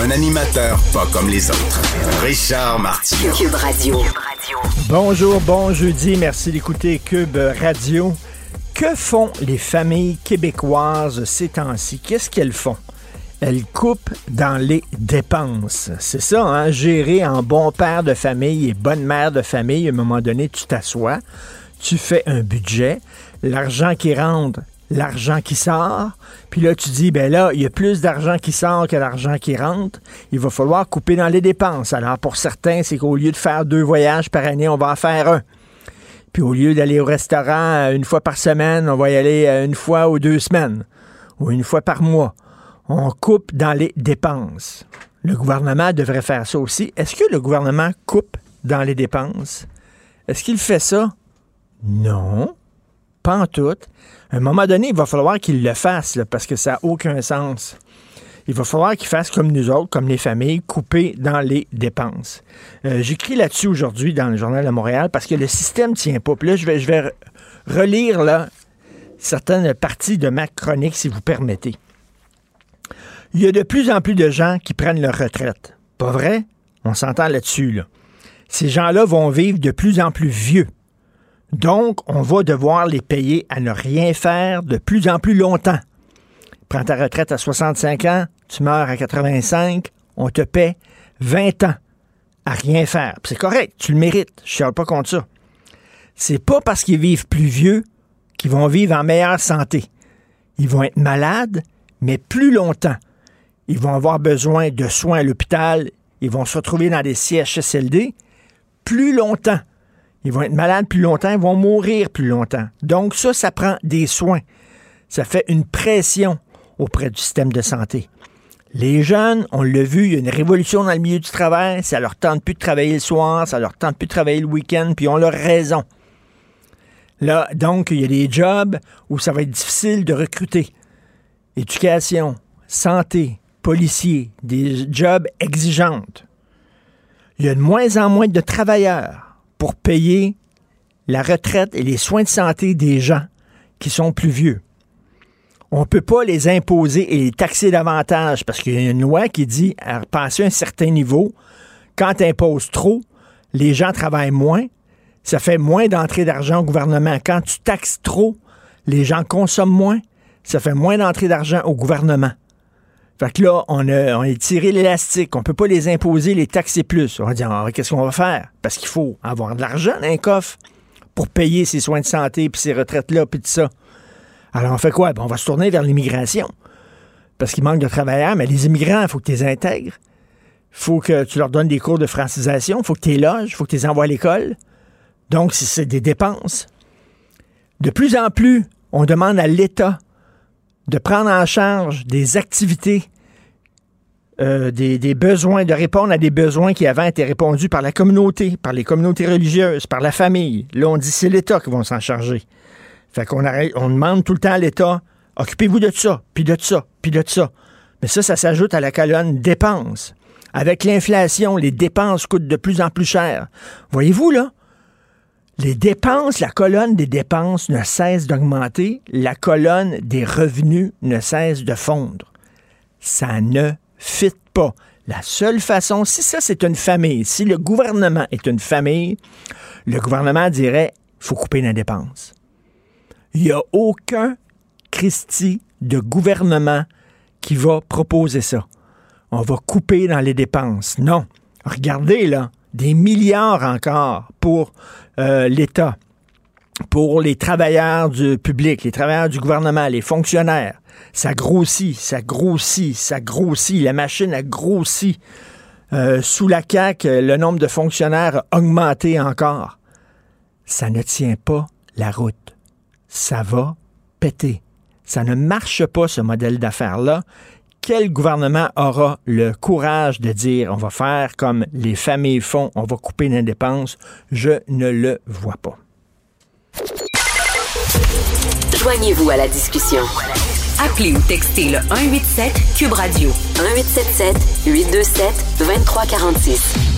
Un animateur pas comme les autres. Richard Martineau. Cube Radio. Bonjour, bon jeudi, merci d'écouter Cube Radio. Que font les familles québécoises ces temps-ci? Qu'est-ce qu'elles font? Elles coupent dans les dépenses. C'est ça, hein? Gérer en bon père de famille et bonne mère de famille, à un moment donné, tu t'assois, tu fais un budget, l'argent qui rentre, l'argent qui sort, puis là, tu dis, ben là, il y a plus d'argent qui sort que d'argent qui rentre, il va falloir couper dans les dépenses. Alors, pour certains, c'est qu'au lieu de faire deux voyages par année, on va en faire un. Puis au lieu d'aller au restaurant euh, une fois par semaine, on va y aller euh, une fois ou deux semaines, ou une fois par mois. On coupe dans les dépenses. Le gouvernement devrait faire ça aussi. Est-ce que le gouvernement coupe dans les dépenses? Est-ce qu'il fait ça? Non, pas en tout. À un moment donné, il va falloir qu'il le fasse, parce que ça n'a aucun sens. Il va falloir qu'il fasse comme nous autres, comme les familles, couper dans les dépenses. Euh, J'écris là-dessus aujourd'hui dans le Journal de Montréal parce que le système ne tient pas. Puis là, je vais, relire certaines parties de ma chronique, si vous permettez. Il y a de plus en plus de gens qui prennent leur retraite. Pas vrai? On s'entend là-dessus. Là. Ces gens-là vont vivre de plus en plus vieux. Donc, on va devoir les payer à ne rien faire de plus en plus longtemps. Prends ta retraite à 65 ans, tu meurs à 85, on te paie 20 ans à rien faire. C'est correct, tu le mérites. Je ne pas contre ça. C'est pas parce qu'ils vivent plus vieux qu'ils vont vivre en meilleure santé. Ils vont être malades, mais plus longtemps. Ils vont avoir besoin de soins à l'hôpital. Ils vont se retrouver dans des CHSLD plus longtemps. Ils vont être malades plus longtemps, ils vont mourir plus longtemps. Donc ça, ça prend des soins. Ça fait une pression auprès du système de santé. Les jeunes, on l'a vu, il y a une révolution dans le milieu du travail. Ça leur tente plus de travailler le soir, ça leur tente plus de travailler le week-end, puis ils ont leur raison. Là, donc, il y a des jobs où ça va être difficile de recruter. Éducation, santé, policiers, des jobs exigeantes. Il y a de moins en moins de travailleurs pour payer la retraite et les soins de santé des gens qui sont plus vieux. On ne peut pas les imposer et les taxer davantage parce qu'il y a une loi qui dit à passer un certain niveau, quand tu imposes trop, les gens travaillent moins, ça fait moins d'entrée d'argent au gouvernement. Quand tu taxes trop, les gens consomment moins, ça fait moins d'entrée d'argent au gouvernement. Fait que là, on a, on a tiré l'élastique. On peut pas les imposer, les taxer plus. On va dire, ah, qu'est-ce qu'on va faire? Parce qu'il faut avoir de l'argent dans un coffre pour payer ses soins de santé, puis ses retraites-là, puis tout ça. Alors, on fait quoi? Ben, on va se tourner vers l'immigration. Parce qu'il manque de travailleurs, mais les immigrants, il faut que tu les intègres. Il faut que tu leur donnes des cours de francisation. Il faut que tu les loges. Il faut que tu les envoies à l'école. Donc, c'est des dépenses. De plus en plus, on demande à l'État de prendre en charge des activités, euh, des, besoins, de répondre à des besoins qui avant étaient répondus par la communauté, par les communautés religieuses, par la famille. Là, on dit c'est l'État qui va s'en charger. Fait qu'on on demande tout le temps à l'État, occupez-vous de ça, puis de ça, puis de ça. Mais ça, ça s'ajoute à la colonne dépenses. Avec l'inflation, les dépenses coûtent de plus en plus cher. Voyez-vous, là? Les dépenses, la colonne des dépenses ne cesse d'augmenter, la colonne des revenus ne cesse de fondre. Ça ne fit pas. La seule façon, si ça c'est une famille, si le gouvernement est une famille, le gouvernement dirait il faut couper les dépenses. Il n'y a aucun Christie de gouvernement qui va proposer ça. On va couper dans les dépenses. Non. Regardez là, des milliards encore pour euh, l'État, pour les travailleurs du public, les travailleurs du gouvernement, les fonctionnaires. Ça grossit, ça grossit, ça grossit. La machine a grossi. Euh, sous la CAQ, le nombre de fonctionnaires a augmenté encore. Ça ne tient pas la route. Ça va péter. Ça ne marche pas, ce modèle d'affaires-là. Quel gouvernement aura le courage de dire on va faire comme les familles font, on va couper les dépenses? Je ne le vois pas. Joignez-vous à la discussion. Appelez ou textez le 187 Cube Radio 1877 827 2346.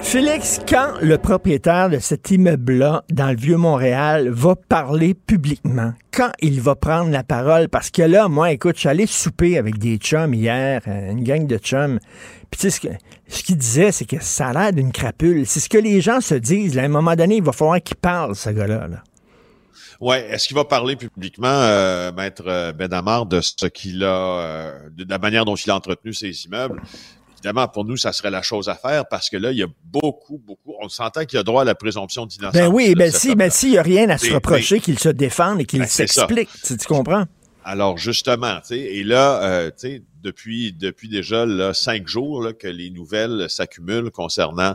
Félix, quand le propriétaire de cet immeuble-là, dans le Vieux-Montréal, va parler publiquement, quand il va prendre la parole, parce que là, moi, écoute, je suis allé souper avec des chums hier, euh, une gang de chums, puis tu sais, ce, que, ce qu'il disait, c'est que ça a l'air d'une crapule. C'est ce que les gens se disent. à un moment donné, il va falloir qu'il parle, ce gars-là. Là. Ouais, est-ce qu'il va parler publiquement, euh, maître euh, Benamar, de ce qu'il a, de la manière dont il a entretenu ses immeubles? Évidemment, pour nous, ça serait la chose à faire parce que là, il y a beaucoup, beaucoup. On s'entend qu'il a droit à la présomption d'innocence. Ben oui, ben si, ben s'il n'y a rien à se reprocher, qu'il se défende et qu'il ben, s'explique. Tu, comprends? Alors justement, tu sais, et là, euh, tu sais, depuis depuis déjà là, cinq jours là, que les nouvelles s'accumulent concernant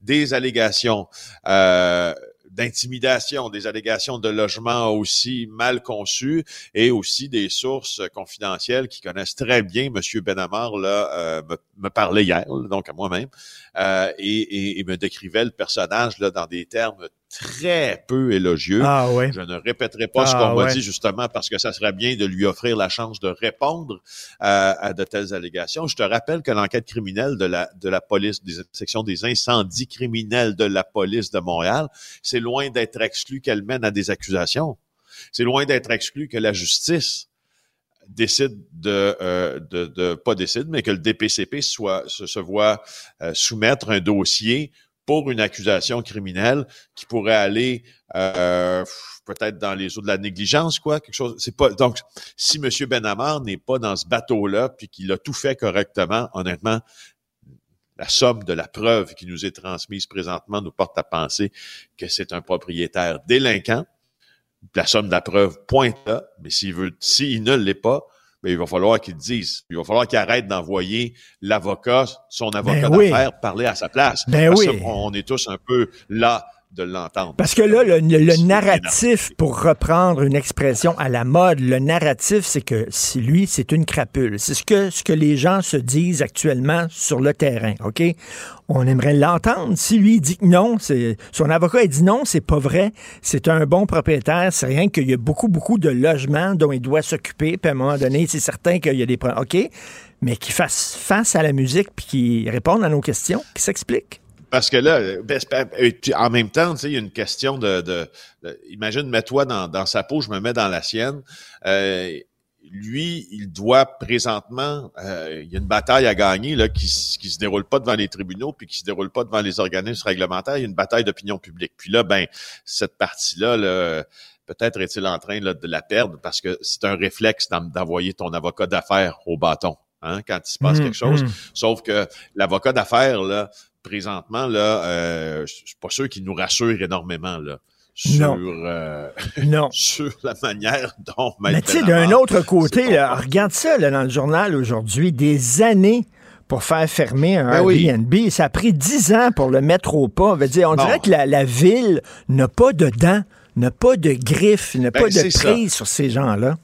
des allégations. Euh, d'intimidation, des allégations de logement aussi mal conçus et aussi des sources confidentielles qui connaissent très bien M. Benamar là, euh, me, me, parlait hier, donc à moi-même, euh, et, et, me décrivait le personnage là, dans des termes très peu élogieux. Ah, ouais. Je ne répéterai pas ce ah, qu'on m'a dit justement parce que ça serait bien de lui offrir la chance de répondre euh, à de telles allégations. Je te rappelle que l'enquête criminelle de la de la police des sections des incendies criminels de la police de Montréal, c'est loin d'être exclu qu'elle mène à des accusations. C'est loin d'être exclu que la justice décide de, euh, de, de, pas décide, mais que le DPCP soit se, se voit euh, soumettre un dossier pour une accusation criminelle qui pourrait aller euh, peut-être dans les eaux de la négligence, quoi, quelque chose. C'est pas donc si M. Benamar n'est pas dans ce bateau-là puis qu'il a tout fait correctement, honnêtement, la somme de la preuve qui nous est transmise présentement nous porte à penser que c'est un propriétaire délinquant. La somme de la preuve pointe là, mais s'il veut, s'il ne l'est pas, mais il va falloir qu'il dise. Il va falloir qu'il arrête d'envoyer l'avocat, son avocat ben d'affaires, parler à sa place. Ben oui. on est tous un peu là de l'entendre. Parce que là, le, narratif, pour reprendre une expression à la mode, le narratif, c'est que si lui, c'est une crapule. C'est ce que, ce que les gens se disent actuellement sur le terrain, OK? On aimerait l'entendre. Si lui dit que non, c'est, son avocat a dit non, c'est pas vrai. C'est un bon propriétaire. C'est rien qu'il y a beaucoup, beaucoup de logements dont il doit s'occuper. Puis à un moment donné, c'est certain qu'il y a des problèmes. OK? Mais qu'il fasse face à la musique puis qu'il réponde à nos questions, qu'il s'explique. Parce que là, ben, en même temps, tu sais, il y a une question de, de, imagine, mets-toi dans, dans, sa peau, je me mets dans la sienne. Euh, lui, il doit présentement, euh, il y a une bataille à gagner là qui, qui se déroule pas devant les tribunaux puis qui se déroule pas devant les organismes réglementaires. Il y a une bataille d'opinion publique. Puis là, ben cette partie-là, là, peut-être est-il en train là, de la perdre parce que c'est un réflexe d'envoyer ton avocat d'affaires au bâton. Hein, quand il se passe mmh, quelque chose. Mmh. Sauf que l'avocat d'affaires, là, présentement, là, euh, je suis pas sûr qu'il nous rassure énormément, là. Sur, euh, non. sur la manière dont Mais tu sais, d'un autre côté, là, regarde ça là, dans le journal aujourd'hui, des années pour faire fermer un ben Airbnb. Ça a pris dix ans pour le mettre au pas. Veut dire, on dirait que la, la ville n'a pas de dents, n'a pas de griffes, n'a ben, pas de prise sur ces gens-là.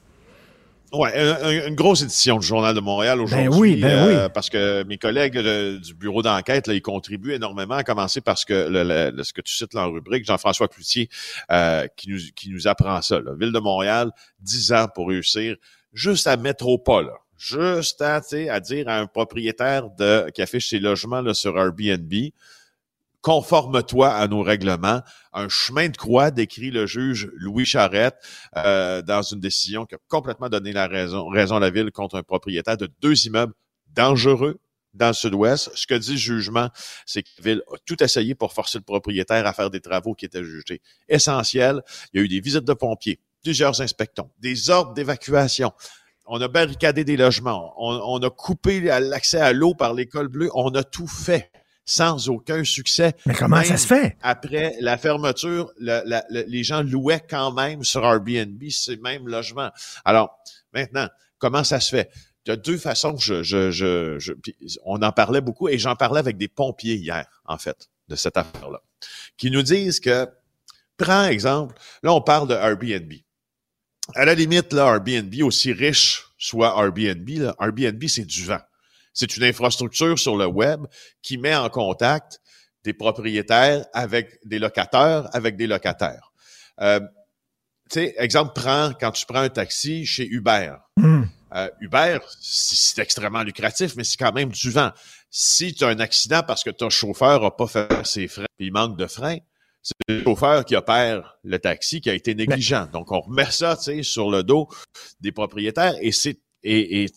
Ouais, une, grosse édition du Journal de Montréal ben aujourd'hui. Ben oui, ben oui. Parce que mes collègues du bureau d'enquête, ils contribuent énormément, à commencer parce que le, ce que tu cites dans la rubrique, Jean-François Cloutier, euh, qui, nous, qui nous apprend ça. La Ville de Montréal, 10 ans pour réussir, juste à mettre au pas, là. Juste à, à dire à un propriétaire de qui affiche ses logements là, sur Airbnb, conforme-toi à nos règlements. Un chemin de croix, décrit le juge Louis Charette euh, dans une décision qui a complètement donné la raison, raison à la ville contre un propriétaire de deux immeubles dangereux dans le sud-ouest. Ce que dit le jugement, c'est que la ville a tout essayé pour forcer le propriétaire à faire des travaux qui étaient jugés essentiels. Il y a eu des visites de pompiers, plusieurs inspectons, des ordres d'évacuation. On a barricadé des logements. On, on a coupé l'accès à l'eau par l'école bleue. On a tout fait sans aucun succès. Mais comment ça se fait? Après la fermeture, les gens louaient quand même sur Airbnb ces mêmes logements. Alors, maintenant, comment ça se fait? Il y a deux façons, je, je, je, on en parlait beaucoup et j'en parlais avec des pompiers hier, en fait, de cette affaire-là, qui nous disent que, prends exemple, là, on parle de Airbnb. À la limite, là, Airbnb, aussi riche soit Airbnb, là, Airbnb, c'est du vent. C'est une infrastructure sur le web qui met en contact des propriétaires avec des locataires, avec des locataires. Euh, tu sais, exemple, prends, quand tu prends un taxi chez Uber. Hmm. Euh, Uber, c'est extrêmement lucratif, mais c'est quand même du vent. Si tu as un accident parce que ton chauffeur n'a pas fait ses freins et il manque de freins, c'est le chauffeur qui opère le taxi qui a été négligent. Donc, on remet ça, sur le dos des propriétaires et c'est et, et,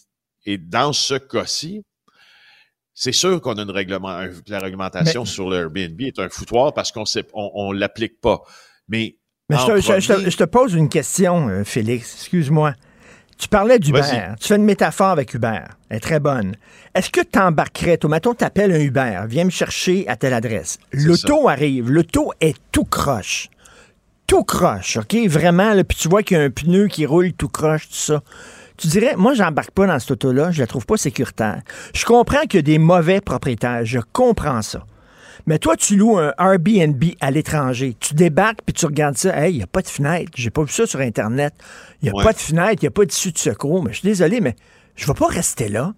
et dans ce cas-ci, c'est sûr qu'on a une règlement, la réglementation sur le Airbnb est un foutoir parce qu'on ne on, on l'applique pas. Mais, Mais je, te, pose une question, euh, Félix. Excuse-moi. Tu parlais d'Uber. Tu fais une métaphore avec Uber. Elle est très bonne. Est-ce que tu embarquerais, toi, mettons, t'appelles un Uber, viens me chercher à telle adresse. L'auto arrive. L'auto est tout croche. Tout croche, OK? Vraiment, là, puis tu vois qu'il y a un pneu qui roule tout croche, tout ça. Tu dirais, moi, j'embarque pas dans cette auto-là, je la trouve pas sécuritaire. Je comprends qu'il y a des mauvais propriétaires, je comprends ça. Mais toi, tu loues un Airbnb à l'étranger. Tu débarques puis tu regardes ça. Hey, il n'y a pas de fenêtre. J'ai pas vu ça sur Internet. Il n'y a pas de fenêtre, il n'y a pas d'issue de secours. Mais je suis désolé, mais je ne vais pas rester là.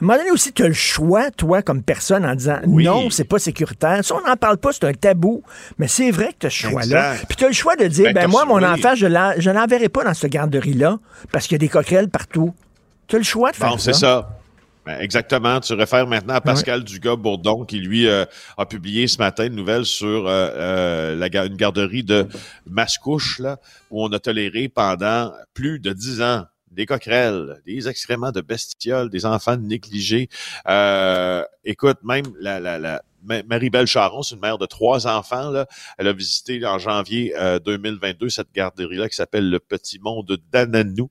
À un moment donné aussi, tu as le choix, toi, comme personne, en disant non, c'est pas sécuritaire. Ça, on n'en parle pas, c'est un tabou. Mais c'est vrai que tu as ce choix-là. Puis tu as le choix de dire, ben, ben moi, mon enfant, je ne l'enverrai pas dans cette garderie-là parce qu'il y a des coquerelles partout. Tu as le choix de faire bon, c'est ça. Ben, exactement. Tu réfères maintenant à Pascal Dugas-Bourdon qui, lui, euh, a publié ce matin une nouvelle sur euh, euh, la, une garderie de Mascouche, là, où on a toléré pendant plus de dix ans des coquerelles, des excréments de bestioles, des enfants négligés. Euh, écoute, même la, la, la Marie-Belle Charon, c'est une mère de trois enfants. Là. Elle a visité en janvier 2022 euh, cette garderie-là qui s'appelle le Petit Monde d'Ananou.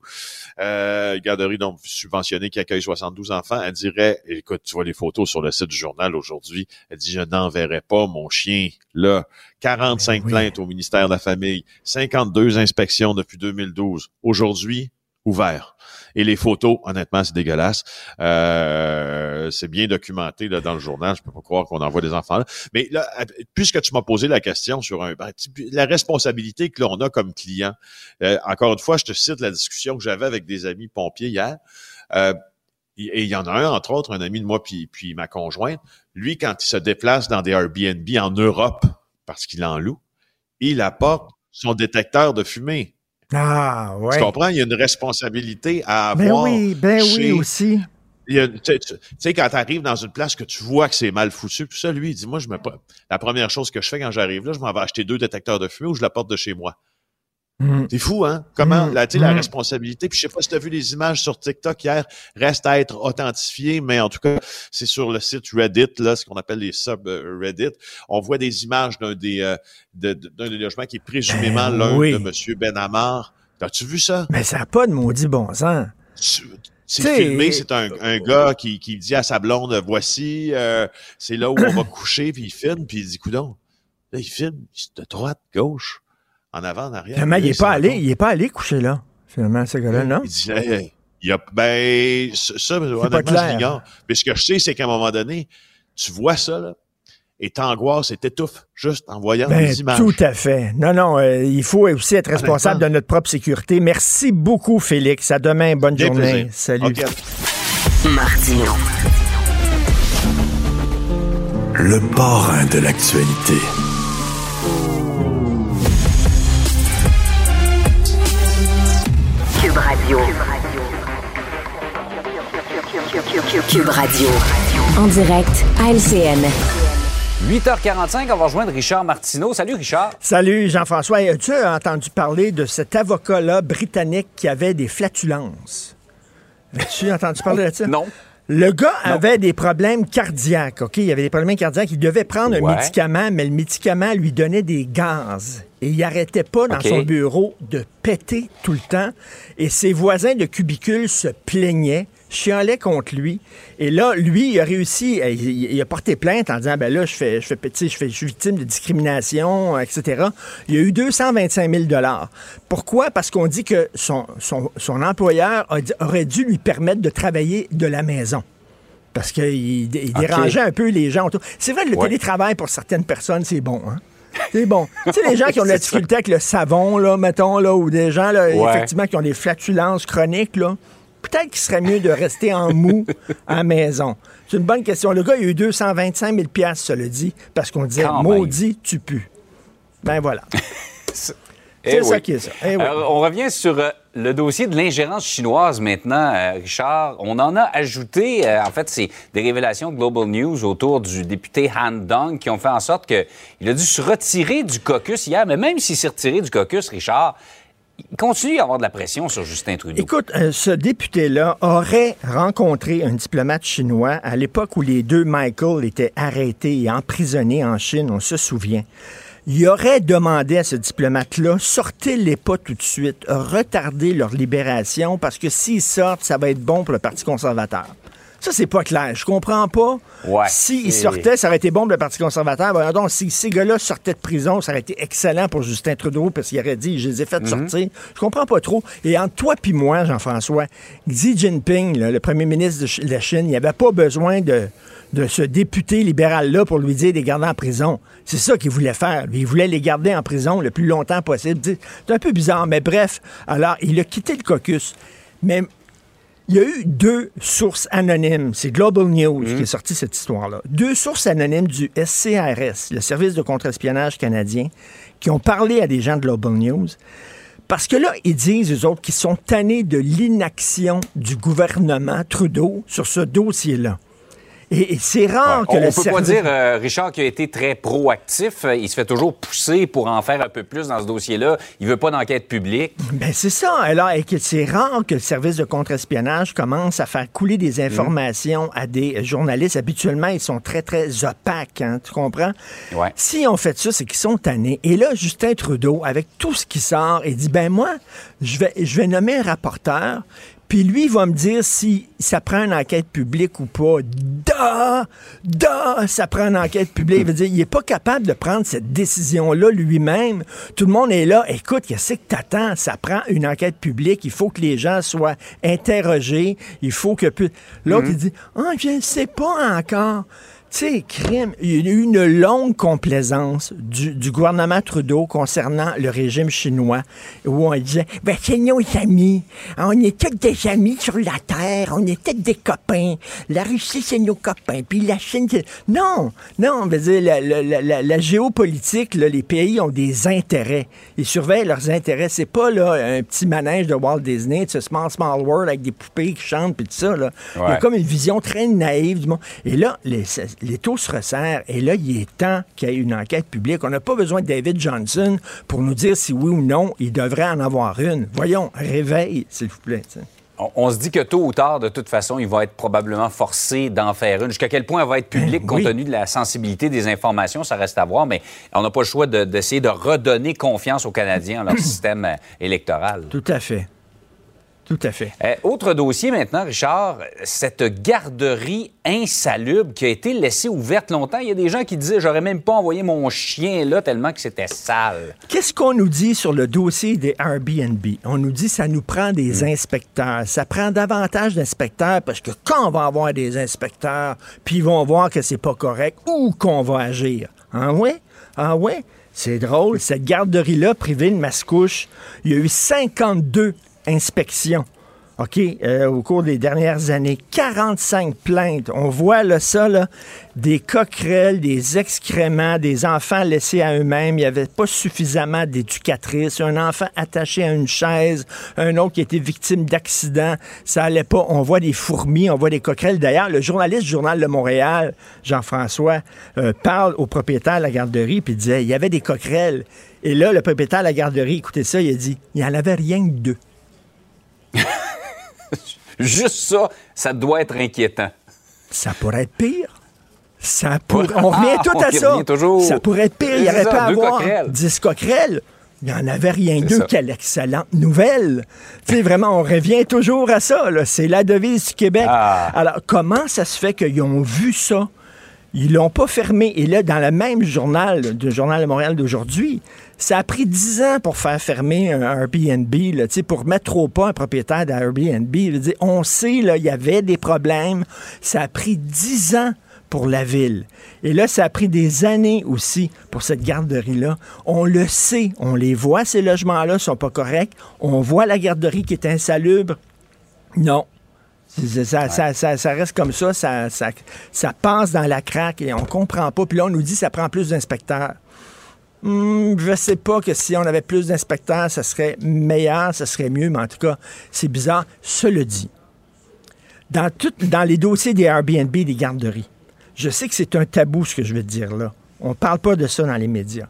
Euh, garderie donc subventionnée qui accueille 72 enfants. Elle dirait, écoute, tu vois les photos sur le site du journal aujourd'hui. Elle dit, je n'enverrai pas mon chien là. 45 ben plaintes au ministère de la Famille, 52 inspections depuis 2012. Aujourd'hui, ouvert. Et les photos, honnêtement, c'est dégueulasse. Euh, c'est bien documenté là, dans le journal. Je peux pas croire qu'on envoie des enfants là. Mais là, puisque tu m'as posé la question sur un, ben, la responsabilité que l'on a comme client. Euh, encore une fois, je te cite la discussion que j'avais avec des amis pompiers hier. Euh, et il y en a un, entre autres, un ami de moi, puis, puis ma conjointe. Lui, quand il se déplace dans des Airbnb en Europe, parce qu'il en loue, il apporte son détecteur de fumée. Ah, ouais. Tu comprends? Il y a une responsabilité à ben avoir. Ben oui, ben oui aussi. Tu sais, quand tu arrives dans une place que tu vois que c'est mal foutu, tout ça, lui, il dit, moi, je me. La première chose que je fais quand j'arrive là, je m'en vais acheter deux détecteurs de fumée ou je la porte de chez moi. Mm. C'est fou, hein? Comment, mm. la, la mm. responsabilité. Puis je sais pas si tu as vu les images sur TikTok hier, reste à être authentifié, mais en tout cas, c'est sur le site Reddit, là, ce qu'on appelle les sub-Reddit. On voit des images d'un des, euh, d'un des logements qui est présumément ben l'un de M. Benamar. As-tu vu ça? Mais ça n'a pas de maudit bon sens. C'est filmé, c'est un, un, gars qui, qui dit à sa blonde, voici, euh, c'est là où on va coucher, puis il filme, puis il dit, coudon. Là, il filme, de droite, gauche, en avant, en arrière. Il n'est pas allé, il est pas allé coucher là, finalement, ce gars-là, non? Il dit, il y a, ben, ça, honnêtement, je l'ignore. Mais ce que je sais, c'est qu'à un moment donné, tu vois ça, là, et t'angoisses et t'étouffes juste en voyant ben, les images. Tout à fait. Non, non, euh, il faut aussi être responsable de notre propre sécurité. Merci beaucoup, Félix. À demain. Bonne journée. Salut. Martino. Le parrain de l'actualité. Radio. Cube Radio. En direct à LCN. 8h45, on va rejoindre Richard Martineau. Salut Richard. Salut Jean-François. As-tu entendu parler de cet avocat-là britannique qui avait des flatulences? As-tu entendu parler de ça? Non. Le gars avait des problèmes cardiaques, OK? Il avait des problèmes cardiaques. Il devait prendre un médicament, mais le médicament lui donnait des gaz. Et il arrêtait pas dans son bureau de péter tout le temps. Et ses voisins de cubicule se plaignaient, chialaient contre lui. Et là, lui, il a réussi, il, il a porté plainte en disant, ben là, je fais, je fais petit, je fais, je suis victime de discrimination, etc. Il a eu 225 000 Pourquoi? Parce qu'on dit que son, son, son employeur a aurait dû lui permettre de travailler de la maison. Parce qu'il il dérangeait un peu les gens autour. C'est vrai, le Ouais. télétravail, pour certaines personnes, c'est bon. Hein? C'est bon. tu sais, les gens qui ont de la difficulté avec le savon, là, mettons, là, ou des gens, là, Ouais. effectivement, qui ont des flatulences chroniques, là, peut-être qu'il serait mieux de rester en mou à la maison. C'est une bonne question. Le gars, il a eu 225 000 ça le dit, parce qu'on disait, maudit, tu pues. Ben voilà. Eh C'est ça qui est ça. Eh oui. Alors, on revient sur euh, le dossier de l'ingérence chinoise maintenant, euh, Richard. On en a ajouté, euh, en fait, c'est des révélations de Global News autour du député Han Dong qui ont fait en sorte qu'il a dû se retirer du caucus hier. Mais même s'il s'est retiré du caucus, Richard, il continue à avoir de la pression sur Justin Trudeau. Écoute, euh, ce député-là aurait rencontré un diplomate chinois à l'époque où les deux Michael étaient arrêtés et emprisonnés en Chine, on se souvient. Il aurait demandé à ce diplomate-là, sortez-les pas tout de suite, retardez leur libération, parce que s'ils sortent, ça va être bon pour le Parti conservateur. Ça, c'est pas clair. Je comprends pas. Ouais, S'ils sortaient, ça aurait été bon pour le Parti conservateur. Donc, si ces gars-là sortaient de prison, ça aurait été excellent pour Justin Trudeau parce qu'il aurait dit, je les ai fait sortir. Je comprends pas trop. Et entre toi puis moi, Jean-François, Xi Jinping, là, le premier ministre de la Chine, il avait pas besoin de, de ce député libéral-là pour lui dire de les garder en prison. C'est ça qu'il voulait faire. Il voulait les garder en prison le plus longtemps possible. C'est un peu bizarre, mais bref. Alors, il a quitté le caucus. Mais il y a eu deux sources anonymes. C'est Global News qui a sorti cette histoire-là. Deux sources anonymes du SCRS, le service de contre-espionnage canadien, qui ont parlé à des gens de Global News. Parce que là, ils disent, eux autres, qu'ils sont tannés de l'inaction du gouvernement Trudeau sur ce dossier-là. Et, et c'est rare que on le ne peut pas dire, euh, Richard, qu'il a été très proactif. Euh, Il se fait toujours pousser pour en faire un peu plus dans ce dossier-là. Il veut pas d'enquête publique. Ben c'est ça. Alors, et que c'est rare que le service de contre-espionnage commence à faire couler des informations à des journalistes. Habituellement, ils sont très, très opaques, hein, tu comprends? Ouais. Si on fait ça, c'est qu'ils sont tannés. Et là, Justin Trudeau, avec tout ce qui sort, il dit, ben moi, je vais, je vais nommer un rapporteur, puis lui, il va me dire si ça prend une enquête publique ou pas. Da! Da! Ça prend une enquête publique. Il veut dire, il n'est pas capable de prendre cette décision-là lui-même. Tout le monde est là. Écoute, qu'est-ce que t'attends? Ça prend une enquête publique. Il faut que les gens soient interrogés. Il faut que... L'autre, il dit, ah, je ne sais pas encore. Tu sais, crime, il y a eu une longue complaisance du, du gouvernement Trudeau concernant le régime chinois, où on disait, ben, c'est nos amis. On est tous des amis sur la Terre. On est tous des copains. La Russie, c'est nos copains. Puis la Chine, c'est... Non, non, on veut dire, la, la- la- la- la géopolitique, là, les pays ont des intérêts. Ils surveillent leurs intérêts. C'est pas, là, un petit manège de Walt Disney, ce Small Small World avec des poupées qui chantent, puis tout ça, là. Il y a Ouais. comme une vision très naïve du monde. Et là, les, les taux se resserrent. Et là, il est temps qu'il y ait une enquête publique. On n'a pas besoin de David Johnson pour nous dire si oui ou non il devrait en avoir une. Voyons, réveille, s'il vous plaît. On, se dit que tôt ou tard, de toute façon, il va être probablement forcé d'en faire une. Jusqu'à quel point elle va être publique Ben compte oui. tenu de la sensibilité des informations, ça reste à voir, mais on n'a pas le choix de- d'essayer de, redonner confiance aux Canadiens en leur système euh, électoral. Tout à fait. Tout à fait. Euh, autre dossier maintenant, Richard, cette garderie insalubre qui a été laissée ouverte longtemps. Il y a des gens qui disaient j'aurais même pas envoyé mon chien là tellement que c'était sale. Qu'est-ce qu'on nous dit sur le dossier des Airbnb? On nous dit ça nous prend des inspecteurs. Ça prend davantage d'inspecteurs parce que quand on va avoir des inspecteurs, puis ils vont voir que c'est pas correct, où qu'on va agir? Ah ouais? Ah ouais? C'est drôle. Cette garderie-là, privée de Mascouche, il y a eu 52 inspections. OK, euh, au cours des dernières années, 45 plaintes. On voit là, ça, des coquerelles, des excréments, des enfants laissés à eux-mêmes. Il n'y avait pas suffisamment d'éducatrices. Un enfant attaché à une chaise, un autre qui était victime d'accident. Ça allait pas. On voit des fourmis, on voit des coquerelles. D'ailleurs, le journaliste du Journal de Montréal, Jean-François, euh, parle au propriétaire de la garderie puis disait il y avait des coquerelles. Et là, le propriétaire de la garderie, écoutez ça, il a dit il n'y en avait rien que deux. Juste ça, ça doit être inquiétant. Ça pourrait être pire. Ça pour... On revient tout à ça. Ça pourrait être pire. Il aurait pas avoir 10 coquerelles. Il n'y en avait rien d'eux. Quelle excellente nouvelle. tu sais, vraiment, on revient toujours à ça. C'est la devise du Québec. Ah. Alors, comment ça se fait qu'ils ont vu ça? Ils l'ont pas fermé. Et là, dans le même journal, le Journal de Montréal d'aujourd'hui, ça a pris dix ans pour faire fermer un Airbnb, là, pour mettre au pas un propriétaire d'Airbnb. On sait, il y avait des problèmes. Ça a pris dix ans pour la ville. Et là, ça a pris des années aussi pour cette garderie-là. On le sait, on les voit, ces logements-là sont pas corrects. On voit la garderie qui est insalubre. Non. Ça, ça, reste comme ça, ça, ça, passe dans la craque et on comprend pas. Puis là, on nous dit que ça prend plus d'inspecteurs. Hmm, je sais pas que si on avait plus d'inspecteurs, ça serait meilleur, ça serait mieux, mais en tout cas, c'est bizarre. Cela dit, dans, tout, dans les dossiers des Airbnb, des garderies, je sais que c'est un tabou ce que je vais te dire là. On ne parle pas de ça dans les médias.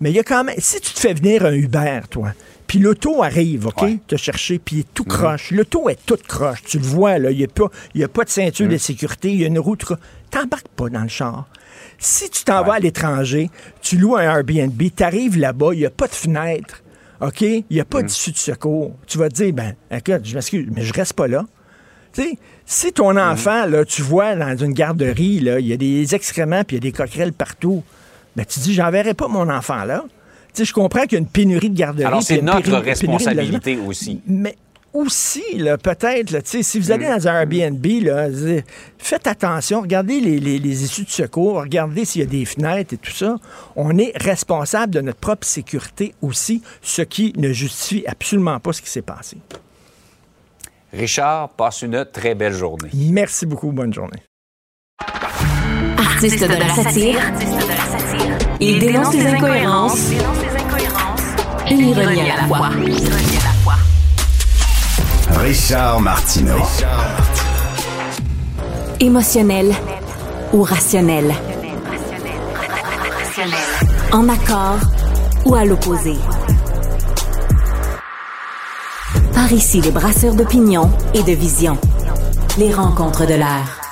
Mais il y a quand même. Si tu te fais venir un Uber, toi, puis l'auto arrive, OK, te chercher, puis il est tout mhm. croche. L'auto est toute croche. Tu le vois, là. Il n'y a, pas, a pas de ceinture mhm. de sécurité. Il y a une route. T'embarques pas dans le char. Si tu t'en vas à l'étranger, tu loues un Airbnb, tu arrives là-bas, il n'y a pas de fenêtre. OK? Il n'y a pas mhm. d'issue de secours. Tu vas te dire, ben, écoute, je m'excuse, mais je reste pas là. Tu sais, si ton mhm. enfant, là, tu vois dans une garderie, il y a des excréments puis il y a des coquerelles partout, ben, tu dis, j'enverrai pas mon enfant là. Tu sais, je comprends qu'il y a une pénurie de garderie. Alors, c'est notre responsabilité aussi. Mais aussi, peut-être, si vous allez dans un Airbnb, là, faites attention, regardez les, les, issues de secours, regardez s'il y a des fenêtres et tout ça. On est responsable de notre propre sécurité aussi, ce qui ne justifie absolument pas ce qui s'est passé. Richard, passe une très belle journée. Merci beaucoup. Bonne journée. Artiste de la satire, il dénonce les incohérences, une ironie à la fois. Richard Martineau. Émotionnel ou rationnel? En accord ou à l'opposé? Par ici, les brasseurs d'opinion et de vision. Les rencontres de l'air.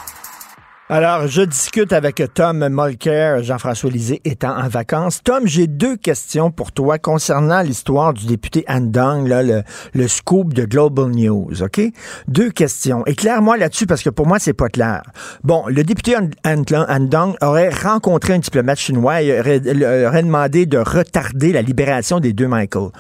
Alors, je discute avec Tom Molker, Jean-François Lisée étant en vacances. Tom, j'ai deux questions pour toi concernant l'histoire du député Andong, là, le, scoop de Global News, OK? Deux questions. Éclaire-moi là-dessus parce que pour moi, c'est pas clair. Bon, le député Andong aurait rencontré un diplomate chinois et aurait, aurait, demandé de retarder la libération des deux Michael.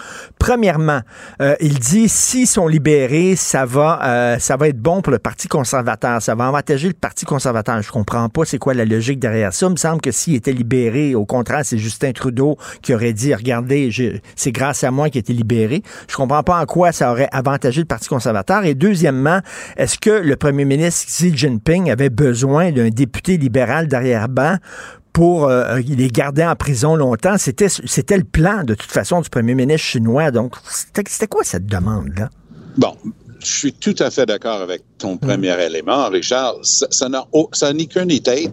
Premièrement, euh, il dit s'ils sont libérés, ça va, euh, ça va être bon pour le Parti conservateur. Ça va avantager le Parti conservateur je comprends pas c'est quoi la logique derrière ça. Il me semble que s'il était libéré, au contraire, c'est Justin Trudeau qui aurait dit, regardez, c'est grâce à moi qu'il été libéré. Je comprends pas en quoi ça aurait avantagé le Parti conservateur. Et deuxièmement, est-ce que le premier ministre Xi Jinping avait besoin d'un député libéral derrière-ban pour euh, les garder en prison longtemps? C'était le plan, de toute façon, du premier ministre chinois. Donc, c'était quoi cette demande-là? Bon, je suis tout à fait d'accord avec ton hmm. premier élément, Richard. Ça n'a ça ni queue ni tête.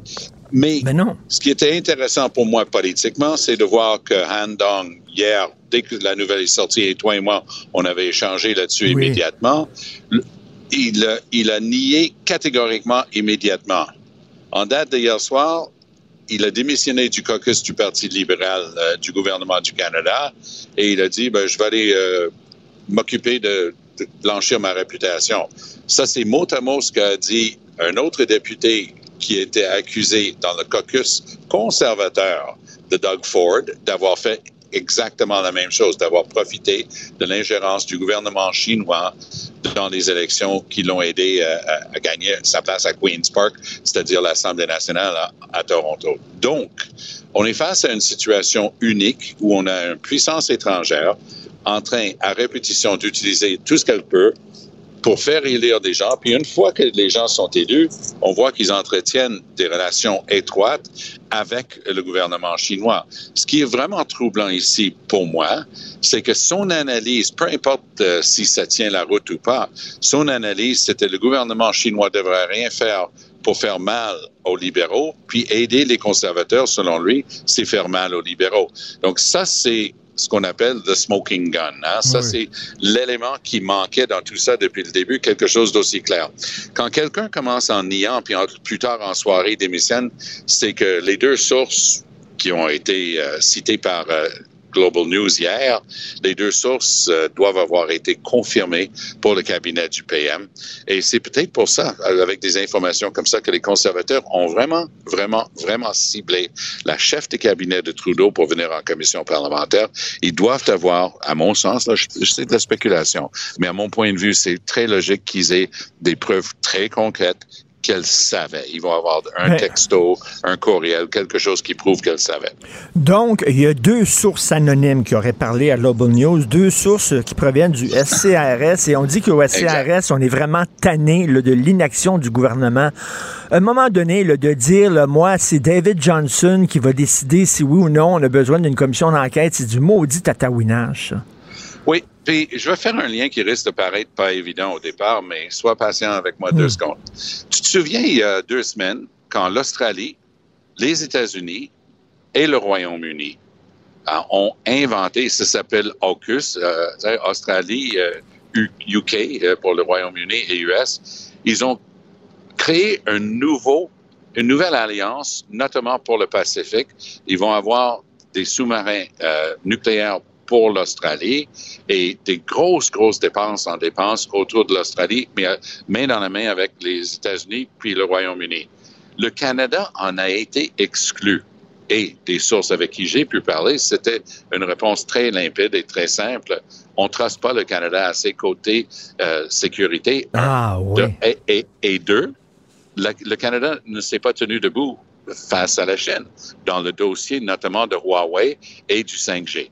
Mais ben non. ce qui était intéressant pour moi politiquement, c'est de voir que Han Dong, hier, dès que la nouvelle est sortie, et toi et moi, on avait échangé là-dessus immédiatement, il, il a nié catégoriquement immédiatement. En date d'hier soir, il a démissionné du caucus du Parti libéral euh, du gouvernement du Canada et il a dit ben, je vais aller euh, m'occuper de, blanchir ma réputation. Ça, c'est mot à mot ce qu'a dit un autre député qui était accusé dans le caucus conservateur de Doug Ford d'avoir fait exactement la même chose, d'avoir profité de l'ingérence du gouvernement chinois dans les élections qui l'ont aidé euh, à, gagner sa place à Queen's Park, c'est-à-dire l'Assemblée nationale à, Toronto. Donc, on est face à une situation unique où on a une puissance étrangère en train, à répétition, d'utiliser tout ce qu'elle peut pour faire élire des gens. Puis une fois que les gens sont élus, on voit qu'ils entretiennent des relations étroites avec le gouvernement chinois. Ce qui est vraiment troublant ici pour moi, c'est que son analyse, peu importe euh, si ça tient la route ou pas, son analyse, c'était le gouvernement chinois devrait rien faire pour faire mal aux libéraux, puis aider les conservateurs, selon lui, c'est faire mal aux libéraux. Donc ça, c'est ce qu'on appelle the smoking gun. Hein. Ça, c'est l'élément qui manquait dans tout ça depuis le début, quelque chose d'aussi clair. Quand quelqu'un commence en niant, puis plus tard en soirée démissionne, c'est que les deux sources qui ont été euh, citées par euh, Global News hier, les deux sources euh, doivent avoir été confirmées pour le cabinet du PM. Et c'est peut-être pour ça, euh, avec des informations comme ça, que les conservateurs ont vraiment, vraiment, vraiment ciblé la chef de cabinet de Trudeau pour venir en commission parlementaire. Ils doivent avoir, à mon sens, là, c'est de la spéculation, mais à mon point de vue, c'est très logique qu'ils aient des preuves très concrètes qu'elle savait. Ils vont avoir un texto, un courriel, quelque chose qui prouve qu'elle savait. Donc, il y a deux sources anonymes qui auraient parlé à Global News, deux sources qui proviennent du SCRS, et on dit qu'au SCRS, on est vraiment tanné de l'inaction du gouvernement. À un moment donné, de dire, moi, c'est David Johnson qui va décider si oui ou non on a besoin d'une commission d'enquête, c'est du maudit tatouinage. Oui, puis je vais faire un lien qui risque de paraître pas évident au départ, mais sois patient avec moi deux hmm. secondes. Tu te souviens, il y a deux semaines, quand l'Australie, les États-Unis et le Royaume-Uni euh, ont inventé, ça s'appelle AUKUS, euh, Australie, UK euh, pour le Royaume-Uni et US, ils ont créé un nouveau, une nouvelle alliance, notamment pour le Pacifique. Ils vont avoir des sous-marins nucléaires pour l'Australie et des grosses, grosses dépenses en dépenses autour de l'Australie, mais main dans la main avec les États-Unis puis le Royaume-Uni. Le Canada en a été exclu. Et des sources avec qui j'ai pu parler, c'était une réponse très limpide et très simple. On ne trace pas le Canada à ses côtés euh, sécurité. Ah, oui. et, et, deux, le Canada ne s'est pas tenu debout face à la Chine dans le dossier notamment de Huawei et du 5G.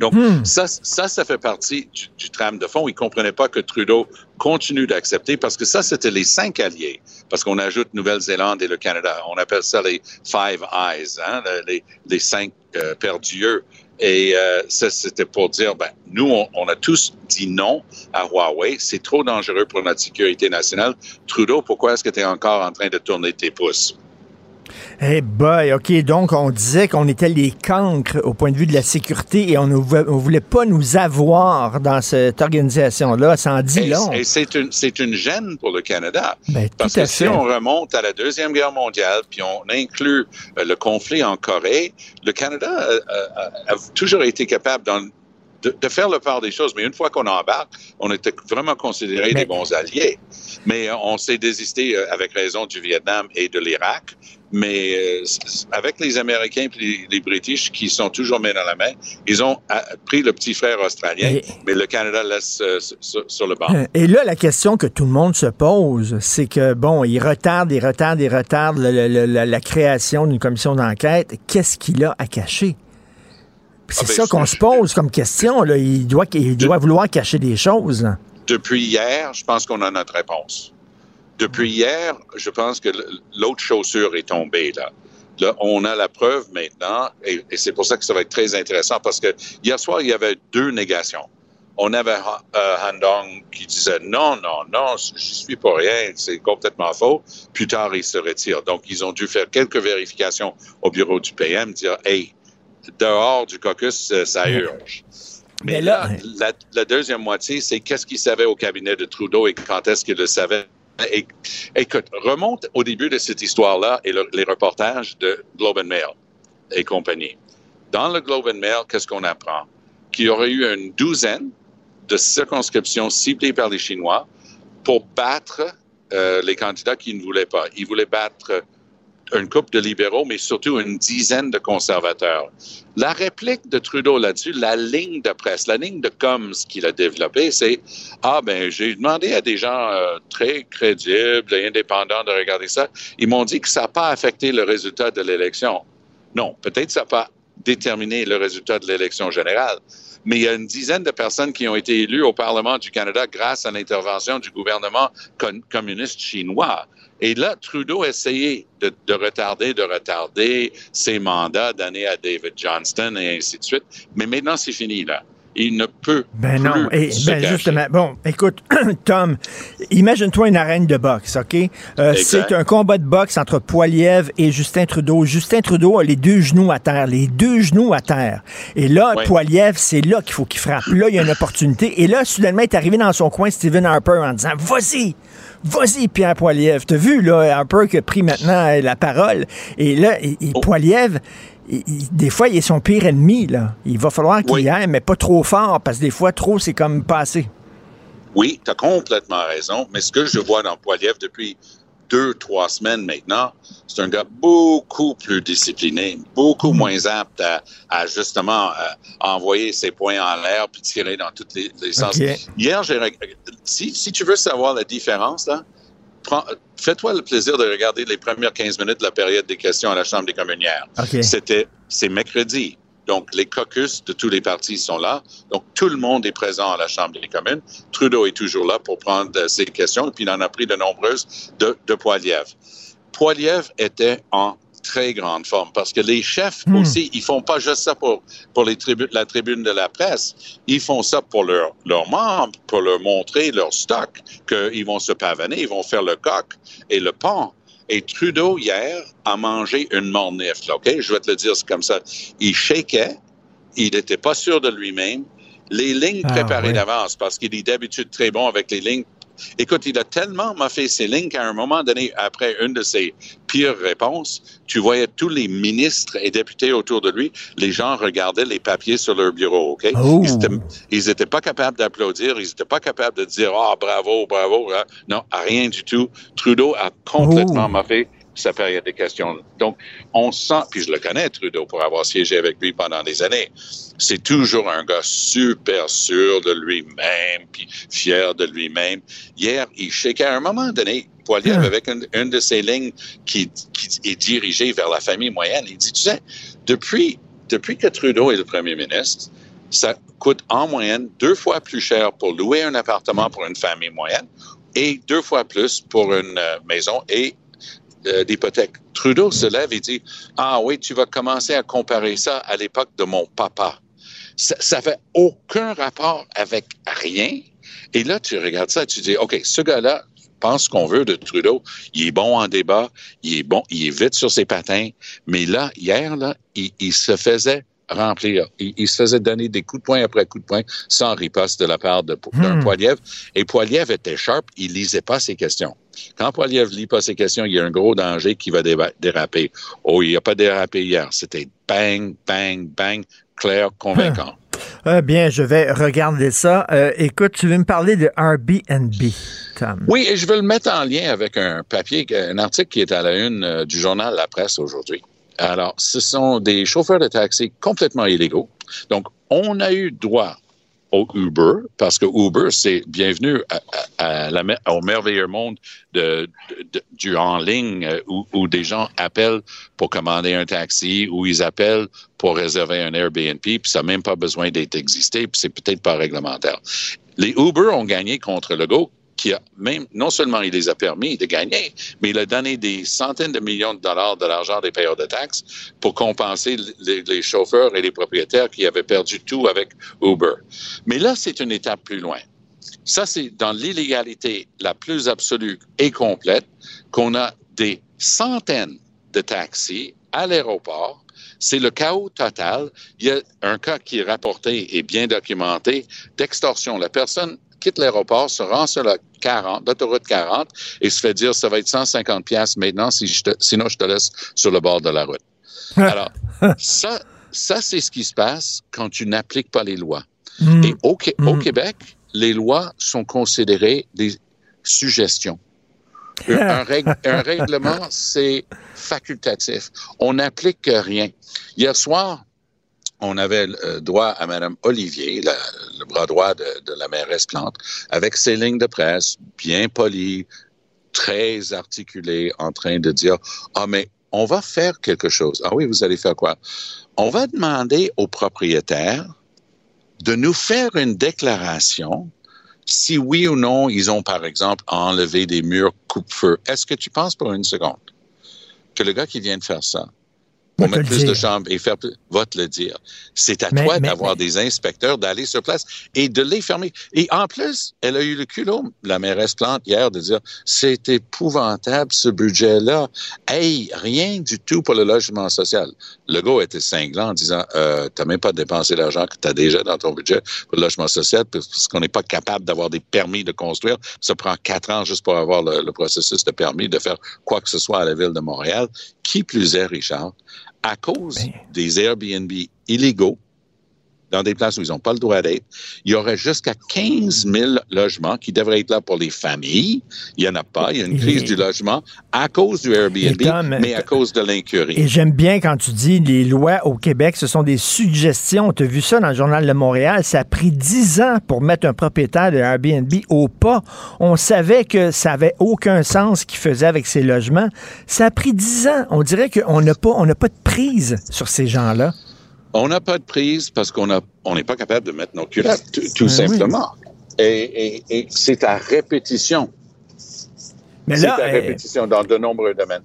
Donc, hmm. ça, ça, ça fait partie du, du trame de fond. Ils comprenaient pas que Trudeau continue d'accepter parce que ça, c'était les cinq alliés. Parce qu'on ajoute Nouvelle-Zélande et le Canada. On appelle ça les Five Eyes, hein, les, les cinq euh, perdus. Et euh, ça, c'était pour dire, ben, nous, on, on, a tous dit non à Huawei. C'est trop dangereux pour notre sécurité nationale. Trudeau, pourquoi est-ce que tu es encore en train de tourner tes pouces? Eh boy, OK, donc on disait qu'on était les cancres au point de vue de la sécurité et on ne voulait pas nous avoir dans cette organisation-là. Ça en dit long. Et c'est une, une gêne pour le Canada. Ben, parce que si on remonte à la Deuxième Guerre mondiale, puis on inclut euh, le conflit en Corée, le Canada euh, euh, a toujours été capable dans de, faire le part des choses. Mais une fois qu'on embarque, on était vraiment considérés des bons alliés. Mais on s'est désisté avec raison du Vietnam et de l'Irak. Mais euh, avec les Américains et les, les, British qui sont toujours main dans la main, ils ont pris le petit frère australien, mais le Canada laisse sur, le banc. Et là, la question que tout le monde se pose, c'est que, bon, ils retardent, ils retardent, ils retardent la création d'une commission d'enquête. Qu'est-ce qu'il a à cacher? C'est ah, ben, ça qu'on se pose comme question. Là. Il, doit, il doit vouloir cacher des choses. Depuis hier, je pense qu'on a notre réponse. Depuis hier, je pense que l'autre chaussure est tombée. Là. Là, on a la preuve maintenant, et, c'est pour ça que ça va être très intéressant, parce que hier soir, il y avait deux négations. On avait euh, Han Dong qui disait non, non, non, je suis pour rien, c'est complètement faux. Plus tard, il se retire. Donc, ils ont dû faire quelques vérifications au bureau du PM, dire, hey, dehors du caucus, euh, ça urge. Mais, là, la, deuxième moitié, c'est qu'est-ce qu'il savait au cabinet de Trudeau et quand est-ce qu'il le savait? Écoute, remonte au début de cette histoire-là et les reportages de Globe and Mail et compagnie. Dans le Globe and Mail, qu'est-ce qu'on apprend? Qu'il y aurait eu une douzaine de circonscriptions ciblées par les Chinois pour battre euh, les candidats qui ne voulaient pas. Ils voulaient battre une couple de libéraux, mais surtout une dizaine de conservateurs. La réplique de Trudeau là-dessus, la ligne de presse, la ligne de coms qu'il a développée, c'est Ah, ben, j'ai demandé à des gens euh, très crédibles et indépendants de regarder ça. Ils m'ont dit que ça n'a pas affecté le résultat de l'élection. Non, peut-être ça n'a pas déterminé le résultat de l'élection générale, mais il y a une dizaine de personnes qui ont été élues au Parlement du Canada grâce à l'intervention du gouvernement communiste chinois. Et là, Trudeau a essayé de, de, retarder, de retarder ses mandats, donner à David Johnston et ainsi de suite. Mais maintenant, c'est fini, là. Il ne peut ben plus non. Et, se ben cacher. justement, bon, écoute, Tom, imagine-toi une arène de boxe, OK? Euh, c'est un combat de boxe entre Poiliev et Justin Trudeau. Justin Trudeau a les deux genoux à terre, les deux genoux à terre. Et là, Ouais. Poiliev, c'est là qu'il faut qu'il frappe. Là, il y a une opportunité. Et là, soudainement, est arrivé dans son coin Stephen Harper en disant, vas-y! Vas-y, Pierre Poiliev. T'as vu, là, Harper qui a pris maintenant euh, la parole. Et là, et, et Oh. Poiliev, il- il- des fois, il est son pire ennemi, là. Il va falloir qu'il Oui. y aille, mais pas trop fort, parce que des fois, trop, c'est comme passé. Oui, tu as complètement raison. Mais ce que je vois dans Poiliev depuis deux, trois semaines maintenant, c'est un gars beaucoup plus discipliné, beaucoup moins apte à, à justement euh, envoyer ses points en l'air puis tirer dans tous les, les sens. Hier, j'ai si, si tu veux savoir la différence, là, fais-toi le plaisir de regarder les premières 15 minutes de la période des questions à la Chambre des communes hier. C'était, c'est mercredi. Donc, les caucus de tous les partis sont là. Donc, tout le monde est présent à la Chambre des communes. Trudeau est toujours là pour prendre euh, ses questions, et puis il en a pris de nombreuses de, de Poiliev. Poiliev était en très grande forme parce que les chefs Hmm. aussi, ils font pas juste ça pour, pour les tribu- la tribune de la presse. Ils font ça pour leurs leurs membres, pour leur montrer leur stock, qu'ils vont se pavaner, ils vont faire le coq et le pan. Et Trudeau, hier, a mangé une mornif. là, OK? Je vais te le dire, c'est comme ça. Il shakeait, il n'était pas sûr de lui-même. Les lignes Ah, préparées oui. d'avance, parce qu'il est d'habitude très bon avec les lignes. Écoute, il a tellement moffé ses lignes qu'à un moment donné, après une de ses pires réponses, tu voyais tous les ministres et députés autour de lui, les gens regardaient les papiers sur leur bureau, OK? Oh. Ils étaient, ils étaient pas capables d'applaudir, ils étaient pas capables de dire, ah, bravo, bravo. hein? Non, rien du tout. Trudeau a complètement Oh. moffé sa période des questions. Donc, on sent, puis je le connais, Trudeau, pour avoir siégé avec lui pendant des années. C'est toujours un gars super sûr de lui-même, puis fier de lui-même. Hier, il shakeait à un moment donné, Poiliev, Ah. avec une, une de ses lignes qui, qui est dirigée vers la famille moyenne. Il dit, tu sais, depuis, depuis que Trudeau est le premier ministre, ça coûte en moyenne deux fois plus cher pour louer un appartement pour une famille moyenne et deux fois plus pour une euh, maison et d'hypothèque. Trudeau se lève et dit Ah oui, tu vas commencer à comparer ça à l'époque de mon papa. Ça, fait aucun rapport avec rien. Et là, tu regardes ça et tu dis OK, ce gars-là pense qu'on veut de Trudeau. Il est bon en débat, il est bon, il est vite sur ses patins. Mais là, hier, là, il se faisait remplir. Il, il se faisait donner des coups de poing après coups de poing sans riposte de la part de- d'un Hmm. Poiliev. Et Poiliev était sharp, il lisait pas ses questions. Quand Poiliev lit pas ses questions, il y a un gros danger qui va déba- déraper. Oh, il n'a pas dérapé hier. C'était bang, bang, bang, clair, convaincant. Ah, bien, je vais regarder ça. Euh, écoute, tu veux me parler de Airbnb, Tom? Oui, et je veux le mettre en lien avec un papier, un article qui est à la une euh, du journal La Presse aujourd'hui. Alors, ce sont des chauffeurs de taxi complètement illégaux. Donc, on a eu droit au Uber, parce que Uber, c'est bienvenu au merveilleux monde de, du en ligne euh, où, où des gens appellent pour commander un taxi, où ils appellent pour réserver un Airbnb, puis ça n'a même pas besoin d'être existé, puis c'est peut-être pas réglementaire. Les Uber ont gagné contre le Go, qui a même, non seulement il les a permis de gagner, mais il a donné des centaines de millions de dollars de l'argent des payeurs de taxes pour compenser les, les chauffeurs et les propriétaires qui avaient perdu tout avec Uber. Mais là, c'est une étape plus loin. Ça, c'est dans l'illégalité la plus absolue et complète qu'on a des centaines de taxis à l'aéroport. C'est le chaos total. Il y a un cas qui est rapporté et bien documenté d'extorsion. La personne quitte l'aéroport, se rend sur la 40, l'autoroute 40 et se fait dire ça va être 150 pièces maintenant si je te- sinon je te laisse sur le bord de la route. Alors, ça, ça c'est ce qui se passe quand tu n'appliques pas les lois. Hmm. Et au, Qué- au Mm. Québec, les lois sont considérées des suggestions. Un, un règle- un règlement, c'est facultatif. On n'applique rien. Hier soir, on avait euh, droit à Mme Olivier, le bras droit de, de la mairesse Plante, avec ses lignes de presse bien polies, très articulées, en train de dire Ah, mais on va faire quelque chose. Ah oui, vous allez faire quoi? On va demander aux propriétaires de nous faire une déclaration si oui ou non ils ont, par exemple, enlevé des murs coupe-feu. Est-ce que tu penses pour une seconde que le gars qui vient de faire ça pour mettre plus de chambres et faire plus, va te le dire. C'est à toi d'avoir des inspecteurs, d'aller sur place et de les fermer. Et en plus, elle a eu le culot, la mairesse Plante, hier, de dire, c'est épouvantable, ce budget-là. Hey, rien du tout pour le logement social. Le gars était cinglant en disant, euh, t'as même pas dépensé l'argent que tu as déjà dans ton budget pour le logement social parce qu'on n'est pas capable d'avoir des permis de construire. Ça prend quatre ans juste pour avoir le, le processus de permis de faire quoi que ce soit à la ville de Montréal. Qui plus est, Richard? À cause ben. des Airbnb illégaux dans des places où ils n'ont pas le droit d'être. Il y aurait jusqu'à 15 000 logements qui devraient être là pour les familles. Il n'y en a pas. Il y a une crise du logement à cause du Airbnb, mais à cause de l'incurie. Et j'aime bien quand tu dis les lois au Québec, ce sont des suggestions. Tu as vu ça dans le Journal de Montréal? Ça a pris 10 ans pour mettre un propriétaire de Airbnb au pas. On savait que ça avait aucun sens ce qu'il faisait avec ses logements. Ça a pris 10 ans. On dirait qu'on n'a pas, on pas de prise sur ces gens-là. On n'a pas de prise parce qu'on on n'est pas capable de mettre nos culottes, tout ben simplement. Et, et c'est à répétition. C'est à eh, répétition dans de nombreux domaines.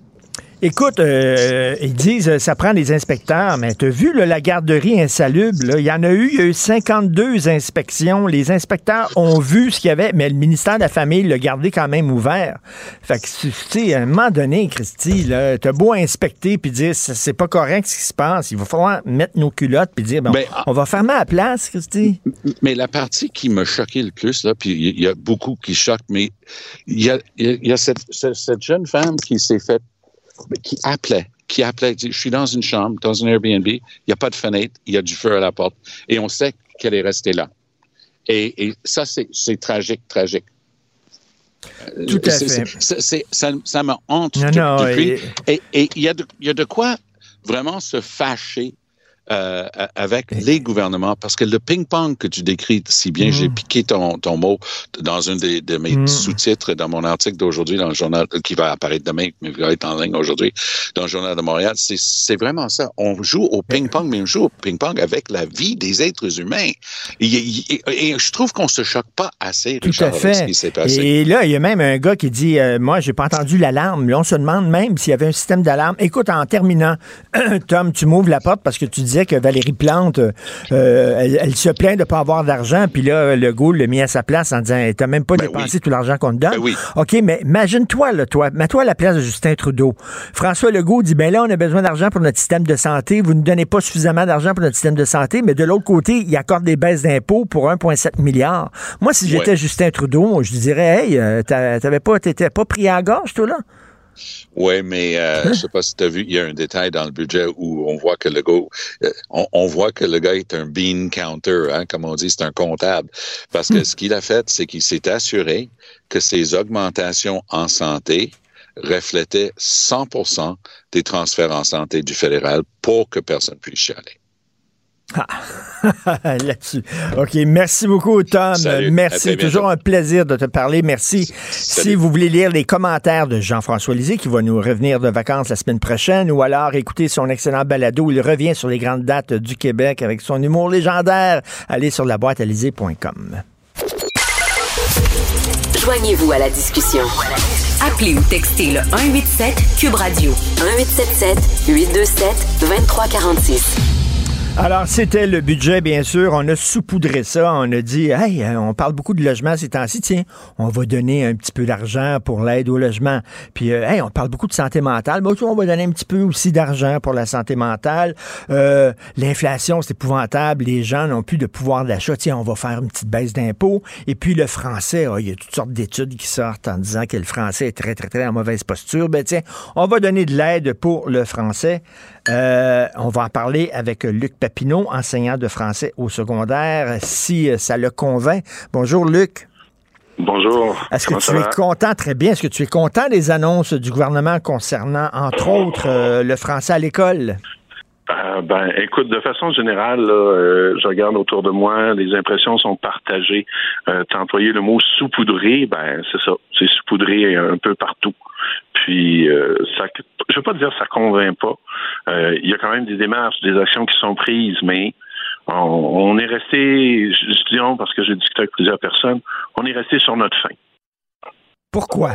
Écoute, euh, ils disent euh, ça prend des inspecteurs, mais tu as vu la garderie insalubre? Il y en a eu, il y a eu 52 inspections. Les inspecteurs ont vu ce qu'il y avait, mais le ministère de la Famille l'a gardé quand même ouvert. Fait que, tu sais, à un moment donné, Christy, tu as beau inspecter puis dire c'est pas correct ce qui se passe, il va falloir mettre nos culottes puis dire bon, ah. on va fermer la place, Christy. Mais la partie qui me choquait le plus, là, puis il y, a beaucoup qui choquent, mais il y a, cette, cette jeune femme qui s'est faite qui appelait, qui appelait, je suis dans une chambre, dans un Airbnb, il n'y a pas de fenêtre, il y a du feu à la porte, et on sait qu'elle est restée là. Et, ça, c'est tragique, tragique. Tout à fait. ça, ça me hante depuis. Et il y, y, a de quoi vraiment se fâcher euh, avec les gouvernements, parce que le ping-pong que tu décris si bien, j'ai mm. piqué ton, ton mot dans un des, de mes mm. sous-titres dans mon article d'aujourd'hui dans le journal, qui va apparaître demain, mais va être en ligne aujourd'hui, dans le journal de Montréal, c'est vraiment ça. On joue au ping-pong, mais on joue au ping-pong avec la vie des êtres humains. Et, je trouve qu'on se choque pas assez, Tout Richard, à fait. ce qui s'est passé. Et là, il y a même un gars qui dit, euh, moi, j'ai pas entendu l'alarme. Là, on se demande même s'il y avait un système d'alarme. Écoute, en terminant, Tom, tu m'ouvres la porte parce que tu disais que Valérie Plante, euh, elle, se plaint de ne pas avoir d'argent, puis là, le goût l'a mis à sa place en disant T'as même pas ben dépensé tout l'argent qu'on te donne. Ben OK, mais imagine-toi, là, toi, mets-toi à la place de Justin Trudeau. François Legault dit Ben là, on a besoin d'argent pour notre système de santé. Vous ne donnez pas suffisamment d'argent pour notre système de santé, mais de l'autre côté, il accorde des baisses d'impôts pour 1,7 milliard. Moi, si j'étais Justin Trudeau, je dirais Hey, euh, t'avais pas, t'étais pas pris à gorge, toi, là? Oui, mais euh, je sais pas si tu as vu, il y a un détail dans le budget où on voit que le gars, euh, on, voit que le gars est un bean counter, hein, comme on dit, c'est un comptable. Parce que hmm. ce qu'il a fait, c'est qu'il s'est assuré que ses augmentations en santé reflétaient 100% des transferts en santé du fédéral pour que personne puisse chialer. Ah, là-dessus. OK. Merci beaucoup, Tom. Merci. Toujours un plaisir de te parler. Merci. Si vous voulez lire les commentaires de Jean-François Lisée, qui va nous revenir de vacances la semaine prochaine, ou alors écouter son excellent balado, il revient sur les grandes dates du Québec avec son humour légendaire, allez sur la boîte Joignez-vous à la discussion. Appelez ou textez le 187 Cube Radio 1877 827 2346. Alors, c'était le budget, bien sûr. On a saupoudré ça. On a dit, hey, euh, on parle beaucoup de logement ces temps-ci. Tiens, on va donner un petit peu d'argent pour l'aide au logement. Puis, euh, hey, on parle beaucoup de santé mentale. Mais on va donner un petit peu aussi d'argent pour la santé mentale. Euh, l'inflation, c'est épouvantable. Les gens n'ont plus de pouvoir d'achat. Tiens, on va faire une petite baisse d'impôts. Et puis, le français, oh, il y a toutes sortes d'études qui sortent en disant que le français est très, très, très en mauvaise posture. Ben, tiens, on va donner de l'aide pour le français. On va en parler avec Luc Papineau, enseignant de français au secondaire, si euh, ça le convainc. Bonjour, Luc. Bonjour. Est-ce que tu es content, très bien, est-ce que tu es content des annonces du gouvernement concernant, entre autres, euh, le français à l'école? Euh, ben, écoute, de façon générale, je regarde autour de moi, les impressions sont partagées. tu as employé le mot saupoudré, ben c'est ça, c'est saupoudré un peu partout. Puis, ça, je veux pas dire ça convainc pas, euh, il y a quand même des démarches, des actions qui sont prises, mais on, est resté, je dis parce que j'ai discuté avec plusieurs personnes, on est resté sur notre fin. Pourquoi?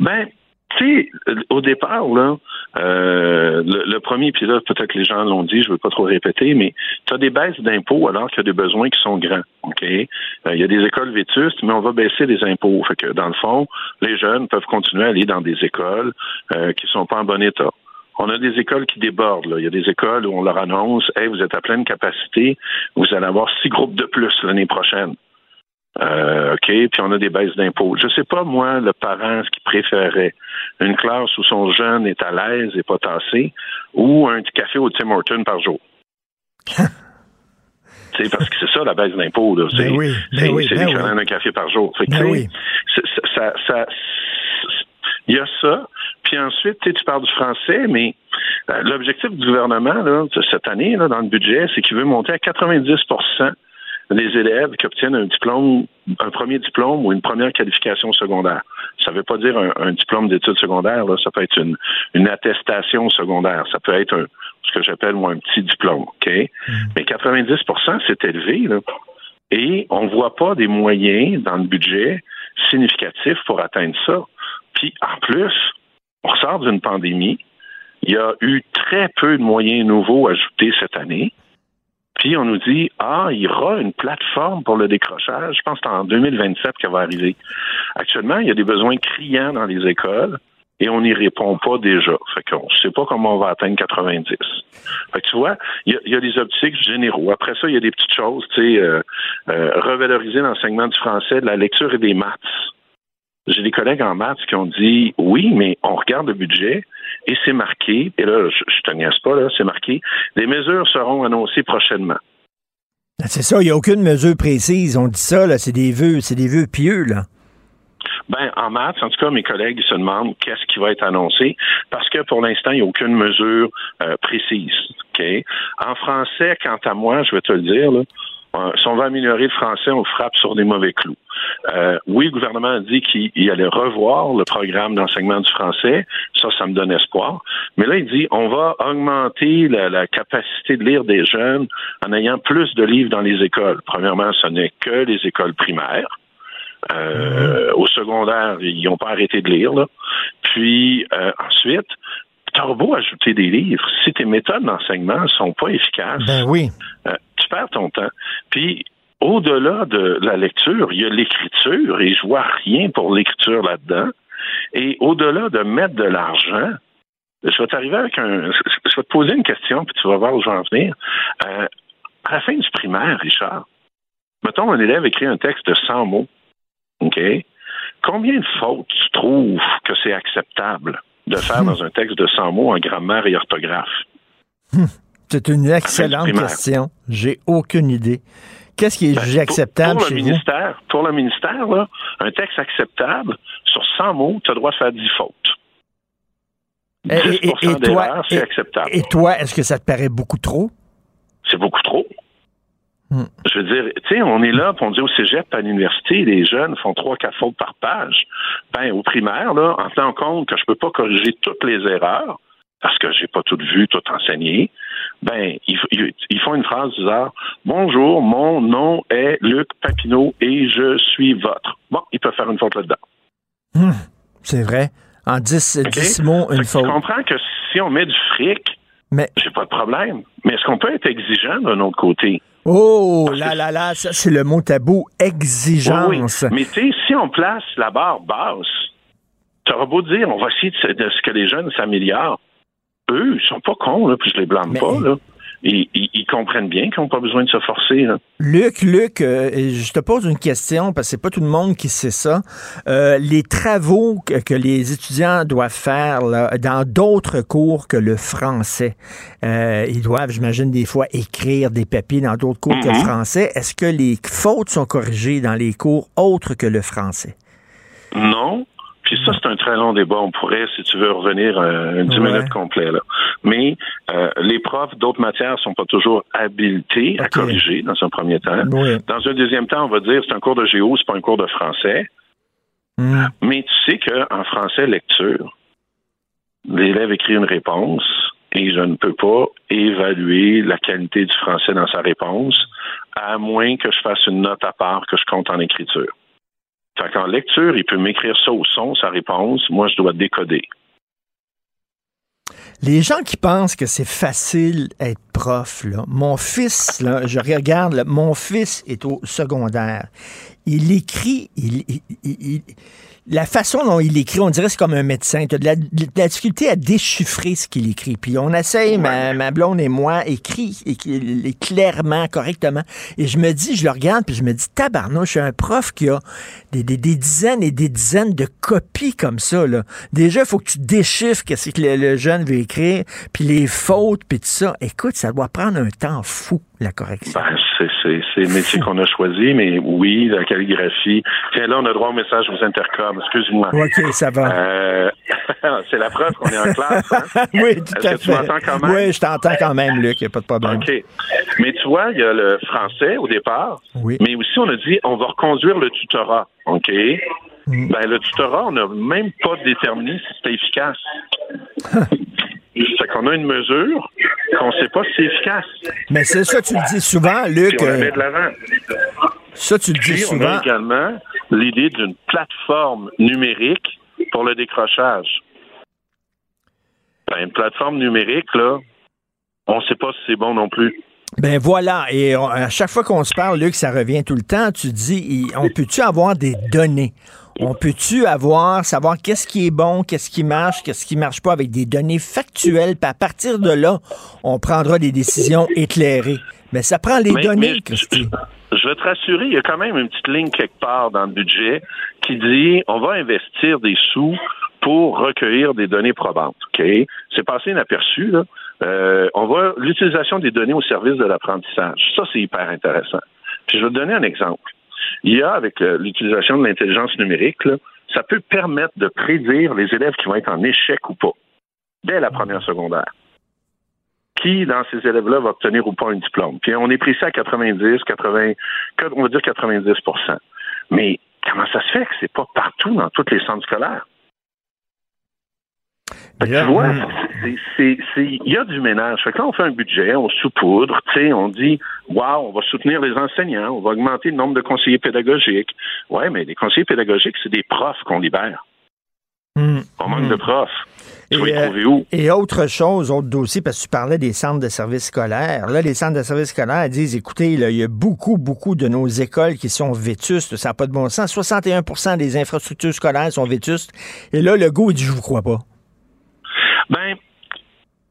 Ben, tu sais, au départ, là, euh, le, premier, puis là, peut-être que les gens l'ont dit, je ne veux pas trop répéter, mais tu as des baisses d'impôts alors qu'il y a des besoins qui sont grands. OK? Euh, il y a des écoles vétustes, mais on va baisser les impôts. Fait que, dans le fond, les jeunes peuvent continuer à aller dans des écoles euh, qui sont pas en bon état. On a des écoles qui débordent. Là. Il y a des écoles où on leur annonce Hey, vous êtes à pleine capacité, vous allez avoir six groupes de plus l'année prochaine. Euh, OK, puis on a des baisses d'impôts. Je sais pas, moi, le parent, ce qu'il préférait. Une classe où son jeune est à l'aise et pas tassé, ou un petit café au Tim Hortons par jour. c'est parce que c'est ça la baisse d'impôts. Là. C'est, ben oui, ben oui, c'est ben un café par jour. Fait ben oui. ça, ça, il y a ça. Puis ensuite, tu parles du français, mais euh, l'objectif du gouvernement là, cette année là, dans le budget, c'est qu'il veut monter à 90 des élèves qui obtiennent un diplôme, un premier diplôme ou une première qualification secondaire. Ça ne veut pas dire un, diplôme d'études secondaires, là, ça peut être une, une attestation secondaire, ça peut être un, ce que j'appelle moi un petit diplôme, OK? Mm. Mais 90% c'est élevé, là. Et on ne voit pas des moyens dans le budget significatifs pour atteindre ça. Puis en plus, on sort d'une pandémie. Il y a eu très peu de moyens nouveaux ajoutés cette année. Puis on nous dit Ah, il y aura une plateforme pour le décrochage. Je pense que c'est en 2027 qu'elle va arriver. Actuellement, il y a des besoins criants dans les écoles et on n'y répond pas déjà. Fait qu'on ne sait pas comment on va atteindre 90. Fait que tu vois, il y, a, des optiques généraux. Après ça, il y a des petites choses, tu sais, euh, euh, revaloriser l'enseignement du français, de la lecture et des maths. J'ai des collègues en maths qui ont dit oui, mais on regarde le budget et c'est marqué, et là, je, je te niaise pas, là, c'est marqué, des mesures seront annoncées prochainement. Ah, c'est ça, il n'y a aucune mesure précise. On dit ça, là, c'est des vœux, c'est des vœux pieux, là. Ben, en maths, en tout cas, mes collègues se demandent qu'est-ce qui va être annoncé parce que pour l'instant, il n'y a aucune mesure euh, précise. OK? En français, quant à moi, je vais te le dire, là, si on veut améliorer le français, on frappe sur des mauvais clous. Euh, oui, le gouvernement a dit qu'il allait revoir le programme d'enseignement du français. Ça, ça me donne espoir. Mais là, il dit on va augmenter la, capacité de lire des jeunes en ayant plus de livres dans les écoles. Premièrement, ce n'est que les écoles primaires. Euh, au secondaire, ils n'ont pas arrêté de lire. Là. Puis ensuite, t'as beau ajouter des livres, si tes méthodes d'enseignement ne sont pas efficaces, ben oui. Euh, tu perds ton temps. Puis, au-delà de la lecture, il y a l'écriture, et je vois rien pour l'écriture là-dedans. Et au-delà de mettre de l'argent, je vais t'arriver avec un. Je vais te poser une question, puis tu vas voir où je vais en venir. Euh, à la fin du primaire, Richard, mettons un élève écrit un texte de 100 mots. OK? Combien de fautes tu trouves que c'est acceptable? De faire hmm. dans un texte de 100 mots en grammaire et orthographe? Hmm. C'est une excellente question. J'ai aucune idée. Qu'est-ce qui est ben, acceptable pour, le ministère, Pour le ministère, là, un texte acceptable, sur 100 mots, tu as droit de faire 10 fautes. 10 et, et, toi, c'est acceptable. Et toi, est-ce que ça te paraît beaucoup trop? C'est beaucoup trop. Hmm. Je veux dire, tu sais, on est là, puis on dit au cégep, à l'université, les jeunes font trois, quatre fautes par page. Ben, au primaire, là, en tenant compte que je peux pas corriger toutes les erreurs, parce que j'ai pas tout vu, tout enseigné, ben, ils, font une phrase disant Bonjour, mon nom est Luc Papineau et je suis votre. Bon, ils peuvent faire une faute là-dedans. Hmm. c'est vrai. En dix, mots, une faute. Je comprends que si on met du fric, mais j'ai pas de problème. Mais est-ce qu'on peut être exigeant d'un autre côté? Oh, là, là, là, ça, c'est le mot tabou, exigence. Mais tu sais, si on place la barre basse, t'auras beau dire, on va essayer de, ce que les jeunes s'améliorent. Eux, ils sont pas cons, là, puis je les blâme pas, là ils, comprennent bien qu'ils n'ont pas besoin de se forcer. Luc, Luc, euh, je te pose une question parce que c'est pas tout le monde qui sait ça. Euh, les travaux que, les étudiants doivent faire dans d'autres cours que le français, euh, ils doivent, j'imagine, des fois écrire des papiers dans d'autres cours que le mm-hmm. français. Est-ce que les fautes sont corrigées dans les cours autres que le français? Non, puis ça, c'est un très long débat. On pourrait, si tu veux, revenir euh, une dix minutes complet. Là. Mais euh, les profs d'autres matières sont pas toujours habilités à corriger dans un premier temps. Dans un deuxième temps, on va dire c'est un cours de géo, c'est pas un cours de français. Hmm. Mais tu sais qu'en français lecture, l'élève écrit une réponse et je ne peux pas évaluer la qualité du français dans sa réponse, à moins que je fasse une note à part que je compte en écriture. Fait qu'en lecture, il peut m'écrire ça au son, sa réponse. Moi, je dois décoder. Les gens qui pensent que c'est facile être prof, là, mon fils, là, je regarde, mon fils est au secondaire. Il écrit, il, il la façon dont il écrit, on dirait c'est comme un médecin. Tu as de la, difficulté à déchiffrer ce qu'il écrit. Puis on essaye, ma, blonde et moi, écrit, écrit clairement, correctement. Et je me dis, je le regarde, puis je me dis, tabarnouche, je suis un prof qui a des, dizaines et des dizaines de copies comme ça. Là. Déjà, il faut que tu déchiffres ce que le, jeune veut écrire, puis les fautes, puis tout ça. Écoute, ça doit prendre un temps fou la correction. Ben, c'est le métier qu'on a choisi, mais oui, la calligraphie. Tiens, là, on a droit au message aux intercoms. Excuse-moi. OK, ça va. Euh, c'est la preuve qu'on est en classe. Hein? oui, tout à fait. tu m'entends quand même? Oui, je t'entends quand même, Luc. Il n'y a pas de problème. OK. Mais tu vois, il y a le français au départ. Oui. Mais aussi, on a dit, on va reconduire le tutorat. OK? Mm. Ben, le tutorat, on n'a même pas déterminé si c'était efficace. C'est qu'on a une mesure qu'on ne sait pas si c'est efficace. Mais c'est ça, tu le dis souvent, Luc. on euh, de l'avant. Ça, tu le dis souvent. On a également l'idée d'une plateforme numérique pour le décrochage. Ben, une plateforme numérique, là, on ne sait pas si c'est bon non plus. Ben voilà, et à chaque fois qu'on se parle, Luc, ça revient tout le temps. Tu dis, on peut-tu avoir des données? On peut-tu avoir, savoir qu'est-ce qui est bon, qu'est-ce qui marche, qu'est-ce qui marche pas avec des données factuelles, puis à partir de là, on prendra des décisions éclairées. Mais ça prend les données, Christy. Je vais te rassurer, il y a quand même une petite ligne quelque part dans le budget qui dit on va investir des sous pour recueillir des données probantes. OK? C'est passé inaperçu, là. Euh, on voit l'utilisation des données au service de l'apprentissage. Ça, c'est hyper intéressant. Puis je vais te donner un exemple. Il y a, avec euh, l'utilisation de l'intelligence numérique, ça peut permettre de prédire les élèves qui vont être en échec ou pas, dès la première secondaire. Qui, dans ces élèves-là, va obtenir ou pas un diplôme? Puis on est pris ça à 90, 80, on va dire 90% Mais comment ça se fait que c'est pas partout dans tous les centres scolaires? Tu vois, il y a du ménage. Fait que là, on fait un budget, on saupoudre, on dit, waouh, on va soutenir les enseignants, on va augmenter le nombre de conseillers pédagogiques. Ouais, mais les conseillers pédagogiques, c'est des profs qu'on libère. Hmm. On manque de hmm. profs. Et, euh, où? et autre chose, autre dossier, parce que tu parlais des centres de services scolaires. Là, les centres de services scolaires disent, écoutez, il y a beaucoup, beaucoup de nos écoles qui sont vétustes. Ça n'a pas de bon sens. 61% des infrastructures scolaires sont vétustes. Et là, le goût, dit, je vous crois pas. Ben,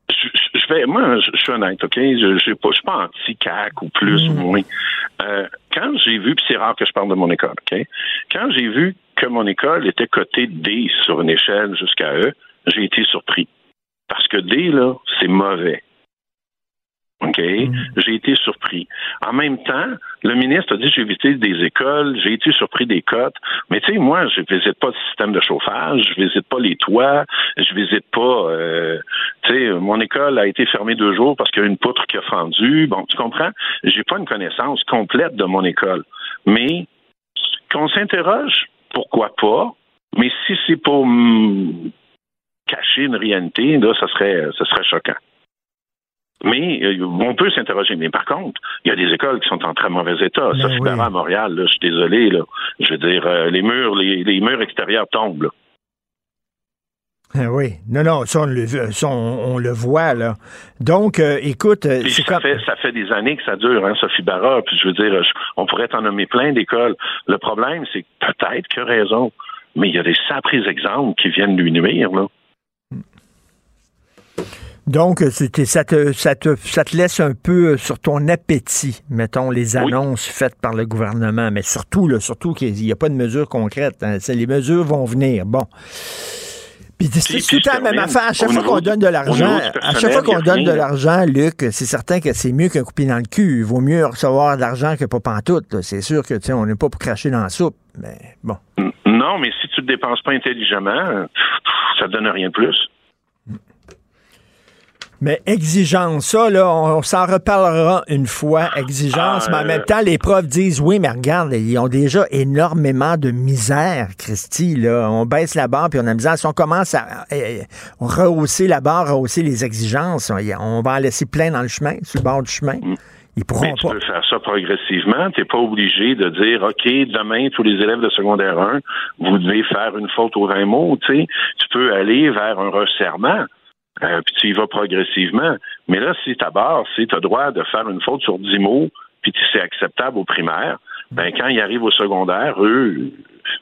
je, vais, moi, je, suis honnête, OK? Je ne suis pas anti-CAC ou plus ou mm. moins. Euh, quand j'ai vu, puis c'est rare que je parle de mon école, OK? Quand j'ai vu que mon école était cotée D sur une échelle jusqu'à E, j'ai été surpris. Parce que D, là, c'est mauvais. OK? Mm. J'ai été surpris. En même temps, le ministre a dit j'ai visité des écoles, j'ai été surpris des cotes. Mais tu sais, moi, je visite pas le système de chauffage, je visite pas les toits, je visite pas. Euh, tu sais, mon école a été fermée deux jours parce qu'il y a une poutre qui a fendu. Bon, tu comprends? J'ai pas une connaissance complète de mon école. Mais qu'on s'interroge, pourquoi pas? Mais si c'est pour cacher une réalité, là, ça serait, ça serait choquant. Mais euh, on peut s'interroger. Mais par contre, il y a des écoles qui sont en très mauvais état. Ça, c'est à Montréal, là, je suis désolé. Là. Je veux dire, euh, les murs, les, murs extérieurs tombent. Ah oui, non, non, ça on le, on, le voit là. Donc, euh, écoute, ça, fait, ça fait des années que ça dure, hein, Sophie Barra. Puis je veux dire, on pourrait en nommer plein d'écoles. Le problème, c'est peut-être que raison, mais il y a des sacrés exemples qui viennent lui nuire là. Donc, ça te, ça, te, ça te laisse un peu euh, sur ton appétit, mettons, les annonces faites par le gouvernement, mais surtout, là, surtout qu'il n'y a pas de mesures concrètes. Hein. Les mesures vont venir. Bon. Puis c'est tout le temps la même affaire. À chaque fois qu'on donne de l'argent, à chaque fois qu'on donne de l'argent, Luc, c'est certain que c'est mieux qu'un coupé dans le cul. Il vaut mieux recevoir de l'argent que pas pantoute. C'est sûr que on n'est pas pour cracher dans la soupe. Mais bon. Non, mais si tu ne dépenses pas intelligemment, ça ne donne rien de plus. Mais exigence, ça, là, on, s'en reparlera une fois, exigence, mais en même temps, les profs disent, oui, mais regarde, ils ont déjà énormément de misère, Christy, là. On baisse la barre, puis on a misère. Si on commence à rehausser la barre, rehausser les exigences, on va en laisser plein dans le chemin, sur le bord du chemin. Ils pourront Mais tu peux faire ça progressivement. Tu n'es pas obligé de dire, OK, demain, tous les élèves de secondaire 1, vous devez faire une faute au 20 mots. Tu peux aller vers un resserrement. Euh, puis tu y vas progressivement. Mais là, si ta barre, c'est tu as droit de faire une faute sur 10 mots, puis c'est acceptable au primaire, ben quand ils arrivent au secondaire, eux,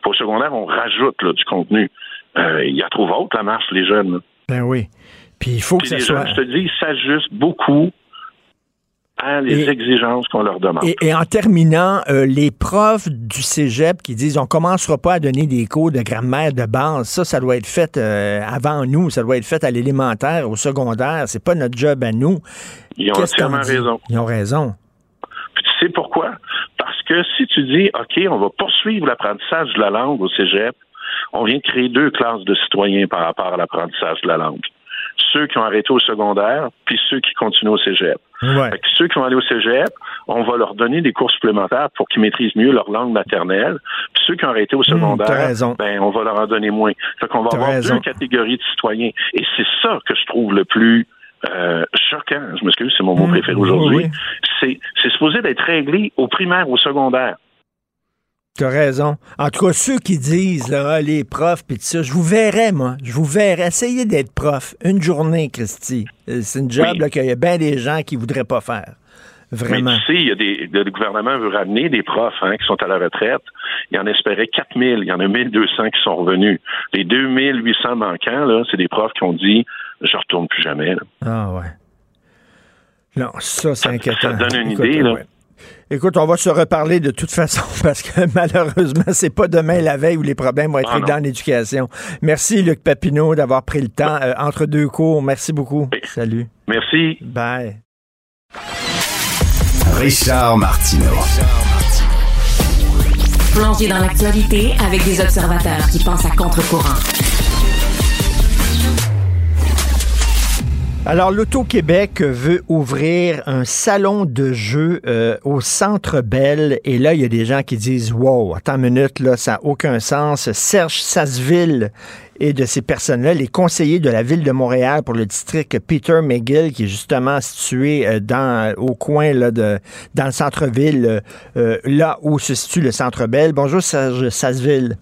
au secondaire, on rajoute du contenu. Euh, il y a trop haute la marche, les jeunes. Ben oui. Puis il faut que ça soit. je te dis, ils s'ajustent beaucoup les exigences qu'on leur demande. Et, en terminant, euh, les profs du cégep qui disent on commencera pas à donner des cours de grammaire de base, ça, ça doit être fait euh, avant nous, ça doit être fait à l'élémentaire, au secondaire, c'est pas notre job à nous. Ils ont entièrement raison. Ils ont raison. Puis tu sais pourquoi? Parce que si tu dis, OK, on va poursuivre l'apprentissage de la langue au cégep, on vient de créer deux classes de citoyens par rapport à l'apprentissage de la langue ceux qui ont arrêté au secondaire, puis ceux qui continuent au cégep. ceux qui vont aller au cégep, on va leur donner des cours supplémentaires pour qu'ils maîtrisent mieux leur langue maternelle. Puis ceux qui ont arrêté au hmm, secondaire, ben, on va leur en donner moins. Fait qu'on va avoir deux catégories de citoyens. Et c'est ça que je trouve le plus euh, choquant. Je m'excuse, c'est mon mot hmm, préféré aujourd'hui. C'est, c'est supposé d'être réglé au primaire, au secondaire. Tu as raison. En tout cas, ceux qui disent, là, ah, les profs, puis ça, je vous verrai, moi. Je vous verrai. Essayez d'être prof une journée, Christy. Euh, c'est une job qu'il y a bien des gens qui voudraient pas faire. Vraiment. Mais tu sais, il y a des, le gouvernement veut ramener des profs hein, qui sont à la retraite. Il en espérait 4000. Il y en a 1200 qui sont revenus. Les 2800 manquants, là, c'est des profs qui ont dit, je retourne plus jamais. Ah ouais. Non, ça, c'est inquiétant. Ça donne une idée, là. Écoute, on va se reparler de toute façon parce que malheureusement, c'est pas demain la veille où les problèmes vont être ah, réglés dans l'éducation. Merci, Luc Papineau, d'avoir pris le temps euh, entre deux cours. Merci beaucoup. Salut. Merci. Bye. Richard Martineau. Plongé dans l'actualité avec des observateurs qui pensent à contre-courant. Alors, l'Auto-Québec veut ouvrir un salon de jeu euh, au Centre Bell. Et là, il y a des gens qui disent, wow, attends une minute, là, ça n'a aucun sens. Serge Sasseville et de ces personnes-là, les conseillers de la ville de Montréal pour le district Peter McGill, qui est justement situé euh, dans, au coin de, dans le centre-ville, euh, là où se situe le Centre Bell. Bonjour, Serge Sasseville.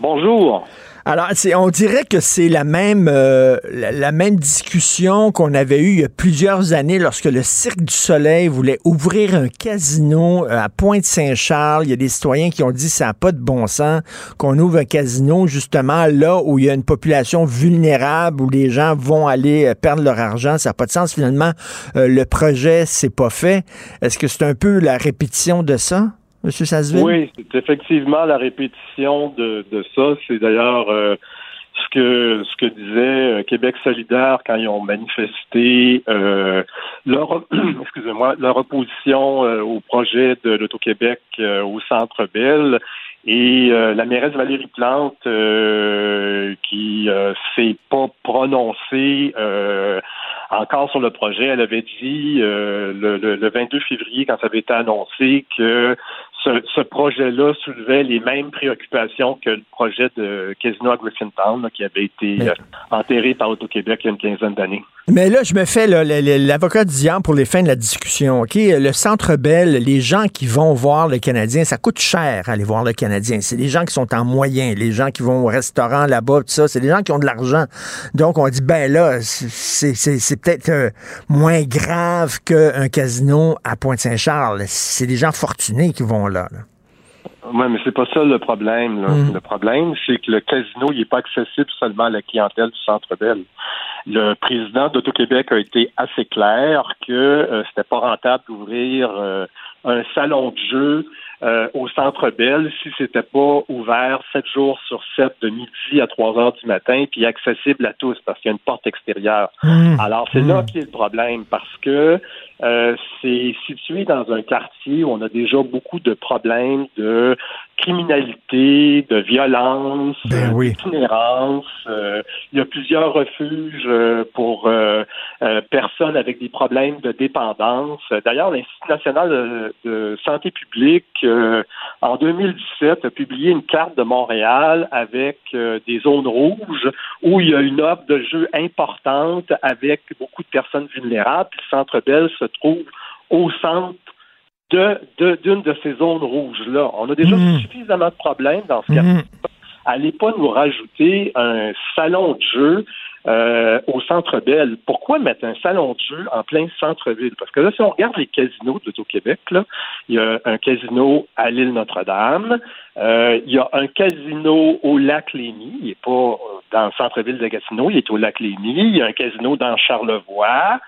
Bonjour. Alors, on dirait que c'est la même, euh, la, même discussion qu'on avait eue il y a plusieurs années lorsque le Cirque du Soleil voulait ouvrir un casino euh, à Pointe-Saint-Charles. Il y a des citoyens qui ont dit ça n'a pas de bon sens qu'on ouvre un casino justement là où il y a une population vulnérable, où les gens vont aller euh, perdre leur argent. Ça n'a pas de sens. Finalement, le projet, c'est pas fait. Est-ce que c'est un peu la répétition de ça? Oui, c'est effectivement la répétition de, de ça. C'est d'ailleurs euh, ce que ce que disait euh, Québec solidaire quand ils ont manifesté euh, leur excusez-moi leur opposition au projet de l'Auto-Québec au Centre Bell. Et la mairesse Valérie Plante, qui s'est pas prononcée encore sur le projet, elle avait dit le, le, le, 22 février, quand ça avait été annoncé, que ce, projet-là soulevait les mêmes préoccupations que le projet de Casino à Griffintown, qui avait été euh, enterré par Auto-Québec il y a une quinzaine d'années. Mais là, je me fais l'avocat du diable pour les fins de la discussion. Ok, Le Centre Bell, les gens qui vont voir le Canadien, ça coûte cher aller voir le Canadien. C'est des gens qui sont en moyen, les gens qui vont au restaurant là-bas, tout ça. C'est des gens qui ont de l'argent. Donc, on dit, ben là, c'est peut-être euh, moins grave qu'un casino à Pointe-Saint-Charles. C'est des gens fortunés qui vont là. Oui, mais c'est pas ça le problème. Mm. Le problème, c'est que le casino, n'est pas accessible seulement à la clientèle du Centre Bell. Le président d'Auto-Québec a été assez clair que euh, c'était pas rentable d'ouvrir euh, un salon de jeu euh, au Centre Bell si c'était pas ouvert sept jours sur sept de midi à trois heures du matin puis accessible à tous parce qu'il y a une porte extérieure. Mm. Alors c'est là mm. qui est le problème parce que euh, c'est situé dans un quartier où on a déjà beaucoup de problèmes de criminalité, de violence, ben d'itinérance. Euh, il y a plusieurs refuges euh, pour personnes avec des problèmes de dépendance. D'ailleurs, l'Institut national de, santé publique, en 2017, a publié une carte de Montréal avec des zones rouges où il y a une offre de jeu importante avec beaucoup de personnes vulnérables. le Centre Bell se trouve au centre d'une de, d'une de, ces zones rouges-là. On a déjà mmh. suffisamment de problèmes dans ce cas. Mmh. Allez pas nous rajouter un salon de jeu euh, au Centre Bell. Pourquoi mettre un salon de jeu en plein centre-ville? Parce que là, si on regarde les casinos de québec là, il y a un casino à l'île Notre-Dame, euh, il y a un casino au lac Lémy, il n'est pas dans le centre-ville de Gatineau, il est au lac Lémy, il y a un casino dans Charlevoix,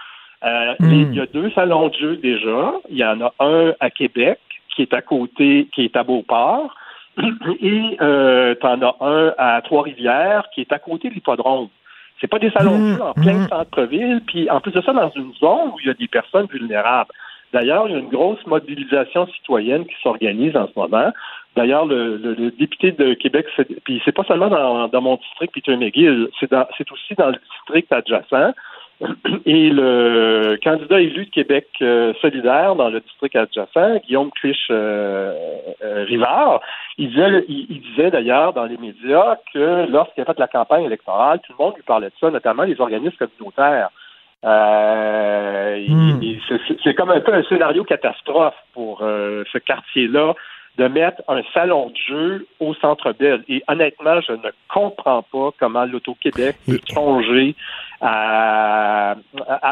euh, il y a deux salons de jeu déjà, il y en a un à Québec qui est à côté, qui est à Beauport, et euh, tu en as un à Trois-Rivières qui est à côté de l'hippodrome. C'est pas des salons de jeu en plein mmh. centre-ville, puis en plus de ça, dans une zone où il y a des personnes vulnérables. D'ailleurs, il y a une grosse mobilisation citoyenne qui s'organise en ce moment. D'ailleurs, le, député de Québec, puis c'est pas seulement dans, mon district, Peter McGill, c'est aussi dans le district adjacent. Et le candidat élu de Québec euh, solidaire dans le district adjacent, Guillaume Clich euh, euh, Rivard, il disait, il, disait d'ailleurs dans les médias que lorsqu'il a fait la campagne électorale, tout le monde lui parlait de ça, notamment les organismes communautaires. Hmm. C'est comme un peu un scénario catastrophe pour ce quartier-là de mettre un salon de jeu au Centre Bell. Et honnêtement, je ne comprends pas comment l'Auto-Québec peut songer à,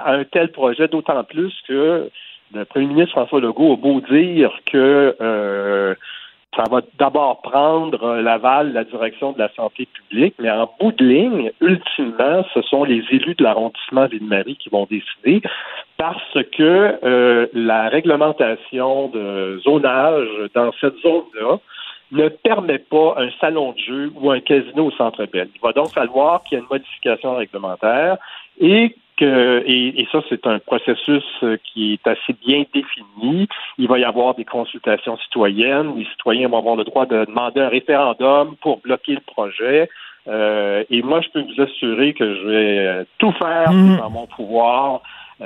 un tel projet, d'autant plus que le premier ministre François Legault a beau dire que euh, ça va d'abord prendre l'aval la direction de la santé publique, mais en bout de ligne, ultimement, ce sont les élus de l'arrondissement Ville-Marie qui vont décider parce que euh, la réglementation de zonage dans cette zone-là ne permet pas un salon de jeu ou un casino au centre belle. Il va donc falloir qu'il y ait une modification réglementaire et et, ça, c'est un processus euh, qui est assez bien défini. Il va y avoir des consultations citoyennes. Les citoyens vont avoir le droit de demander un référendum pour bloquer le projet. Euh, et moi, je peux vous assurer que je vais euh, tout faire mmh. dans mon pouvoir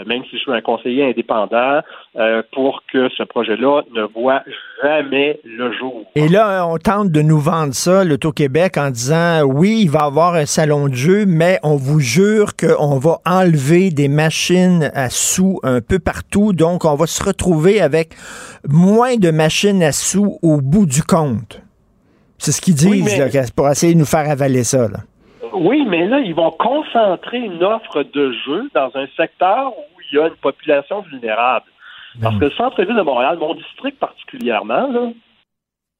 même si je suis un conseiller indépendant, euh, pour que ce projet-là ne voit jamais le jour. Et là, on tente de nous vendre ça, l'Auto-Québec, en disant oui, il va y avoir un salon de jeu, mais on vous jure qu'on va enlever des machines à sous un peu partout. Donc, on va se retrouver avec moins de machines à sous au bout du compte. C'est ce qu'ils disent pour essayer de nous faire avaler ça. Là. Oui, mais là, ils vont concentrer une offre de jeu dans un secteur où il y a une population vulnérable. Parce que le centre-ville de Montréal, mon district particulièrement, là,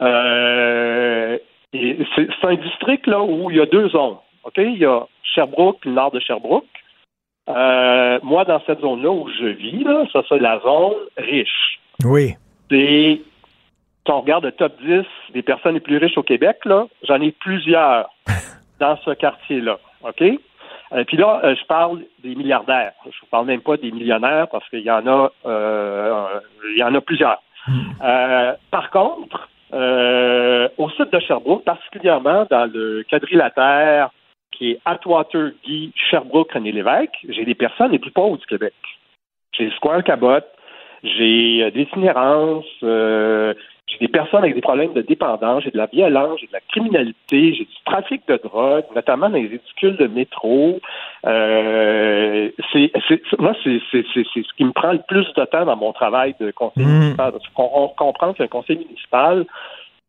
euh, c'est un district là où il y a deux zones. OK? Il y a Sherbrooke, le nord de Sherbrooke. Euh, moi, dans cette zone-là où je vis, là, ça, c'est la zone riche. Oui. C'est, quand on regarde le top 10 des personnes les plus riches au Québec, là, j'en ai plusieurs. dans ce quartier-là. OK? Et euh, puis là, euh, je parle des milliardaires. Je ne parle même pas des millionnaires parce qu'il y en a euh, il y en a plusieurs. Hmm. par contre, au sud de Sherbrooke, particulièrement dans le quadrilatère qui est Atwater, Guy, Sherbrooke, René Lévesque, j'ai des personnes les plus pauvres du Québec. J'ai Square Cabot, j'ai des itinérances, j'ai des personnes avec des problèmes de dépendance, j'ai de la violence, j'ai de la criminalité, j'ai du trafic de drogue, notamment dans les édicules de métro. Euh, c'est, moi, c'est, ce qui me prend le plus de temps dans mon travail de conseiller mmh. municipal. On, comprend qu'un conseil municipal,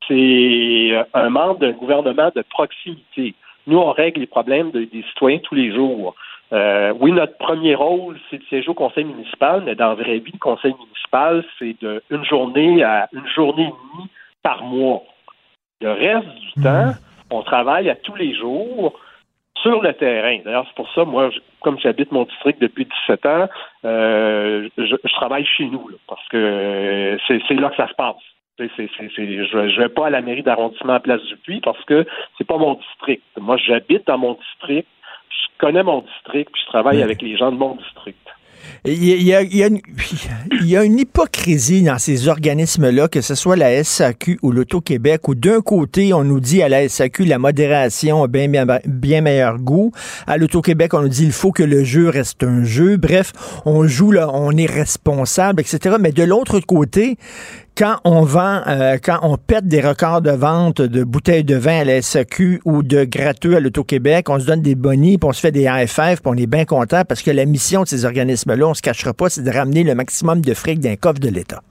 c'est un membre d'un gouvernement de proximité. Nous, on règle les problèmes des citoyens tous les jours. Euh, oui, notre premier rôle, c'est de siéger au conseil municipal, mais dans la vraie vie, le conseil municipal, c'est de une journée à une journée et demie par mois. Le reste du temps, on travaille à tous les jours sur le terrain. D'ailleurs, c'est pour ça, moi, comme j'habite mon district depuis 17 ans, euh, je, travaille chez nous, parce que c'est là que ça se passe. je ne vais pas à la mairie d'arrondissement à Place du Puy parce que c'est pas mon district. Moi, j'habite dans mon district je connais mon district, puis je travaille avec les gens de mon district. Il y, a, il, y a une, hypocrisie dans ces organismes-là, que ce soit la SAQ ou l'Auto-Québec, où d'un côté, on nous dit à la SAQ la modération a bien, bien, bien meilleur goût. À l'Auto-Québec, on nous dit il faut que le jeu reste un jeu. Bref, on joue là, on est responsable, etc. Mais de l'autre côté, quand on vend, euh, quand on pète des records de vente de bouteilles de vin à la SAQ ou de gratteux à l'Auto-Québec, on se donne des bonnies, puis on se fait des AFF, puis on est bien content parce que la mission de ces organismes-là, on se cachera pas, c'est de ramener le maximum de fric d'un coffre de l'État.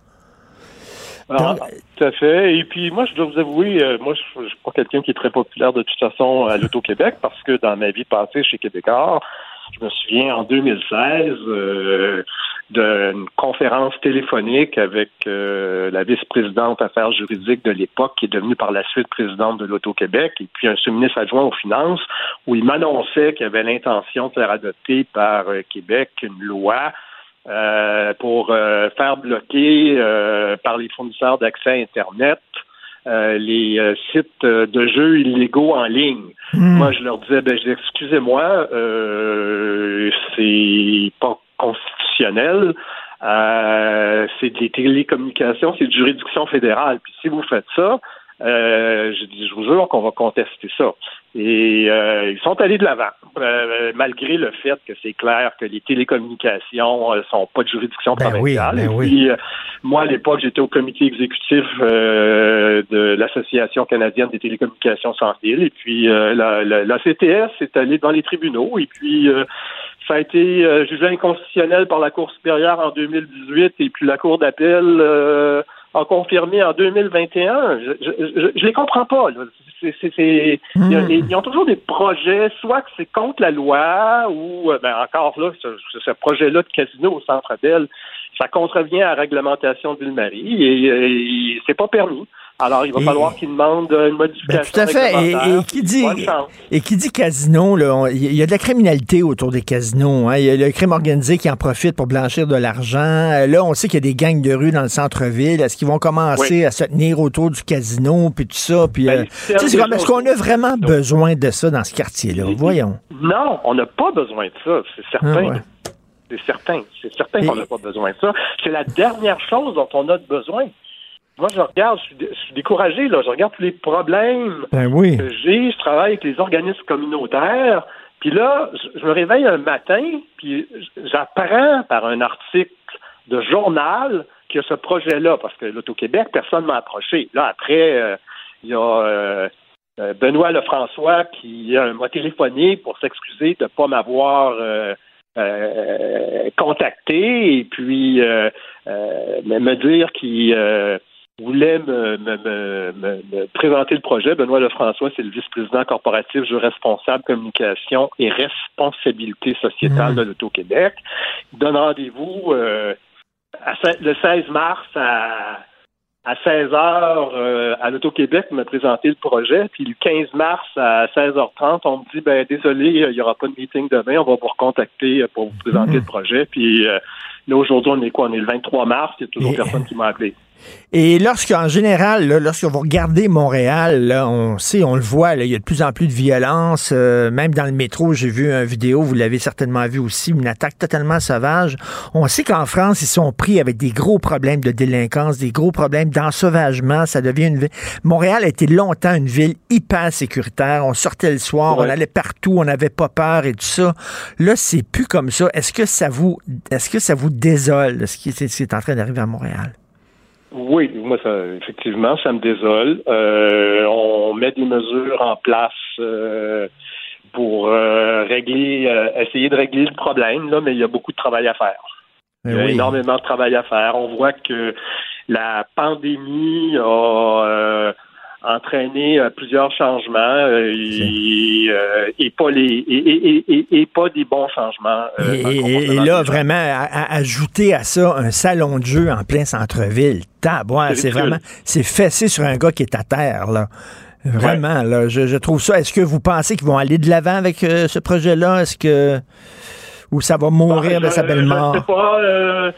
Ah, tout à fait. Et puis moi, je dois vous avouer, euh, moi, je ne suis pas quelqu'un qui est très populaire de toute façon à l'Auto-Québec parce que dans ma vie passée chez Québécois, je me souviens en 2016 euh, d'une conférence téléphonique avec euh, la vice-présidente affaires juridiques de l'époque, qui est devenue par la suite présidente de l'Auto-Québec, et puis un sous-ministre adjoint aux finances, où il m'annonçait qu'il avait l'intention de faire adopter par Québec une loi euh, pour euh, faire bloquer euh, par les fournisseurs d'accès à Internet les sites de jeux illégaux en ligne. Hmm. Moi, je leur disais, ben, excusez-moi, c'est pas constitutionnel. C'est des télécommunications, c'est de juridiction fédérale. Puis si vous faites ça, euh, je, dis, je vous jure qu'on va contester ça. Et euh, ils sont allés de l'avant, euh, malgré le fait que c'est clair que les télécommunications ne sont pas de juridiction ben provinciale. Ben oui, puis, moi, à l'époque, j'étais au comité exécutif de l'Association canadienne des télécommunications sans fil. Et puis, la, la, la, CTS est allée dans les tribunaux. Et puis, ça a été jugé inconstitutionnel par la Cour supérieure en 2018. Et puis, la Cour d'appel a confirmé en 2021. Je, je, je les comprends pas. Là. C'est, hmm. ils ont toujours des projets, soit que c'est contre la loi ou euh, ben encore là, ce, ce projet-là de casino au centre Bell, ça contrevient à la réglementation de Ville-Marie et, et c'est pas permis. Alors, il va falloir qu'il demande une modification. Ben, tout à fait. Et, qui dit, et qui dit casino, il y a de la criminalité autour des casinos. Hein. Il y a le crime organisé qui en profite pour blanchir de l'argent. Euh, là, on sait qu'il y a des gangs de rue dans le centre-ville. Est-ce qu'ils vont commencer à se tenir autour du casino, puis tout ça? Puis, ben, euh, est-ce qu'on a vraiment besoin de ça dans ce quartier-là? Voyons. Non, on n'a pas besoin de ça, c'est certain. Ah, c'est certain. C'est certain qu'on n'a pas besoin de ça. C'est la dernière chose dont on a besoin. Moi, je regarde, je suis, découragé, là. Je regarde tous les problèmes ben que j'ai. Je travaille avec les organismes communautaires. Puis là, je, me réveille un matin, puis j'apprends par un article de journal qu'il y a ce projet-là, parce que l'Auto-Québec, personne ne m'a approché. Là, après, euh, il y a euh, euh, Benoît Lefrançois qui m'a téléphoné pour s'excuser de ne pas m'avoir contacté et puis me dire qu'il voulait me, me, me, présenter le projet. Benoît Lefrançois, c'est le vice-président corporatif, jeu responsable, communication et responsabilité sociétale mmh. de l'Auto-Québec. Il donne rendez-vous euh, le 16 mars à, à 16 h euh, à l'Auto-Québec pour me présenter le projet. Puis le 15 mars à 16h30, on me dit ben désolé, il n'y aura pas de meeting demain, on va vous recontacter pour vous présenter mmh. le projet. Puis euh, là aujourd'hui, on est quoi? On est le 23 mars, il n'y a toujours personne qui m'a appelé. Et lorsqu'en général, lorsque vous regardez Montréal, on sait, on le voit, il y a de plus en plus de violence. Euh, même dans le métro, j'ai vu une vidéo, vous l'avez certainement vu aussi, une attaque totalement sauvage. On sait qu'en France, ils sont pris avec des gros problèmes de délinquance, des gros problèmes d'ensauvagement. Ça devient une ville. Montréal a été longtemps une ville hyper sécuritaire. On sortait le soir, on allait partout, on n'avait pas peur et tout ça. Là, c'est plus comme ça. Est-ce que ça vous, est-ce que ça vous désole ce qui est en train d'arriver à Montréal? Oui, moi, ça, effectivement, ça me désole. Euh, on met des mesures en place euh, pour euh, régler, essayer de régler le problème, là, mais il y a beaucoup de travail à faire. Il y a énormément de travail à faire. On voit que la pandémie a entraîné plusieurs changements euh, et, pas les et, pas des bons changements. et, là, vraiment, ajouter à ça un salon de jeu en plein centre-ville c'est vraiment, c'est fessé sur un gars qui est à terre, là. Vraiment, là, je, trouve ça. Est-ce que vous pensez qu'ils vont aller de l'avant avec euh, ce projet-là? Est-ce que. Ou ça va mourir de sa belle mort? Je sais pas. Euh,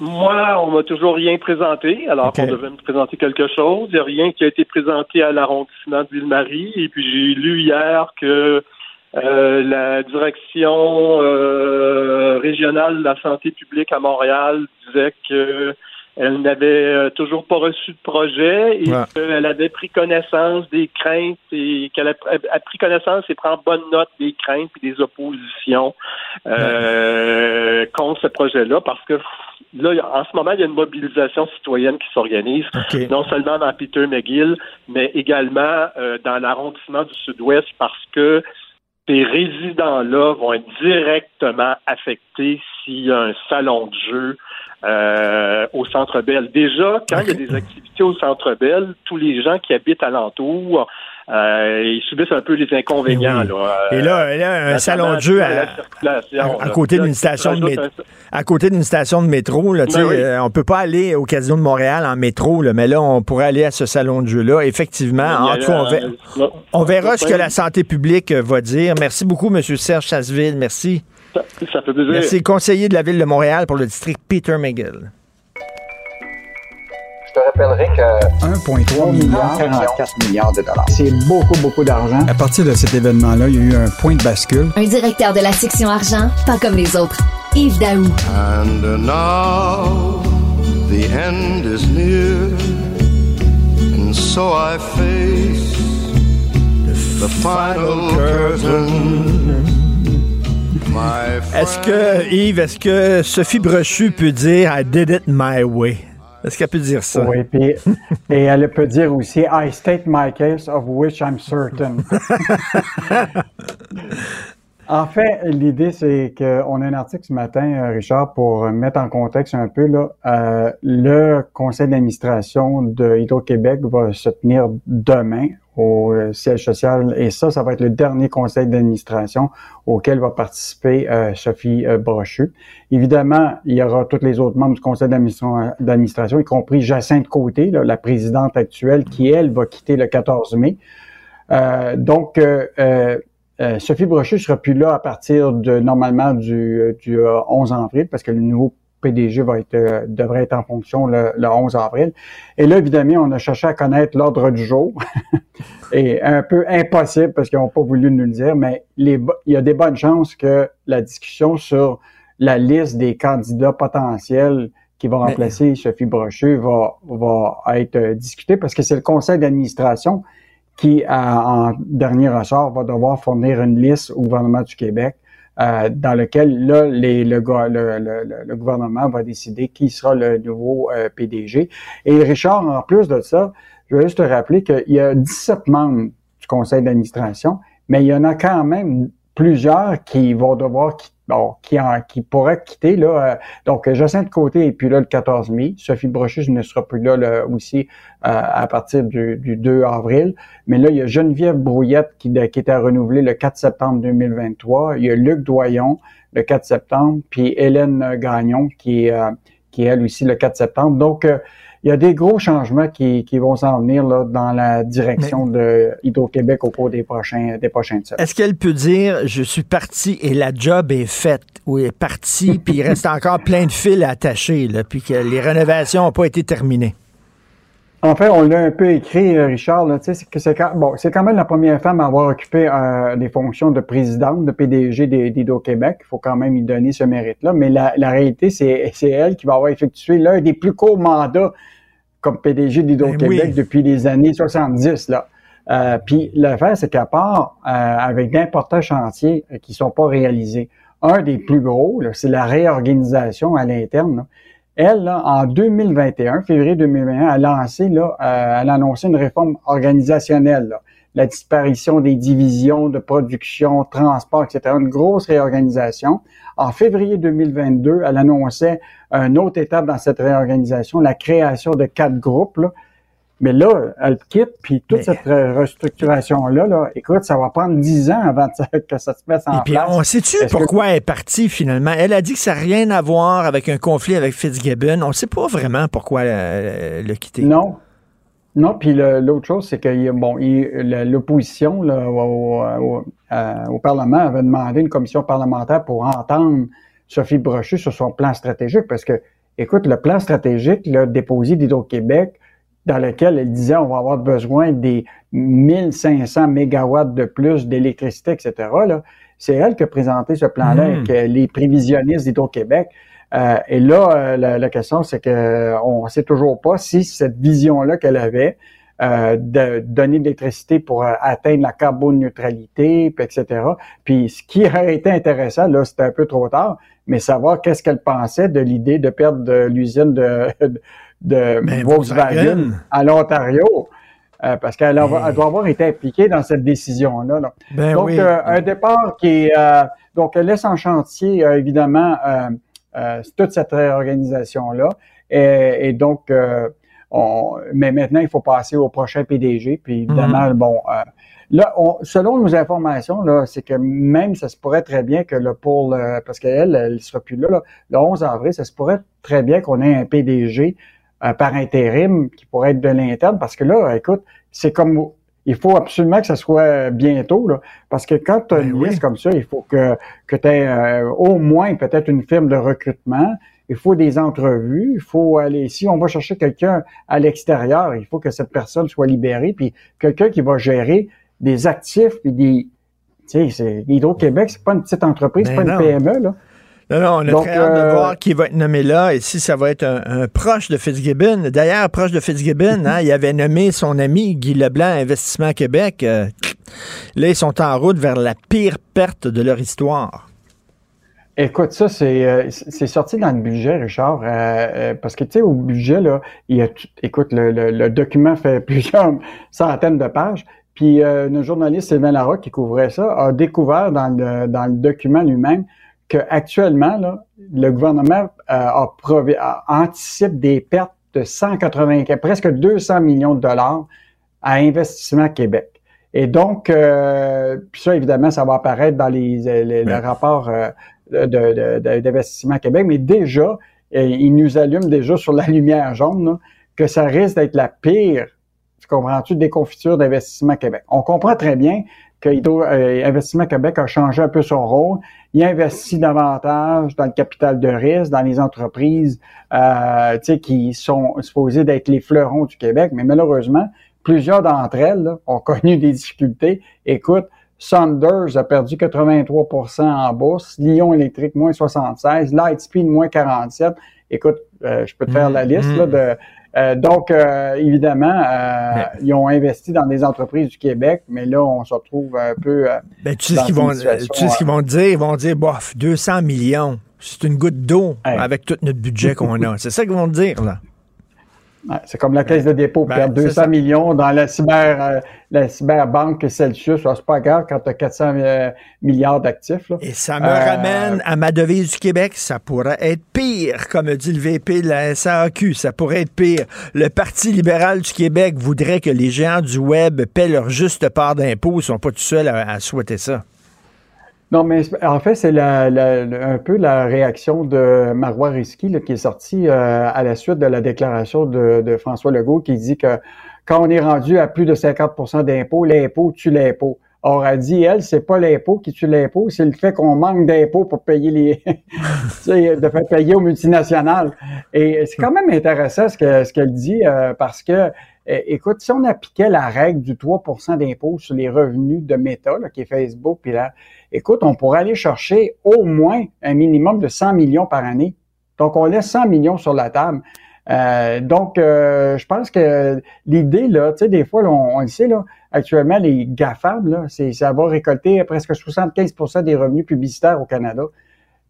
moi, on m'a toujours rien présenté, alors qu'on devait me présenter quelque chose. Il n'y a rien qui a été présenté à l'arrondissement de Ville-Marie. Et puis, j'ai lu hier que euh, la direction régionale de la santé publique à Montréal disait que elle n'avait euh, toujours pas reçu de projet et qu'elle avait pris connaissance des craintes et qu'elle a, pris connaissance et prend bonne note des craintes et des oppositions euh, contre ce projet-là parce que là, en ce moment, il y a une mobilisation citoyenne qui s'organise, non seulement dans Peter McGill, mais également euh, dans l'arrondissement du Sud-Ouest, parce que ces résidents-là vont être directement affectés s'il y a un salon de jeu euh, au Centre Bell. Déjà, quand il y a des activités au Centre Bell, tous les gens qui habitent alentour euh, ils subissent un peu les inconvénients. Et là, là un salon de jeu à, côté d'une station de métro. À côté d'une station de métro, là, euh, on peut pas aller au Casino de Montréal en métro, là, mais là, on pourrait aller à ce salon de jeu-là. Effectivement, en tout cas, on, verra ce que la santé publique va dire. Merci beaucoup, M. Serge Chasseville. Merci. Ça, fait plaisir. Merci, conseiller de la Ville de Montréal pour le district Peter McGill te rappellerai que 1,3 milliard, 44 milliards de dollars. C'est beaucoup, beaucoup d'argent. À partir de cet événement-là, il y a eu un point de bascule. Un directeur de la section argent, pas comme les autres. Yves Daou. And now, the end is near. And so I face the final curtain. Est-ce que, Yves, est-ce que Sophie Brochu peut dire I did it my way? Est-ce qu'elle peut dire ça? Oui, puis, et elle peut dire aussi I state my case of which I'm certain. en fait, l'idée, c'est qu'on a un article ce matin, euh, Richard, pour mettre en contexte un peu. Là, euh, le conseil d'administration de Hydro-Québec va se tenir demain au euh, siège social. Et ça, ça va être le dernier conseil d'administration auquel va participer euh, Sophie euh, Brochu. Évidemment, il y aura tous les autres membres du conseil d'administration, y compris Jacinthe Côté, la présidente actuelle, qui, elle, va quitter le 14 mai. donc, Sophie Brochu sera plus là à partir de, normalement, du, du 11 avril, parce que le nouveau PDG va être, euh, devrait être en fonction le, 11 avril. Et là, évidemment, on a cherché à connaître l'ordre du jour. Et un peu impossible parce qu'ils n'ont pas voulu nous le dire, mais il y a des bonnes chances que la discussion sur la liste des candidats potentiels qui vont remplacer Sophie Brochu va, va être euh, discutée parce que c'est le conseil d'administration qui, en dernier ressort, va devoir fournir une liste au gouvernement du Québec euh, dans lequel là, les, le, le, le, gouvernement va décider qui sera le nouveau euh, PDG. Et Richard, en plus de ça, je veux juste te rappeler qu'il y a 17 membres du conseil d'administration, mais il y en a quand même plusieurs qui vont devoir quitter bon, qui, en, qui pourrait quitter. Là, euh, donc, Jacinthe Côté et puis là le 14 mai. Sophie Brochu ne sera plus là, aussi euh, à partir du, 2 avril. Mais là, il y a Geneviève Brouillette qui, qui était renouvelée le 4 septembre 2023. Il y a Luc Doyon le 4 septembre, puis Hélène Gagnon qui est, euh, qui est elle aussi le 4 septembre. Donc, il y a des gros changements qui, qui vont s'en venir là, dans la direction de Hydro-Québec au cours des prochains des prochaines semaines. Est-ce qu'elle peut dire je suis parti et la job est faite ou est partie puis il reste encore plein de fils attachés là, puis que les rénovations n'ont pas été terminées? En fait, on l'a un peu écrit, euh, Richard, là, c'est que c'est quand, bon, c'est quand même la première femme à avoir occupé euh, des fonctions de présidente, de PDG d'Hydro-Québec. Il faut quand même y donner ce mérite-là. Mais la, la réalité, c'est, c'est elle qui va avoir effectué l'un des plus courts mandats comme PDG d'Hydro-Québec ben depuis les années 70. Là. Euh, puis l'affaire, c'est qu'à part euh, avec d'importants chantiers euh, qui sont pas réalisés, un des plus gros, c'est la réorganisation à l'interne. Elle, là, en 2021, février 2021, a lancé, là, euh, elle a annoncé une réforme organisationnelle. Là la disparition des divisions de production, transport, etc. Une grosse réorganisation. En février 2022, elle annonçait une autre étape dans cette réorganisation, la création de quatre groupes. Mais là, elle quitte, puis toute cette restructuration-là, là, écoute, ça va prendre dix ans avant que ça se mette en Et puis, On sait-tu pourquoi elle est partie finalement? Elle a dit que ça n'a rien à voir avec un conflit avec Fitzgibbon. On ne sait pas vraiment pourquoi elle l'a quitté. Non, non, puis l'autre chose, c'est que bon, l'opposition au, euh, au, Parlement avait demandé une commission parlementaire pour entendre Sophie Brochu sur son plan stratégique, parce que, écoute, le plan stratégique là, déposé d'Hydro-Québec, dans lequel elle disait on va avoir besoin des 1500 mégawatts de plus d'électricité, etc. C'est elle qui a présenté ce plan-là mmh. avec les prévisionnistes d'Hydro-Québec. Euh, et là, euh, la, question, c'est que on ne sait toujours pas si cette vision-là qu'elle avait euh, de donner de l'électricité pour euh, atteindre la carboneutralité, puis etc. Puis ce qui aurait été intéressant, là, c'était un peu trop tard, mais savoir qu'est-ce qu'elle pensait de l'idée de perdre l'usine de, de, Ben, Volkswagen, à l'Ontario. euh, parce qu'elle elle doit avoir été impliquée dans cette décision-là. là. Ben donc, oui. euh, un départ qui euh, donc, elle laisse en chantier, euh, évidemment, toute cette réorganisation-là. Et, et donc, on- mais maintenant, il faut passer au prochain PDG. Puis évidemment, bon, euh, là, on- selon nos informations, là, c'est que même ça se pourrait très bien que le pour le, parce qu'elle, elle sera plus là, là, le 11 avril, ça se pourrait très bien qu'on ait un PDG euh, par intérim qui pourrait être de l'interne, parce que là, écoute, c'est comme il faut absolument que ça soit bientôt, là, parce que quand tu as une liste comme ça, il faut que, que tu aies au moins peut-être une firme de recrutement, il faut des entrevues, il faut aller, si on va chercher quelqu'un à l'extérieur, il faut que cette personne soit libérée, puis quelqu'un qui va gérer des actifs, puis des... Tu sais, c'est- Hydro-Québec, c'est pas une petite entreprise, c'est Ben pas non. une PME, là. Non, non, on a Donc, très hâte de euh, voir qui va être nommé là et si ça va être un, un proche de Fitzgibbon. D'ailleurs, proche de Fitzgibbon, hein, il avait nommé son ami Guy Leblanc Investissement Québec. Euh, là, ils sont en route vers la pire perte de leur histoire. Écoute, ça, c'est euh, c'est sorti dans le budget, Richard, euh, parce que, tu sais, au budget, là, il y a écoute, le, le- le document fait plusieurs centaines de pages, puis euh, notre journaliste Sylvain Larocque, qui couvrait ça, a découvert dans le, dans le document lui-même que actuellement, là, le gouvernement euh, a, provi- a- anticipe des pertes de 180, presque 200 millions de dollars à Investissement Québec. Et donc, euh, puis ça, évidemment, ça va apparaître dans les, les, les rapports euh, de- de- de- d'investissement Québec, mais déjà, euh, il nous allume déjà sur la lumière jaune là, que ça risque d'être la pire, tu comprends-tu, déconfiture d'investissement Québec. On comprend très bien que Hydro- euh, Investissement Québec a changé un peu son rôle. Il investit davantage dans le capital de risque, dans les entreprises euh, qui sont supposées d'être les fleurons du Québec, mais malheureusement, plusieurs d'entre elles là, ont connu des difficultés. Écoute, Saunders a perdu 83% en bourse, Lyon Électrique moins 76, Lightspeed moins 47. Écoute, euh, je peux te faire la liste là, de euh, donc, euh, évidemment, euh, ils ont investi dans des entreprises du Québec, mais là, on se retrouve un peu. euh, Ben, tu sais ce qu'ils vont, situation, tu sais ce qu'ils vont dire? Ils vont dire, bof, 200 millions. C'est une goutte d'eau avec tout notre budget qu'on a. C'est ça qu'ils vont dire, là. Ouais, c'est comme la caisse de dépôt, Ben, perdre c'est 200 ça. millions dans la cyber, euh, la cyberbanque Celsius. Alors, C'est pas grave quand tu as 400 euh, milliards d'actifs. là. Et ça me Euh, ramène à ma devise du Québec. Ça pourrait être pire, comme dit le VP de la SAQ. Ça pourrait être pire. Le Parti libéral du Québec voudrait que les géants du Web paient leur juste part d'impôts. Ils sont pas tout seuls à, à souhaiter ça. Non, mais en fait, c'est un peu la réaction de Marois Risky qui est sortie euh, à la suite de la déclaration de, François Legault qui dit que quand on est rendu à plus de 50% d'impôts, l'impôt tue l'impôt. Or, elle dit, elle, c'est pas l'impôt qui tue l'impôt, c'est le fait qu'on manque d'impôts pour payer les, de faire payer aux multinationales. Et c'est quand même intéressant ce que ce qu'elle dit euh, parce que, écoute, si on appliquait la règle du 3% d'impôt sur les revenus de Meta, qui est Facebook, puis là, écoute, on pourrait aller chercher au moins un minimum de 100 millions par année. Donc, on laisse 100 millions sur la table. Euh, donc, euh, je pense que l'idée, là, tu sais, des fois, là, on, on le sait, là, actuellement, les GAFAM, là, c'est, ça va récolter presque 75% des revenus publicitaires au Canada.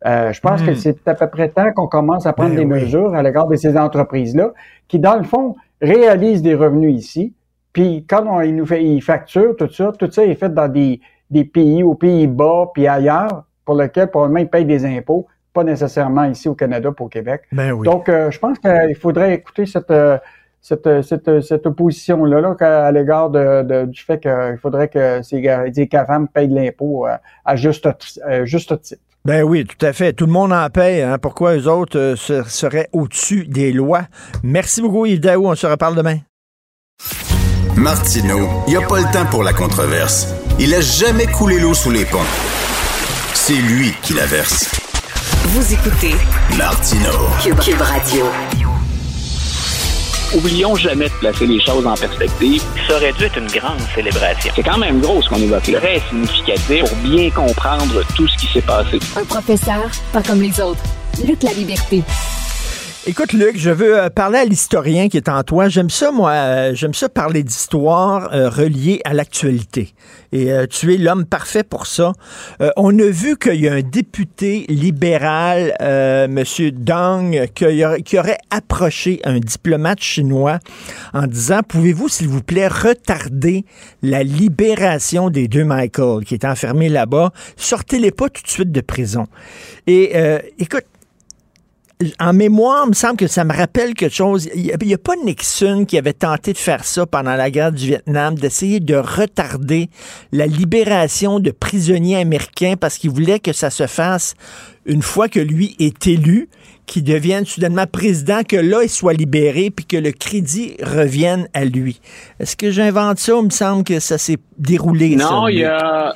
Euh, je pense Hmm. que c'est à peu près temps qu'on commence à prendre Ben des oui. mesures à l'égard de ces entreprises-là, qui, dans le fond, réalisent des revenus ici. Puis, quand on, ils nous fait, ils facturent tout ça, tout ça est fait dans des, des pays, aux Pays-Bas, puis ailleurs, pour lesquels, probablement, ils payent des impôts, pas nécessairement ici au Canada, pour Québec. Ben oui. Donc, euh, je pense qu'il faudrait écouter cette, euh, cette, cette, cette opposition-là là, à l'égard de, de- du fait qu'il faudrait que ces, gars- ces CAFAM payent de l'impôt euh, à juste, euh, juste titre. Ben oui, tout à fait. Tout le monde en paye. Hein. Pourquoi eux autres euh, se- seraient au-dessus des lois? Merci beaucoup, Yves Daou. On se reparle demain. Martineau, il n'y a pas le temps pour la controverse. Il a jamais coulé l'eau sous les ponts. C'est lui qui la verse. Vous écoutez Martineau. Cube, Cube Radio. Oublions jamais de placer les choses en perspective. Ça aurait dû être une grande célébration. C'est quand même gros ce qu'on évoque là. Très significatif pour bien comprendre tout ce qui s'est passé. Un professeur, pas comme les autres. Lutte la liberté. Écoute, Luc, je veux euh, parler à l'historien qui est en toi. J'aime ça, moi, euh, j'aime ça parler d'histoire euh, reliée à l'actualité. Et tu es l'homme parfait pour ça. on a vu qu'il y a un député libéral, M. Dong, qui, qui aurait approché un diplomate chinois en disant, pouvez-vous, s'il vous plaît, retarder la libération des deux Michael qui est enfermés là-bas? Sortez-les pas tout de suite de prison. Et écoute, en mémoire, il me semble que ça me rappelle quelque chose. Il n'y a, pas Nixon qui avait tenté de faire ça pendant la guerre du Vietnam, d'essayer de retarder la libération de prisonniers américains parce qu'il voulait que ça se fasse une fois que lui est élu, qu'il devienne soudainement président, que là, il soit libéré, puis que le crédit revienne à lui. Est-ce que j'invente ça? Il me semble que ça s'est déroulé. Non, il y a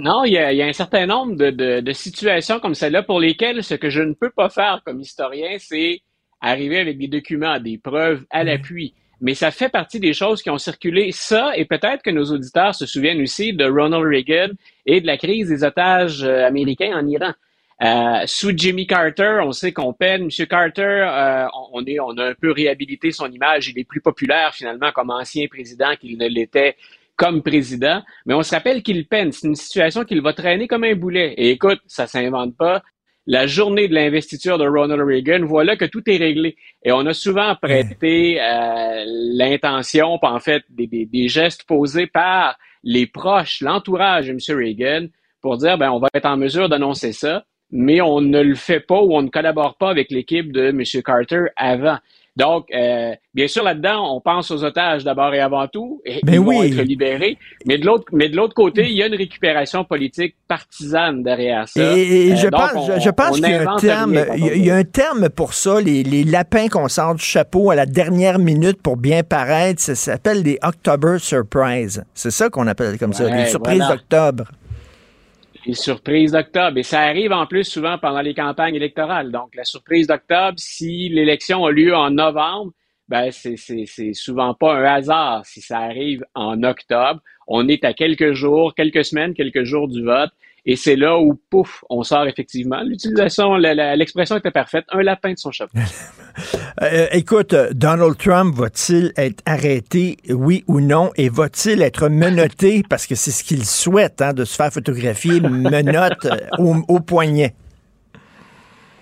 non, il y, a, un certain nombre de, situations comme celle-là pour lesquelles ce que je ne peux pas faire comme historien, c'est arriver avec des documents, des preuves à l'appui. Mais ça fait partie des choses qui ont circulé. Ça, et peut-être que nos auditeurs se souviennent aussi de Ronald Reagan et de la crise des otages euh, américains en Iran. Euh, sous Jimmy Carter, on sait qu'on peine. M. Carter, euh, on, est, on a un peu réhabilité son image. Il est plus populaire finalement comme ancien président qu'il ne l'était comme président, mais on se rappelle qu'il peine. C'est une situation qu'il va traîner comme un boulet. Et écoute, ça s'invente pas. La journée de l'investiture de Ronald Reagan, voilà que tout est réglé. Et on a souvent prêté euh, l'intention, en fait, des, des, gestes posés par les proches, l'entourage de M. Reagan, pour dire, ben, on va être en mesure d'annoncer ça, mais on ne le fait pas ou on ne collabore pas avec l'équipe de M. Carter avant. Donc, euh, bien sûr, là-dedans, on pense aux otages d'abord et avant tout, et ben ils vont être libérés. Mais de l'autre, mais de l'autre côté, il y a une récupération politique partisane derrière ça. Et, je, euh, pense, je, pense qu'il y a un terme, il y a un terme pour ça, les, les lapins qu'on sort du chapeau à la dernière minute pour bien paraître. Ça s'appelle les October Surprise. C'est ça qu'on appelle comme ça, les surprises d'octobre les surprises d'octobre. Et ça arrive en plus souvent pendant les campagnes électorales. Donc, la surprise d'octobre, si l'élection a lieu en novembre, ben, c'est souvent pas un hasard si ça arrive en octobre. On est à quelques jours, quelques semaines, quelques jours du vote. Et c'est là où, pouf, on sort effectivement. L'utilisation, l'expression était parfaite. Un lapin de son chapeau. Euh, écoute, Donald Trump va-t-il être arrêté, oui ou non? Et va-t-il être menotté, parce que c'est ce qu'il souhaite, hein, de se faire photographier, menotte euh, au, au, poignet?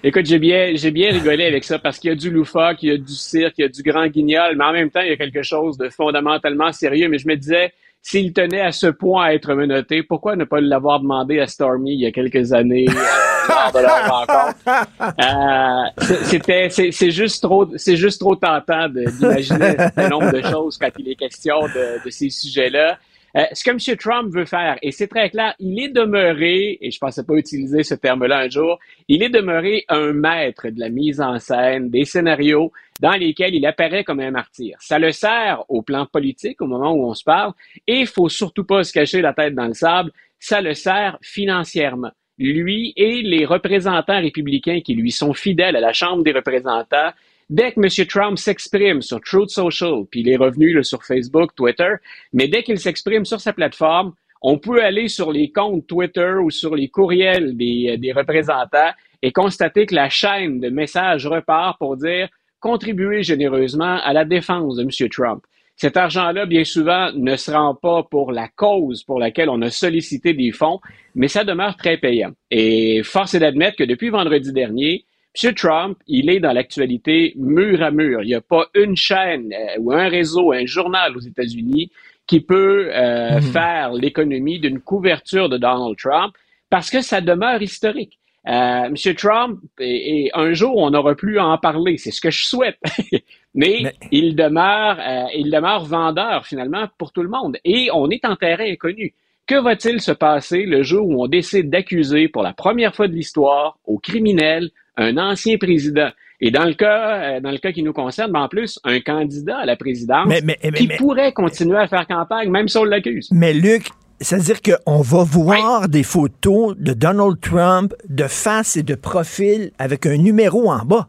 Écoute, j'ai bien, j'ai bien rigolé avec ça parce qu'il y a du loufoque, il y a du cirque, il y a du grand guignol, mais en même temps, il y a quelque chose de fondamentalement sérieux. Mais je me disais, s'il tenait à ce point à être menotté, pourquoi ne pas l'avoir demandé à Stormy il y a quelques années euh, lors de leur rencontre? Euh, c'était, c'est, juste trop, c'est juste trop tentant d'imaginer un nombre de choses quand il est question de, de ces sujets-là. Euh, ce que M. Trump veut faire, et c'est très clair, il est demeuré, et je pensais pas utiliser ce terme-là un jour, il est demeuré un maître de la mise en scène, des scénarios dans lesquels il apparaît comme un martyr. Ça le sert au plan politique au moment où on se parle, et il faut surtout pas se cacher la tête dans le sable, ça le sert financièrement lui et les représentants républicains qui lui sont fidèles à la Chambre des représentants Dès que M. Trump s'exprime sur Truth Social, puis il est revenu sur Facebook, Twitter, mais dès qu'il s'exprime sur sa plateforme, on peut aller sur les comptes Twitter ou sur les courriels des, des représentants et constater que la chaîne de messages repart pour dire contribuer généreusement à la défense de M. Trump. Cet argent-là, bien souvent, ne se rend pas pour la cause pour laquelle on a sollicité des fonds, mais ça demeure très payant. Et force est d'admettre que depuis vendredi dernier, M. Trump, il est dans l'actualité mur à mur. Il n'y a pas une chaîne euh, ou un réseau, un journal aux États-Unis qui peut euh, mhm. faire l'économie d'une couverture de Donald Trump parce que ça demeure historique. Euh, M. Trump, et, un jour, on n'aura plus à en parler. C'est ce que je souhaite. Mais, il demeure, il demeure vendeur finalement pour tout le monde. Et on est en terrain inconnu. Que va-t-il se passer le jour où on décide d'accuser pour la première fois de l'histoire aux criminels un ancien président. Et dans le cas, euh, dans le cas qui nous concerne, ben, en plus, un candidat à la présidence qui pourrait continuer à faire campagne, même si on l'accuse. Mais Luc, c'est-à-dire qu'on va voir des photos de Donald Trump de face et de profil avec un numéro en bas,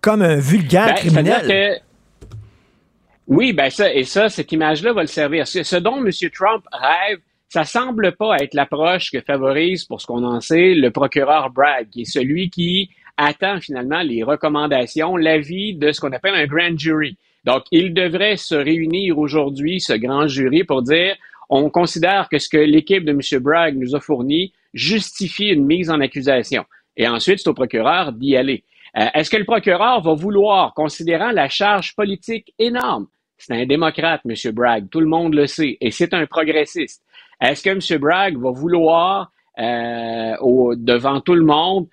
comme un vulgaire ben, criminel. Oui, ben ça, et ça, cette image-là va le servir. Ce dont M. Trump rêve, ça semble pas être l'approche que favorise, pour ce qu'on en sait, le procureur Bragg, qui est celui qui, attend finalement les recommandations, l'avis de ce qu'on appelle un grand jury. Donc, il devrait se réunir aujourd'hui, ce grand jury, pour dire on considère que ce que l'équipe de M. Bragg nous a fourni justifie une mise en accusation. Et ensuite, c'est au procureur d'y aller. Euh, est-ce que le procureur va vouloir, considérant la charge politique énorme, c'est un démocrate, M. Bragg, tout le monde le sait, et c'est un progressiste. Est-ce que M. Bragg va vouloir, euh, au, devant tout le monde,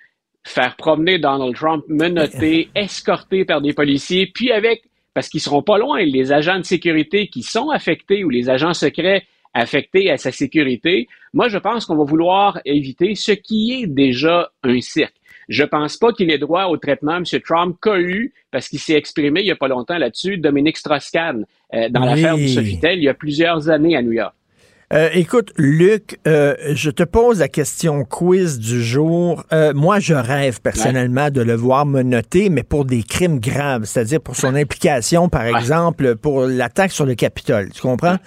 faire promener Donald Trump menotté, escorté par des policiers, puis avec, parce qu'ils seront pas loin, les agents de sécurité qui sont affectés ou les agents secrets affectés à sa sécurité, moi je pense qu'on va vouloir éviter ce qui est déjà un cirque. Je pense pas qu'il ait droit au traitement, M. Trump, qu'a eu, parce qu'il s'est exprimé il y a pas longtemps là-dessus, Dominique Strauss-Kahn, euh, dans l'affaire du Sofitel, il y a plusieurs années à New York. Euh, écoute, Luc, euh, je te pose la question quiz du jour. moi, je rêve personnellement de le voir me noter, mais pour des crimes graves, c'est-à-dire pour son implication, par exemple, pour l'attaque sur le Capitole. Tu comprends?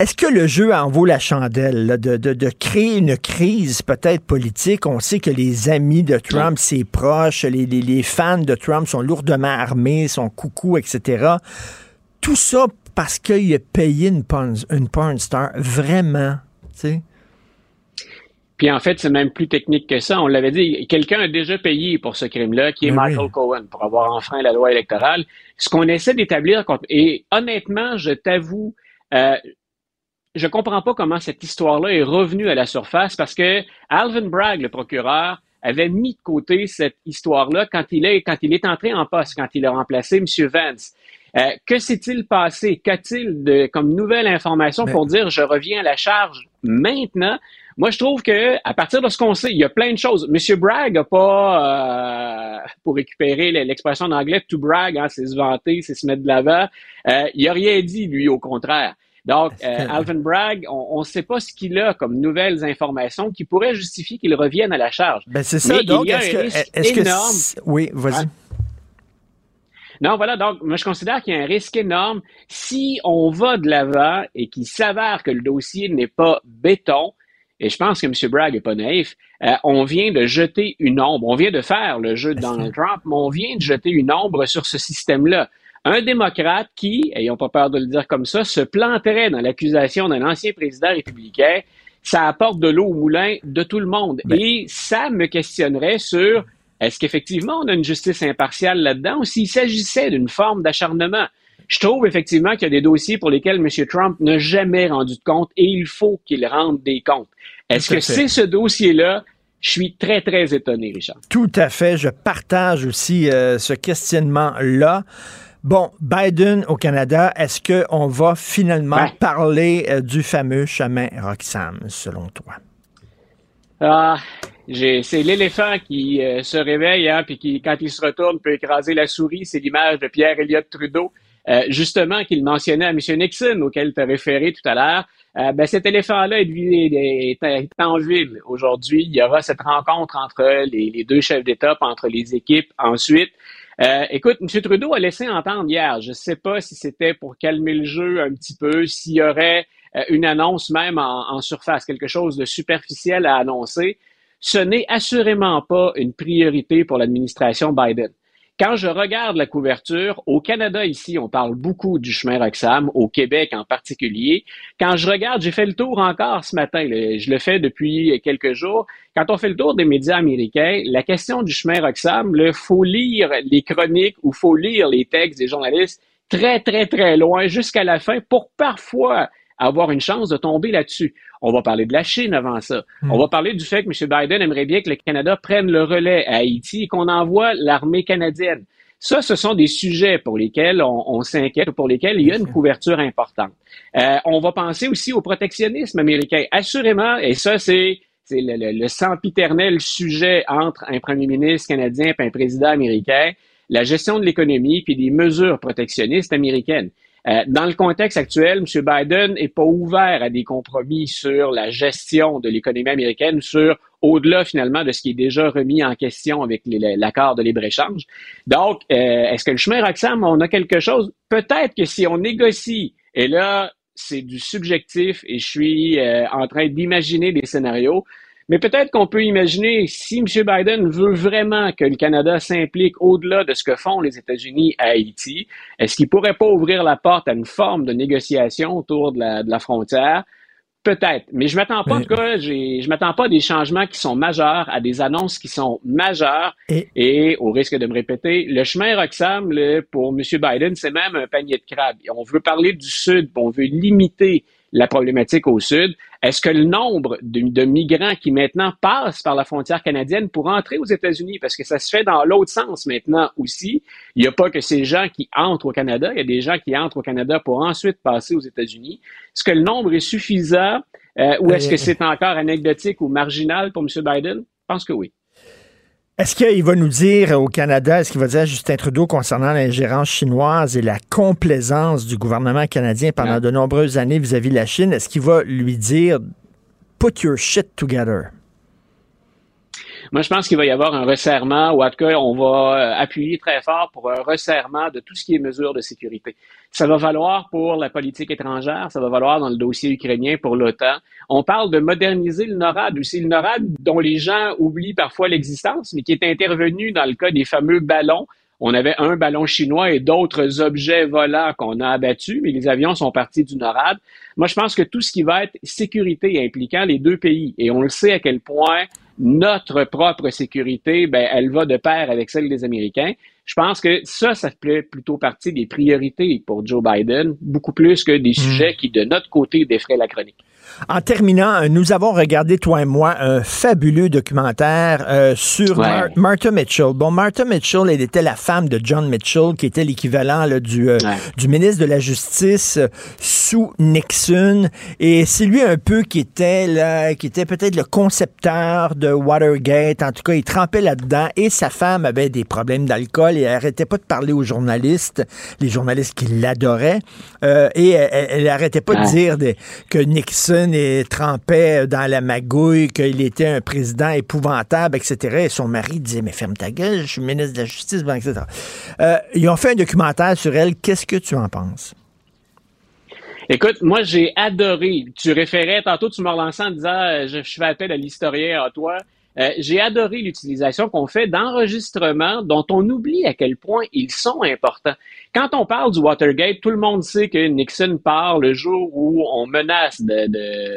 Est-ce que le jeu en vaut la chandelle, de, créer une crise peut-être politique? On sait que les amis de Trump, ses proches, les, fans de Trump sont lourdement armés, sont coucou, etc. Tout ça parce qu'il a payé une porn, une star, vraiment, tu sais? Puis en fait, c'est même plus technique que ça. On l'avait dit, quelqu'un a déjà payé pour ce crime-là, qui est ben Michael Cohen, pour avoir enfreint la loi électorale. Ce qu'on essaie d'établir, et honnêtement, je t'avoue, euh, je comprends pas comment cette histoire-là est revenue à la surface parce que Alvin Bragg, le procureur, avait mis de côté cette histoire-là quand il est quand il est entré en poste, quand il a remplacé M. Vance. Euh, que s'est-il passé? Qu'a-t-il de comme nouvelle information pour dire je reviens à la charge maintenant? Moi, je trouve que à partir de ce qu'on sait, il y a plein de choses. M. Bragg n'a pas, euh, pour récupérer l'expression en anglais, to brag, hein, c'est se vanter, c'est se mettre de l'avant. Euh, il a rien dit, lui, au contraire. Donc, euh, Alvin Bragg, on ne sait pas ce qu'il a comme nouvelles informations qui pourraient justifier qu'il revienne à la charge. Ben c'est ça. donc, est-ce que, énorme. oui, vas-y. Non, voilà. Donc, moi, je considère qu'il y a un risque énorme si on va de l'avant et qu'il s'avère que le dossier n'est pas béton. Et je pense que M. Bragg n'est pas naïf. Euh, on vient de jeter une ombre. On vient de faire le jeu de Donald Trump, mais on vient de jeter une ombre sur ce système-là. Un démocrate qui, ayons pas peur de le dire comme ça, se planterait dans l'accusation d'un ancien président républicain, ça apporte de l'eau au moulin de tout le monde. Ben Et ça me questionnerait sur est-ce qu'effectivement on a une justice impartiale là-dedans ou s'il s'agissait d'une forme d'acharnement? Je trouve effectivement qu'il y a des dossiers pour lesquels M. Trump n'a jamais rendu de compte et il faut qu'il rende des comptes. Est-ce que c'est ce dossier-là? Je suis très, très étonné, Richard. Tout à fait. Je partage aussi euh, ce questionnement-là. Bon, Biden au Canada, est-ce qu'on va finalement parler euh, du fameux chemin Roxham, selon toi? Ah, c'est l'éléphant qui euh, se réveille, hein, puis qui, quand il se retourne, peut écraser la souris. C'est l'image de Pierre Elliott Trudeau, euh, justement, qu'il mentionnait à M. Nixon, auquel tu as référé tout à l'heure. ben, cet éléphant-là est, est, en ville aujourd'hui. Il y aura cette rencontre entre les, les deux chefs d'État, entre les équipes ensuite. Euh, écoute, M. Trudeau a laissé entendre hier, je ne sais pas si c'était pour calmer le jeu un petit peu, s'il y aurait euh, une annonce même en, surface, quelque chose de superficiel à annoncer. Ce n'est assurément pas une priorité pour l'administration Biden. Quand je regarde la couverture, au Canada ici, on parle beaucoup du chemin Roxham, au Québec en particulier. Quand je regarde, j'ai fait le tour encore ce matin, je le fais depuis quelques jours. Quand on fait le tour des médias américains, la question du chemin Roxham, il faut lire les chroniques ou faut lire les textes des journalistes très, très, très loin jusqu'à la fin pour parfois avoir une chance de tomber là-dessus. On va parler de la Chine avant ça. Hmm. On va parler du fait que M. Biden aimerait bien que le Canada prenne le relais à Haïti et qu'on envoie l'armée canadienne. Ça, ce sont des sujets pour lesquels on, s'inquiète ou pour lesquels il y a une couverture importante. Euh, on va penser aussi au protectionnisme américain. Assurément, et ça, c'est le, le, sempiternel sujet entre un premier ministre canadien et un président américain, la gestion de l'économie puis des mesures protectionnistes américaines. Euh, dans le contexte actuel, M. Biden n'est pas ouvert à des compromis sur la gestion de l'économie américaine, sur au-delà finalement de ce qui est déjà remis en question avec l'accord de libre-échange. Donc, euh, est-ce que le chemin Roxham, on a quelque chose? Peut-être que si on négocie, et là, c'est du subjectif et je suis euh, en train d'imaginer des scénarios, Mais peut-être qu'on peut imaginer, si M. Biden veut vraiment que le Canada s'implique au-delà de ce que font les États-Unis à Haïti, est-ce qu'il pourrait pas ouvrir la porte à une forme de négociation autour de la, frontière? Peut-être, mais je m'attends pas, en tout cas, je m'attends pas à des changements qui sont majeurs, à des annonces qui sont majeures. Et, au risque de me répéter, le chemin Roxham, pour M. Biden, c'est même un panier de crabes. On veut parler du Sud, on veut limiter la problématique au sud. Est-ce que le nombre de, migrants qui maintenant passent par la frontière canadienne pour entrer aux États-Unis, parce que ça se fait dans l'autre sens maintenant aussi, il n'y a pas que ces gens qui entrent au Canada, il y a des gens qui entrent au Canada pour ensuite passer aux États-Unis. Est-ce que le nombre est suffisant euh, ou est-ce que c'est encore anecdotique ou marginal pour M. Biden? Je pense que oui. Est-ce qu'il va nous dire au Canada, est-ce qu'il va dire à Justin Trudeau concernant l'ingérence chinoise et la complaisance du gouvernement canadien pendant de nombreuses années vis-à-vis de la Chine, est-ce qu'il va lui dire Put your shit together? Moi, je pense qu'il va y avoir un resserrement, ou en tout cas, on va euh, appuyer très fort pour un resserrement de tout ce qui est mesures de sécurité. Ça va valoir pour la politique étrangère, ça va valoir dans le dossier ukrainien pour l'OTAN. On parle de moderniser le NORAD aussi, le NORAD dont les gens oublient parfois l'existence, mais qui est intervenu dans le cas des fameux ballons on avait un ballon chinois et d'autres objets volants qu'on a abattus, mais les avions sont partis du NORAD. Moi, je pense que tout ce qui va être sécurité impliquant les deux pays, et on le sait à quel point notre propre sécurité, ben, elle va de pair avec celle des Américains. Je pense que ça, ça fait plutôt partie des priorités pour Joe Biden, beaucoup plus que des hmm. sujets qui, de notre côté, défraient la chronique. En terminant, euh, nous avons regardé, toi et moi, un fabuleux documentaire euh, sur Martha Mitchell. Bon, Martha Mitchell, elle était la femme de John Mitchell, qui était l'équivalent du, euh, du ministre de la Justice sous Nixon. Et c'est lui un peu qui était, là, qui était peut-être le concepteur de Watergate. En tout cas, il trempait là-dedans. Et sa femme avait des problèmes d'alcool et elle arrêtait pas de parler aux journalistes, les journalistes qui l'adoraient. et elle, arrêtait pas de dire que Nixon et trempait dans la magouille, qu'il était un président épouvantable, etc. Et son mari disait, mais ferme ta gueule, je suis ministre de la Justice, etc. Euh, ils ont fait un documentaire sur elle. Qu'est-ce que tu en penses? Écoute, moi, j'ai adoré. Tu référais, tantôt, tu m'as relancé en disant, euh, je, fais appel à l'historien à toi. Euh, j'ai adoré l'utilisation qu'on fait d'enregistrements dont on oublie à quel point ils sont importants. Quand on parle du Watergate, tout le monde sait que Nixon part le jour où on menace de,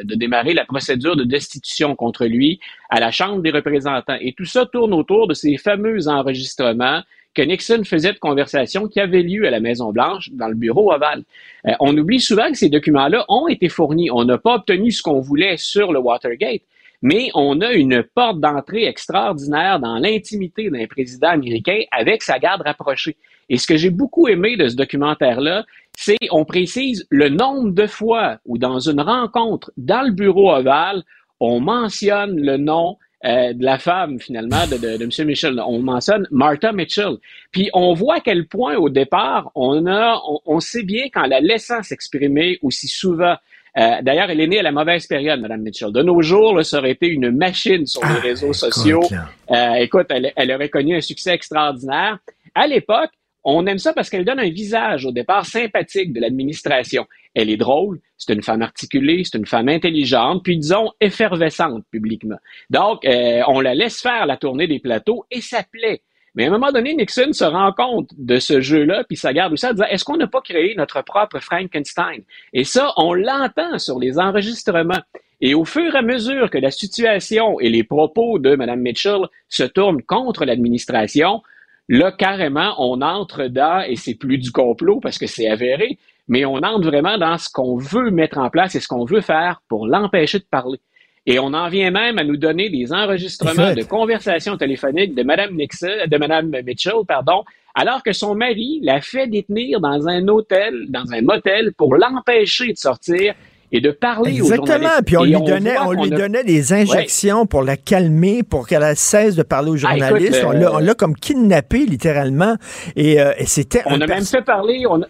de démarrer la procédure de destitution contre lui à la Chambre des représentants. Et tout ça tourne autour de ces fameux enregistrements que Nixon faisait de conversations qui avaient lieu à la Maison-Blanche, dans le bureau ovale. Euh, on oublie souvent que ces documents-là ont été fournis. On n'a pas obtenu ce qu'on voulait sur le Watergate, mais on a une porte d'entrée extraordinaire dans l'intimité d'un président américain avec sa garde rapprochée. Et ce que j'ai beaucoup aimé de ce documentaire-là, c'est on précise le nombre de fois où dans une rencontre dans le bureau ovale, on mentionne le nom euh, de la femme, finalement, de, de, de, M. Mitchell. On mentionne Martha Mitchell. Puis on voit à quel point, au départ, on a, on sait bien qu'en la laissant s'exprimer aussi souvent euh, d'ailleurs, elle est née à la mauvaise période, Mme Mitchell. De nos jours, ça aurait été une machine sur les ah, réseaux sociaux. Euh, écoute, elle, elle, aurait connu un succès extraordinaire. À l'époque, on aime ça parce qu'elle donne un visage au départ sympathique de l'administration. Elle est drôle, c'est une femme articulée, c'est une femme intelligente, puis disons effervescente publiquement. Donc, euh, on la laisse faire la tournée des plateaux et ça plaît. Mais à un moment donné, Nixon se rend compte de ce jeu-là, puis ça garde aussi à dire, est-ce qu'on n'a pas créé notre propre Frankenstein? Et ça, on l'entend sur les enregistrements. Et au fur et à mesure que la situation et les propos de Mme Mitchell se tournent contre l'administration, là, carrément, on entre dans, et c'est plus du complot parce que c'est avéré, mais on entre vraiment dans ce qu'on veut mettre en place et ce qu'on veut faire pour l'empêcher de parler. Et on en vient même à nous donner des enregistrements de conversations téléphoniques de Mme Nixon, de Mme Mitchell, pardon, alors que son mari l'a fait détenir dans un hôtel, dans un motel, pour l'empêcher de sortir et de parler aux journalistes. Exactement. Puis on lui donnait, on, lui donnait des injections pour la calmer, pour qu'elle cesse de parler aux ah, journalistes. on l'a euh, comme kidnappé littéralement. Et, euh, et c'était. On a même fait parler. On a...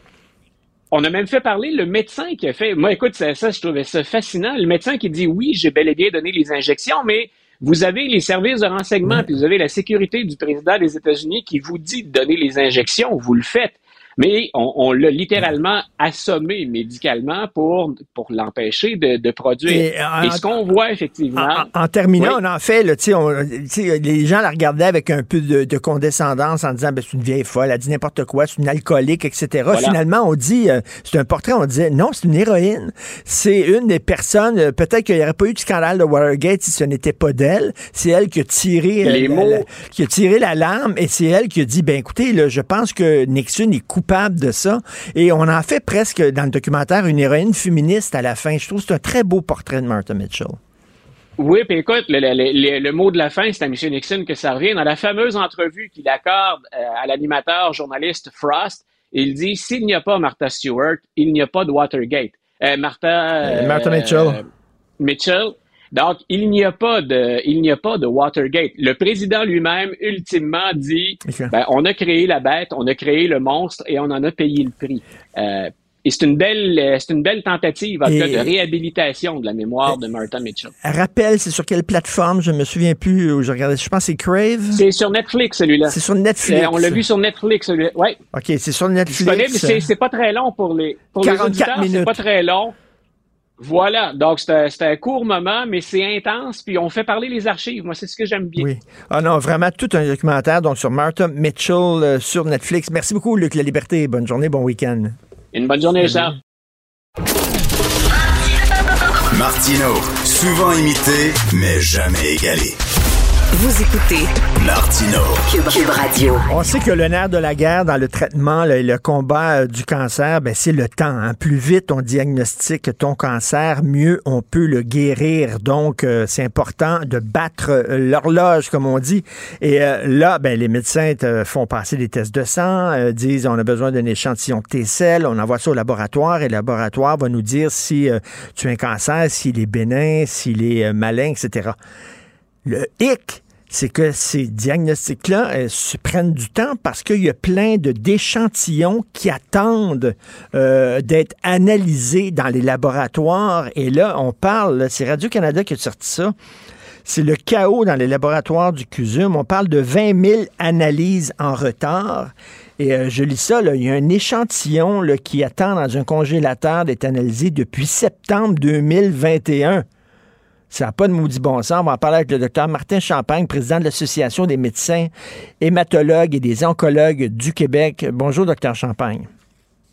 On a même fait parler le médecin qui a fait. Moi, écoute, ça, ça je trouvais ça fascinant. Le médecin qui dit oui, j'ai bel et bien donné les injections, mais vous avez les services de renseignement, puis vous avez la sécurité du président des États-Unis qui vous dit de donner les injections, vous le faites. Mais on, l'a littéralement assommé médicalement pour, pour l'empêcher de, produire. Et, ce qu'on voit effectivement. En, terminant, on en fait, là, on, les gens la regardaient avec un peu de, condescendance en disant ben, c'est une vieille folle, elle dit n'importe quoi, c'est une alcoolique, etc. Finalement, on dit euh, c'est un portrait, on disait non, c'est une héroïne. C'est une des personnes, euh, peut-être qu'il n'y aurait pas eu de scandale de Watergate si ce n'était pas d'elle. C'est elle qui a tiré les euh, mots. qui a tiré l'alarme et c'est elle qui a dit ben écoutez, là, je pense que Nixon est coupable de ça. Et on en fait presque dans le documentaire une héroïne féministe à la fin. Je trouve que c'est un très beau portrait de Martha Mitchell. Oui, puis écoute, le, mot de la fin, c'est à M. Nixon que ça revient. Dans la fameuse entrevue qu'il accorde euh, à l'animateur journaliste Frost, il dit S'il n'y a pas Martha Stewart, il n'y a pas de Watergate. Euh, Martha, euh, Martha Mitchell. Mitchell. Donc, il n'y a pas de, il n'y a pas de Watergate. Le président lui-même, ultimement, dit, ben, on a créé la bête, on a créé le monstre et on en a payé le prix. Et c'est une belle, euh, c'est une belle tentative en de réhabilitation de la mémoire de Martha Mitchell. Rappelle, c'est sur quelle plateforme Je me souviens plus. Où je regardais. Je pense que c'est Crave. C'est sur Netflix celui-là. C'est sur Netflix. Euh, on l'a vu sur Netflix celui-là. Ouais. Ok, c'est sur Netflix. C'est, pas très long pour les pour 44 minutes. C'est pas très long. Voilà, donc c'est un, court moment, mais c'est intense, puis on fait parler les archives. Moi, c'est ce que j'aime bien. Oui. Ah non, vraiment tout un documentaire donc sur Martha Mitchell euh, sur Netflix. Merci beaucoup, Luc La Liberté. Bonne journée, bon week-end. Une bonne journée, Charles. Martino, souvent imité, mais jamais égalé. Vous écoutez Martino Cube, Radio. On sait que le nerf de la guerre dans le traitement et le, combat euh, du cancer, ben, c'est le temps. Hein. Plus vite on diagnostique ton cancer, mieux on peut le guérir. Donc, euh, c'est important de battre euh, l'horloge, comme on dit. Et là, ben, les médecins te font passer des tests de sang, disent on a besoin d'un échantillon de tes selles, on envoie ça au laboratoire et le laboratoire va nous dire si tu as un cancer, s'il est bénin, s'il est malin, etc. Le hic, c'est que ces diagnostics-là euh, se prennent du temps parce qu'il y a plein de d'échantillons qui attendent euh, d'être analysés dans les laboratoires. Et là, on parle, c'est Radio-Canada qui a sorti ça. C'est le chaos dans les laboratoires du CUSUM. On parle de 20 000 analyses en retard. Et euh, je lis ça, il y a un échantillon qui attend dans un congélateur d'être analysé depuis septembre 2021. Ça n'a pas de maudit bon sens. On va en parler avec le docteur Martin Champagne, président de l'Association des médecins hématologues et des oncologues du Québec. Bonjour, docteur Champagne.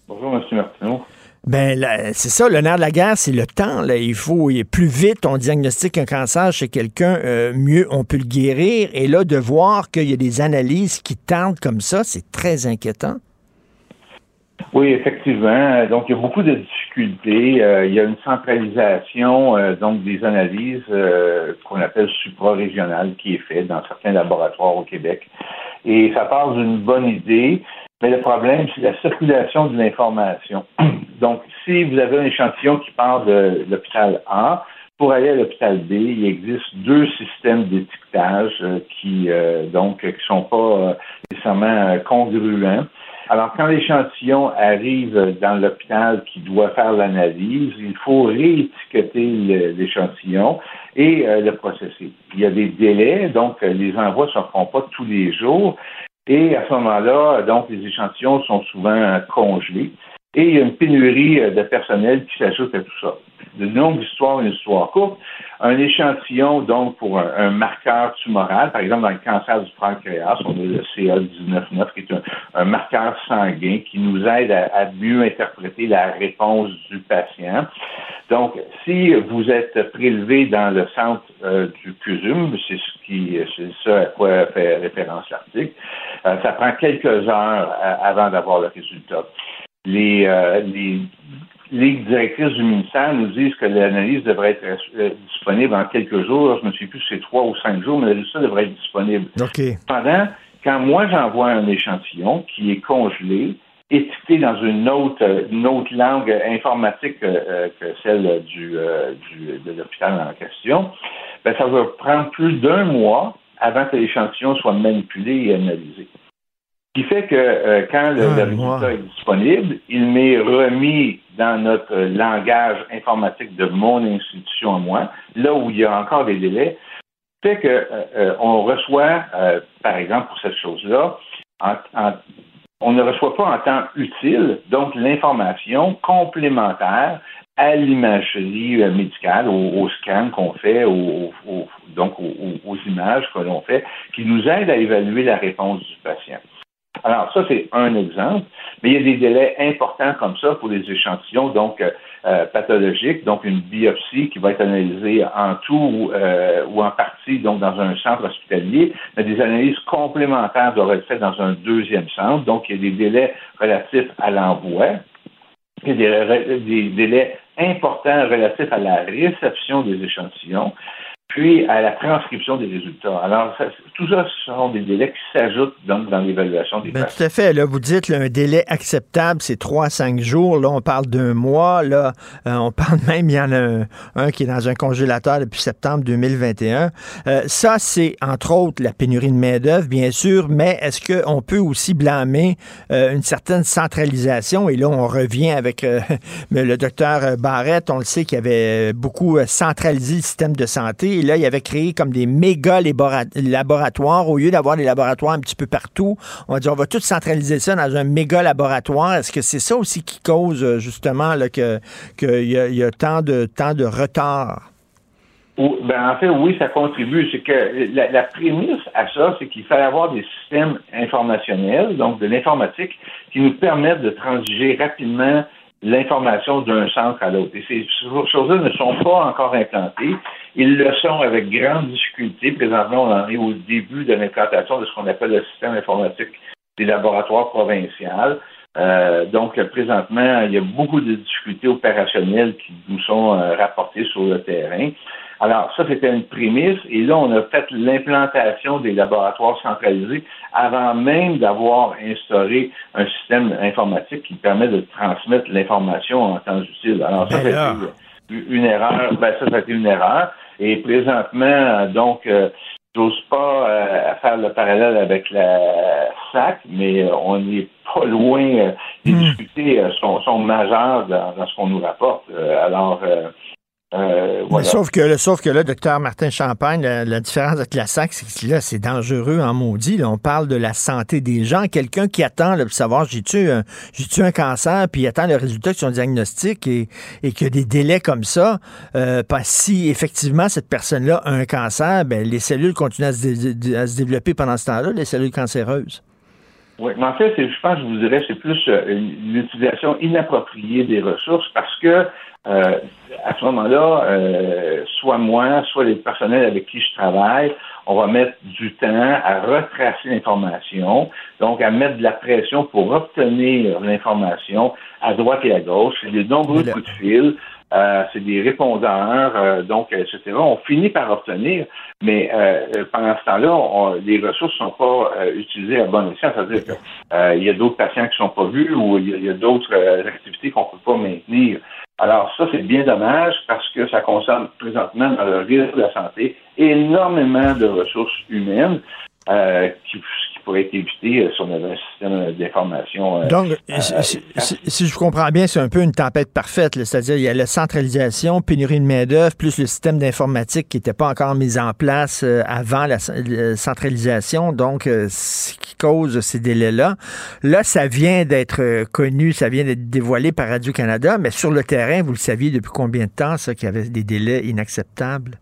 Bonjour, M. Martineau. Ben, c'est ça, le nerf de la guerre, c'est le temps. Là. Il faut, plus vite on diagnostique un cancer chez quelqu'un, euh, mieux on peut le guérir. Et là, de voir qu'il y a des analyses qui tardent comme ça, c'est très inquiétant. Oui, effectivement. Donc, il y a beaucoup de difficultés. Euh, il y a une centralisation euh, donc des analyses euh, qu'on appelle supra-régionales qui est faite dans certains laboratoires au Québec. Et ça part d'une bonne idée, mais le problème, c'est la circulation de l'information. Donc, si vous avez un échantillon qui part de l'hôpital A, pour aller à l'hôpital B, il existe deux systèmes d'étiquetage qui donc qui sont pas nécessairement congruents. Alors, quand l'échantillon arrive dans l'hôpital qui doit faire l'analyse, il faut réétiqueter l'échantillon et euh, le processer. Il y a des délais, donc euh, les envois ne se font pas tous les jours. Et à ce moment-là, donc, les échantillons sont souvent congelés. Et il y a une pénurie euh, de personnel qui s'ajoute à tout ça. De longue histoire, une histoire courte. Un échantillon, donc, pour un, marqueur tumoral, par exemple, dans le cancer du pancréas, on a le CA199, qui est un, marqueur sanguin qui nous aide à, mieux interpréter la réponse du patient. Donc, si vous êtes prélevé dans le centre euh, du CUSUM, c'est ce qui, c'est ça à quoi fait référence l'article, euh, ça prend quelques heures avant d'avoir le résultat les, euh, les ligues directrices du ministère nous disent que l'analyse devrait être euh, disponible en quelques jours. Je ne me suis plus si c'est trois ou cinq jours, mais le résultat devrait être disponible. Pendant, quand moi j'envoie un échantillon qui est congelé, étiqueté dans une autre, une autre langue informatique euh, que celle du, du, de l'hôpital en question, ben, ça va prendre plus d'un mois avant que l'échantillon soit manipulé et analysé. Ce qui fait que euh, quand le, ah, résultat est disponible, il m'est remis dans notre langage informatique de mon institution à moi, là où il y a encore des délais, fait que euh, euh, on reçoit, par exemple, pour cette chose-là, on ne reçoit pas en temps utile, donc l'information complémentaire à l'imagerie euh, médicale, au, scan qu'on fait, donc aux, images que l'on fait, qui nous aide à évaluer la réponse du patient. Alors ça, c'est un exemple, mais il y a des délais importants comme ça pour les échantillons, donc euh, euh, pathologiques, donc une biopsie qui va être analysée en tout ou en partie, donc dans un centre hospitalier, mais des analyses complémentaires doivent être faites dans un deuxième centre, donc il y a des délais relatifs à l'envoi. Il y a des délais importants relatifs à la réception des échantillons puis à la transcription des résultats. Alors, tout ça, ce sont des délais qui s'ajoutent donc dans l'évaluation des ben, Tout à fait. Là, vous dites là, un délai acceptable, c'est 3 à 5 jours. Là, on parle d'un mois. Là, euh, on parle même, il y en a un, qui est dans un congélateur depuis septembre 2021. Euh, ça, c'est entre autres la pénurie de main-d'œuvre, bien sûr, mais est-ce qu'on peut aussi blâmer euh, une certaine centralisation? Et là, on revient avec le docteur Barrett. On le sait qu'il avait beaucoup centralisé le système de santé là, il avait créé comme des méga laboratoires. Au lieu d'avoir des laboratoires un petit peu partout, on va dire, on va tout centraliser ça dans un méga laboratoire. Est-ce que c'est ça aussi qui cause, euh, justement, qu'il que y, a, tant de, tant de retard? Ben, en fait, oui, ça contribue. C'est que la, prémisse à ça, c'est qu'il fallait avoir des systèmes informationnels, donc de l'informatique, qui nous permettent de transiger rapidement l'information d'un centre à l'autre. Et ces choses-là ne sont pas encore implantées. Ils le sont avec grande difficulté. Présentement, on en est au début de l'implantation de ce qu'on appelle le système informatique des laboratoires provinciaux. Euh, donc, présentement, il y a beaucoup de difficultés opérationnelles qui nous sont euh, rapportées sur le terrain. Alors, ça, c'était une prémisse. Et là, on a fait l'implantation des laboratoires centralisés avant même d'avoir instauré un système informatique qui permet de transmettre l'information en temps utile. Alors, ça, c'était une erreur. Ben, ça, c'était une erreur. Et présentement, donc, euh, j'ose pas euh, faire le parallèle avec la SAC, mais euh, on n'est pas loin. les hmm. difficultés sont, sont majeures dans, dans ce qu'on nous rapporte. alors, euh, sauf que, sauf que là, docteur Martin Champagne, la, différence avec la SAC, c'est que là, c'est dangereux en maudit. on parle de la santé des gens. Quelqu'un qui attend là, pour savoir j'ai-tu un, j'ai un cancer, puis il attend le résultat de son diagnostic et, et qu'il y a des délais comme ça. Euh, si effectivement cette personne-là a un cancer, ben, les cellules continuent à se, à se développer pendant ce temps-là, les cellules cancéreuses. Oui, mais en fait, je pense que je vous dirais, c'est plus euh, une utilisation inappropriée des ressources parce que euh, à ce moment-là, euh, soit moi, soit les personnels avec qui je travaille, on va mettre du temps à retracer l'information, donc à mettre de la pression pour obtenir l'information à droite et à gauche. C'est des nombreux coups de fil, euh, c'est des répondeurs, euh, donc, etc. On finit par obtenir, mais euh, pendant ce temps-là, les ressources ne sont pas utilisées à bon escient. C'est-à-dire qu'il y a d'autres patients qui ne sont pas vus ou il y a, d'autres activités qu'on ne peut pas maintenir. Alors ça, c'est bien dommage parce que ça concerne présentement dans le risque de la santé énormément de ressources humaines euh, qui, être euh, si on avait un système d'information. Euh, Donc, si, je comprends bien, c'est un peu une tempête parfaite. C'est-à-dire, il y a la centralisation, pénurie de main-d'œuvre, plus le système d'informatique qui n'était pas encore mis en place avant la, centralisation. Donc, ce qui cause ces délais-là. Là, ça vient d'être connu, ça vient d'être dévoilé par Radio-Canada, mais sur le terrain, vous le saviez depuis combien de temps, ça, qu'il y avait des délais inacceptables?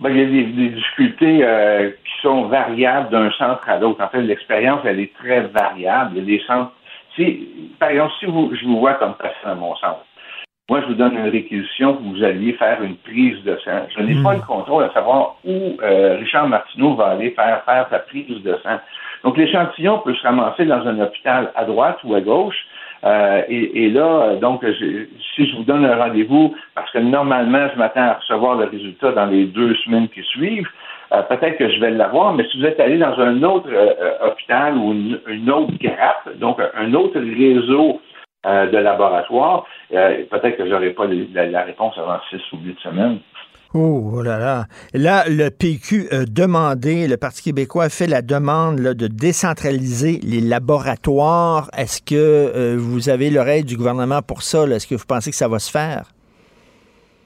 Ben, il y a des, difficultés euh, qui sont variables d'un centre à l'autre. En fait, l'expérience, elle est très variable. Il y a des centres. Si, par exemple, si vous, je vous vois comme patient à mon centre, moi, je vous donne une réquisition que vous alliez faire une prise de sang. Je n'ai pas hmm. le contrôle à savoir où euh, Richard Martineau va aller faire faire sa prise de sang. Donc, l'échantillon peut se ramasser dans un hôpital à droite ou à gauche. Euh, et, là, donc, si je vous donne un rendez-vous, parce que normalement, je m'attends à recevoir le résultat dans les deux semaines qui suivent, euh, peut-être que je vais l'avoir, mais si vous êtes allé dans un autre euh, hôpital ou une, autre grappe, donc un autre réseau de laboratoire, peut-être que je n'aurai pas la, réponse avant six ou huit semaines. Oh, oh, là là. Là, le PQ a demandé, le Parti québécois a fait la demande de décentraliser les laboratoires. Est-ce que euh, vous avez l'oreille du gouvernement pour ça? Est-ce que vous pensez que ça va se faire?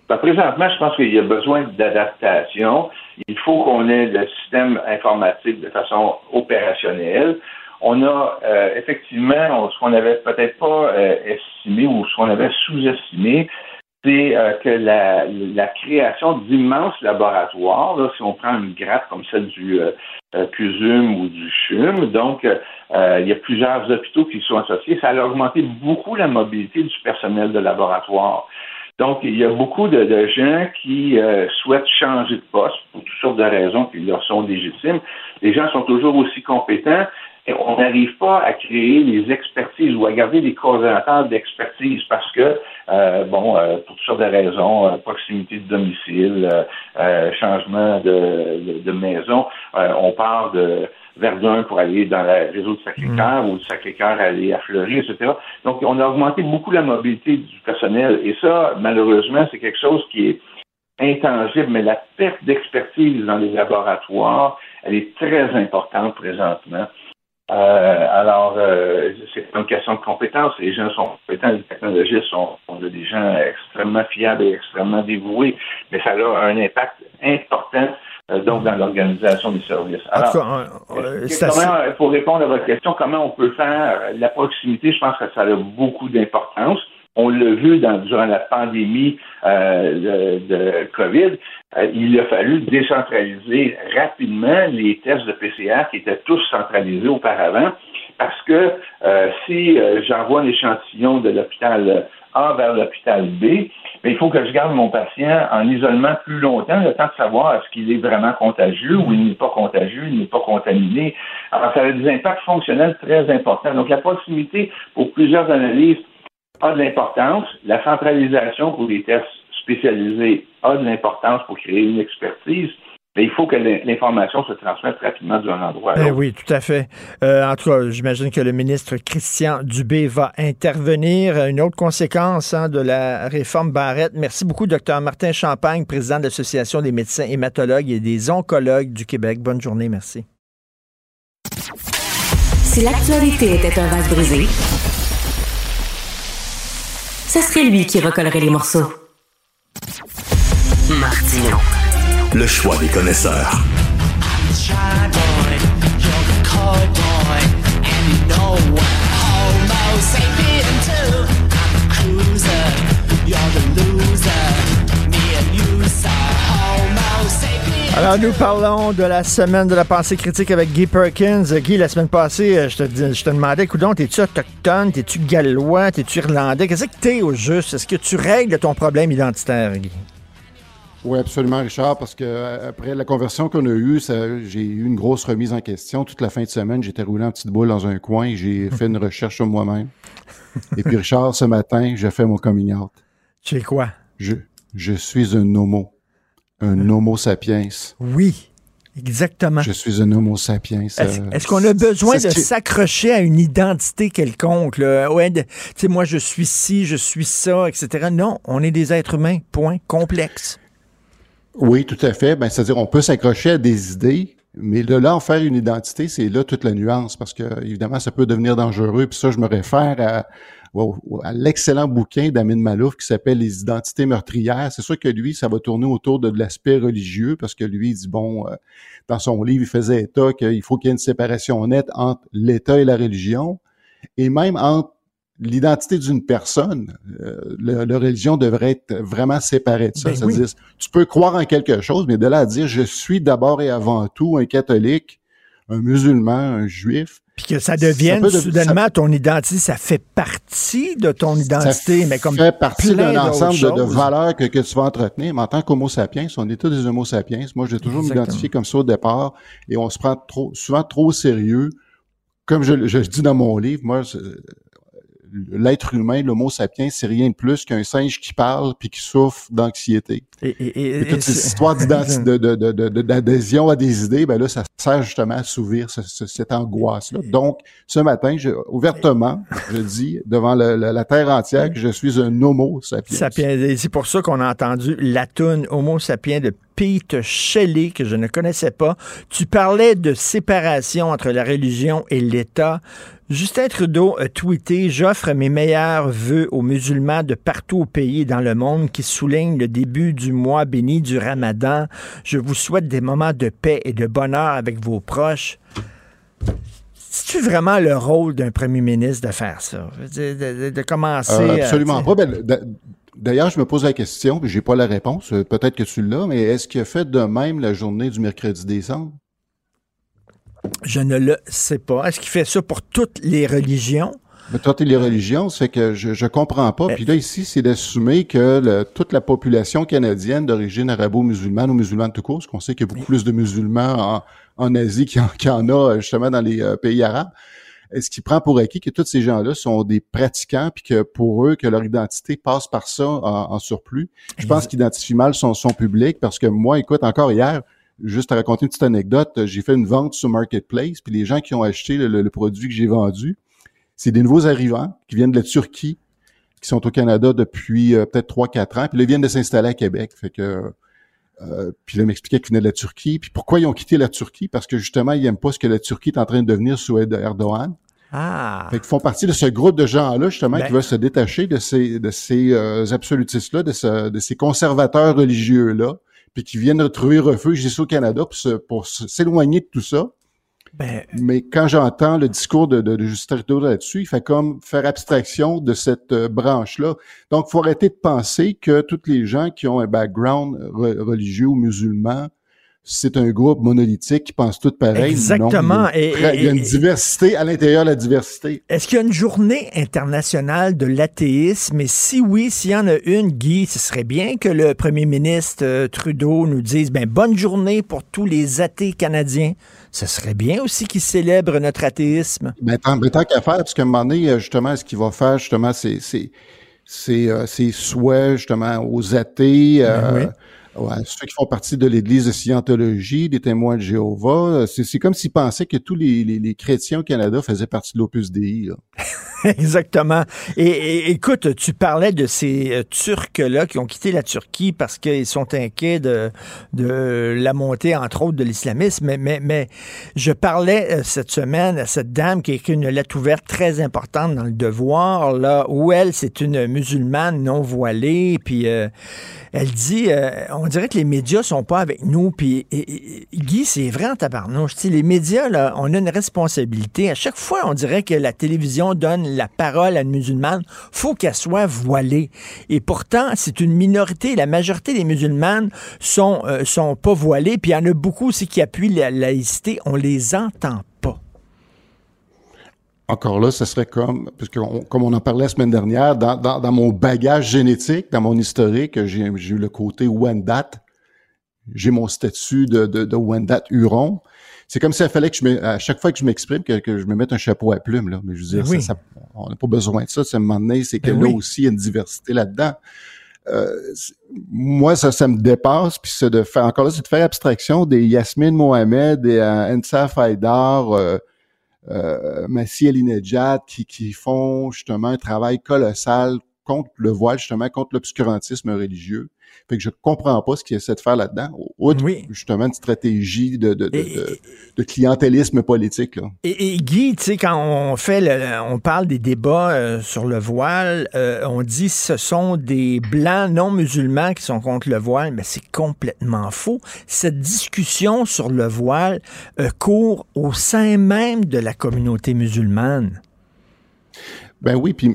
Ben, présentement, je pense qu'il y a besoin d'adaptation. Il faut qu'on ait le système informatique de façon opérationnelle. on a euh, effectivement ce qu'on n'avait peut-être pas euh, estimé ou ce qu'on avait sous-estimé, c'est euh, que la, la création d'immenses laboratoires, là, si on prend une grappe comme celle du CUSUM ou du CHUM, donc il y a plusieurs hôpitaux qui sont associés, ça a augmenté beaucoup la mobilité du personnel de laboratoire. Donc, il y a beaucoup de, gens qui euh, souhaitent changer de poste pour toutes sortes de raisons qui leur sont légitimes. Les gens sont toujours aussi compétents et on n'arrive pas à créer les expertises ou à garder des coordonnateurs d'expertise parce que, euh, bon, euh, pour toutes sortes de raisons, proximité de domicile, changement de, de maison, on parle de Verdun pour aller dans le réseau de Sacré-Cœur mm. ou de Sacré-Cœur aller à Fleury, etc. Donc, on a augmenté beaucoup la mobilité du personnel. Et ça, malheureusement, c'est quelque chose qui est intangible, mais la perte d'expertise dans les laboratoires, elle est très importante présentement. Euh, alors, euh, c'est une question de compétence. Les gens sont compétents, les technologistes sont, sont des gens extrêmement fiables et extrêmement dévoués, mais ça a un impact important euh, donc dans l'organisation des services. Alors, euh, euh, pour répondre à votre question, comment on peut faire la proximité, je pense que ça a beaucoup d'importance. On l'a vu dans, durant la pandémie de, COVID, il a fallu décentraliser rapidement les tests de PCR qui étaient tous centralisés auparavant, parce que si j'envoie un échantillon de l'hôpital A vers l'hôpital B, mais il faut que je garde mon patient en isolement plus longtemps, le temps de savoir est-ce qu'il est vraiment contagieux ou il n'est pas contagieux, il n'est pas contaminé. Alors, ça a des impacts fonctionnels très importants. Donc, la proximité pour plusieurs analyses a de l'importance. La centralisation pour les tests spécialisés a de l'importance pour créer une expertise. Mais il faut que l'information se transmette rapidement d'un endroit à eh oui, tout à fait. Euh, en tout cas, j'imagine que le ministre Christian Dubé va intervenir. Une autre conséquence hein, de la réforme Barrette. Merci beaucoup, docteur Martin Champagne, président de l'Association des médecins hématologues et des oncologues du Québec. Bonne journée, merci. Si l'actualité était un vase brisé, ce serait lui qui recollerait les morceaux. Martino le choix des connaisseurs. Alors, nous parlons de la semaine de la pensée critique avec Guy Perkins. Guy, la semaine passée, euh, je te, je te demandais, coudon, t'es-tu autochtone, t'es-tu gallois, t'es-tu irlandais? Qu'est-ce que t'es au juste? Est-ce que tu règles ton problème identitaire, Guy? Oui, absolument, Richard, parce que euh, après la conversion qu'on a eue, j'ai eu une grosse remise en question. Toute la fin de semaine, j'étais roulé en petite boule dans un coin et j'ai fait une recherche sur moi-même. Et puis, Richard, ce matin, j'ai fait mon coming out. Tu es quoi? Je, je suis un homo. Un homo sapiens. Oui. Exactement. Je suis un homo sapiens. Est-ce euh, qu'on a besoin de s'accrocher à une identité quelconque? Ouais, tu sais, moi, je suis ci, je suis ça, etc. Non, on est des êtres humains, point, complexe. Oui, tout à fait. Ben, c'est-à-dire, on peut s'accrocher à des idées, mais de là, en faire une identité, c'est là toute la nuance, parce que, évidemment, ça peut devenir dangereux. Puis ça, je me réfère à, à l'excellent bouquin d'Amin Malouf qui s'appelle Les identités meurtrières. C'est sûr que lui, ça va tourner autour de, l'aspect religieux, parce que lui, il dit, bon, euh, dans son livre, il faisait état qu'il faut qu'il y ait une séparation nette entre l'État et la religion, et même entre l'identité d'une personne, euh, la, religion devrait être vraiment séparée de ça. Ben C'est-à-dire, tu peux croire en quelque chose, mais de là à dire je suis d'abord et avant tout un catholique, un musulman, un juif. Puis que ça devienne soudainement ton identité, ça fait partie de ton identité, mais comme ça fait partie d'un ensemble de, valeurs que, que, tu vas entretenir. Mais en tant qu'homo sapiens, on est tous des homo sapiens. Moi, j'ai toujours m'identifié comme ça au départ, et on se prend trop, souvent trop au sérieux. Comme je, je dis dans mon livre, moi, l'être humain, l'homo sapiens, c'est rien de plus qu'un singe qui parle puis qui souffre d'anxiété. Et, et, et, toutes ces histoires d'adhésion à des idées, ben là, ça sert justement à s'ouvrir cette angoisse-là. Donc, ce matin, je, ouvertement, je dis devant la terre entière que je suis un homo sapiens. sapiens. C'est pour ça qu'on a entendu la toune Homo sapiens de Pete Shelley, que je ne connaissais pas. Tu parlais de séparation entre la religion et l'État. Justin Trudeau a tweeté J'offre mes meilleurs voeux aux musulmans de partout au pays et dans le monde qui soulignent le début du mois béni du Ramadan. Je vous souhaite des moments de paix et de bonheur avec vos proches. C'est-tu vraiment le rôle d'un premier ministre de faire ça? De, commencer. Euh, absolument pas. Ben, d'ailleurs, je me pose la question, puis j'ai pas la réponse. Peut-être que tu l'as, mais est-ce qu'il a fait de même la journée du mercredi décembre? Je ne le sais pas. Est-ce qu'il fait ça pour toutes les religions? Mais toutes les religions, c'est que je, je comprends pas. Puis là, ici, c'est d'assumer que toute la population canadienne d'origine arabo-musulmane ou musulmane tout court, parce qu'on sait qu'il y a beaucoup plus de musulmans en, Asie qu'il y, en a justement dans les euh, pays arabes. Est-ce qu'il prend pour acquis que tous ces gens-là sont des pratiquants, puis que pour eux, que leur identité passe par ça en, surplus? Je pense qu'il identifie mal son, son public, parce que moi, écoute, encore hier, juste à raconter une petite anecdote, j'ai fait une vente sur Marketplace, puis les gens qui ont acheté le, produit que j'ai vendu, c'est des nouveaux arrivants qui viennent de la Turquie, qui sont au Canada depuis euh, peut-être 3-4 ans, puis là, ils viennent de s'installer à Québec. Fait que euh, puis là, m'expliquait qu'ils venaient de la Turquie. Puis pourquoi ils ont quitté la Turquie? Parce que justement, ils n'aiment pas ce que la Turquie est en train de devenir sous Erdogan. Ah. Fait qu'ils font partie de ce groupe de gens-là, justement, qui ben veulent se détacher de ces, de ces euh, absolutistes-là, de, de ces conservateurs religieux-là, puis qui viennent retrouver refuge ici au Canada pour, s'éloigner de tout ça. Ben, Mais quand j'entends le discours de, de, Justin Trudeau là-dessus, il fait comme faire abstraction de cette euh, branche-là. Donc, faut arrêter de penser que tous les gens qui ont un background religieux ou musulman c'est un groupe monolithique qui pense tout pareil. Exactement. il, y a, une diversité à l'intérieur de la diversité. Est-ce qu'il y a une journée internationale de l'athéisme? Et si oui, s'il y en a une, Guy, ce serait bien que le premier ministre euh, Trudeau nous dise ben, bonne journée pour tous les athées canadiens. Ce serait bien aussi qu'il célèbre notre athéisme. Ben, tant, ben, tant qu'à faire, parce qu'à un moment donné, euh, justement, ce qu'il va faire, justement, c'est c'est euh, souhaits, justement, aux athées. Ben oui Ouais, ceux qui font partie de l'Église de Scientologie, des témoins de Jéhovah, c'est comme s'ils pensaient que tous les, chrétiens au Canada faisaient partie de l'Opus Dei. Exactement. Et, écoute, tu parlais de ces euh, Turcs-là qui ont quitté la Turquie parce qu'ils sont inquiets de, de la montée, entre autres, de l'islamisme. Mais, mais, mais je parlais euh, cette semaine à cette dame qui a écrit une lettre ouverte très importante dans le Devoir, là, où elle, c'est une musulmane non voilée, puis euh, elle dit, on dirait que les médias sont pas avec nous. Puis Guy, c'est vrai en tabarnouche. les médias, là, on a une responsabilité. À chaque fois, on dirait que la télévision donne la parole à une musulmane. faut qu'elle soit voilée. Et pourtant, c'est une minorité. La majorité des musulmanes sont, euh, sont pas voilées. Puis il y en a beaucoup aussi qui appuient la laïcité. On les entend pas. Encore là, ce serait comme, parce que comme on en parlait la semaine dernière, dans, dans, mon bagage génétique, dans mon historique, j'ai eu le côté Wendat. J'ai mon statut de, de, de Wendat Huron. C'est comme s'il fallait que je me, à chaque fois que je m'exprime, que, je me mette un chapeau à plumes, là. Mais je veux dire, ben ça, on n'a pas besoin de ça. Ça moment donné, c'est que ben là aussi, il y a une diversité là-dedans. Euh, moi, ça, ça me dépasse, puis c'est de faire, encore là, c'est de faire abstraction des Yasmine Mohamed, des euh, Ensa Faidar, euh, euh, Massi qui, qui font justement un travail colossal contre le voile, justement, contre l'obscurantisme religieux. Fait que je comprends pas ce qu'il essaie de faire là-dedans. Outre, justement, une stratégie de, de, de, de, clientélisme politique. Là. Et, Guy, tu sais, quand on fait le, on parle des débats euh, sur le voile, euh, on dit ce sont des blancs non musulmans qui sont contre le voile, mais c'est complètement faux. Cette discussion sur le voile euh, court au sein même de la communauté musulmane. Ben oui, puis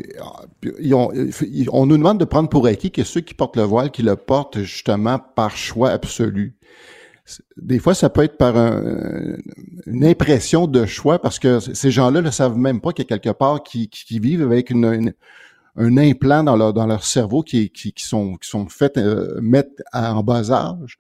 on nous demande de prendre pour acquis que ceux qui portent le voile, qui le portent justement par choix absolu. Des fois, ça peut être par une impression de choix parce que ces gens-là ne savent même pas qu'il y a quelque part qui, qui vivent avec une, un implant dans leur, dans leur cerveau qui, qui, qui sont, qui sont faits euh, mettre en bas âge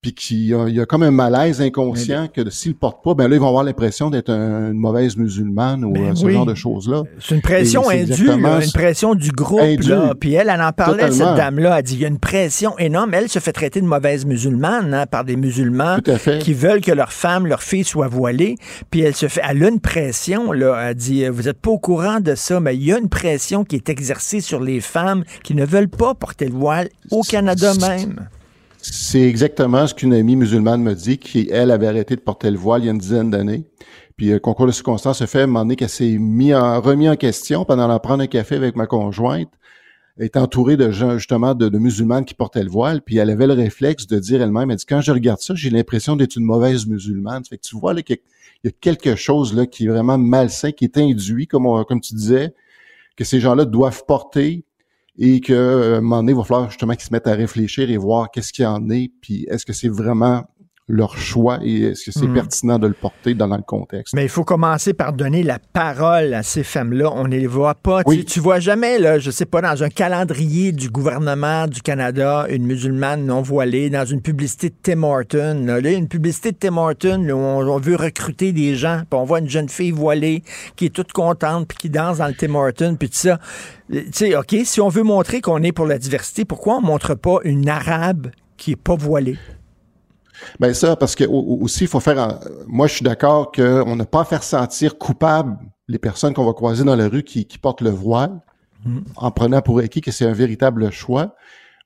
puis qu'il y, a comme un malaise inconscient que s'ils le portent pas, ben là, ils vont avoir l'impression d'être une mauvaise musulmane ou ben euh, ce genre de choses-là. C'est une pression indue, une pression du groupe. Là. Puis elle, elle en parlait, cette dame-là. Elle dit, il y a une pression énorme. Elle se fait traiter de mauvaise musulmane hein, par des musulmans qui veulent que leur femme, leur fille soient voilées. Puis elle se fait, elle a une pression, là. Elle dit, vous n'êtes pas au courant de ça, mais il y a une pression qui est exercée sur les femmes qui ne veulent pas porter le voile au Canada même. C'est exactement ce qu'une amie musulmane me dit, qui, elle, avait arrêté de porter le voile il y a une dizaine d'années. Puis le concours de circonstances se fait à un moment donné qu'elle s'est mis remis en question pendant d'en prendre un café avec ma conjointe. Est entourée de gens, justement, de, de, musulmanes qui portaient le voile, puis elle avait le réflexe de dire elle-même, elle dit, quand je regarde ça, j'ai l'impression d'être une mauvaise musulmane. tu vois, là, qu'il il y a quelque chose là qui est vraiment malsain, qui est induit, comme tu disais, que ces gens-là doivent porter et que euh, un moment donné, il va falloir justement qu'ils se mettent à réfléchir et voir qu'est-ce qu'il y en est, puis est-ce que c'est vraiment leur choix et est-ce que c'est hmm. pertinent de le porter dans, le contexte? Mais il faut commencer par donner la parole à ces femmes-là. On ne les voit pas. Tu, tu, vois jamais, là, je sais pas, dans un calendrier du gouvernement du Canada, une musulmane non voilée, dans une publicité de Tim Horton. Là, une publicité de Tim Horton où on, veut recruter des gens, puis on voit une jeune fille voilée qui est toute contente, puis qui danse dans le Tim Horton, puis tout ça. Tu sais, OK, si on veut montrer qu'on est pour la diversité, pourquoi on montre pas une arabe qui est pas voilée? Ben ça, parce que aussi, il faut faire. Moi, je suis d'accord qu'on n'a pas à faire sentir coupable les personnes qu'on va croiser dans la rue qui, portent le voile, mm. en prenant pour acquis que c'est un véritable choix.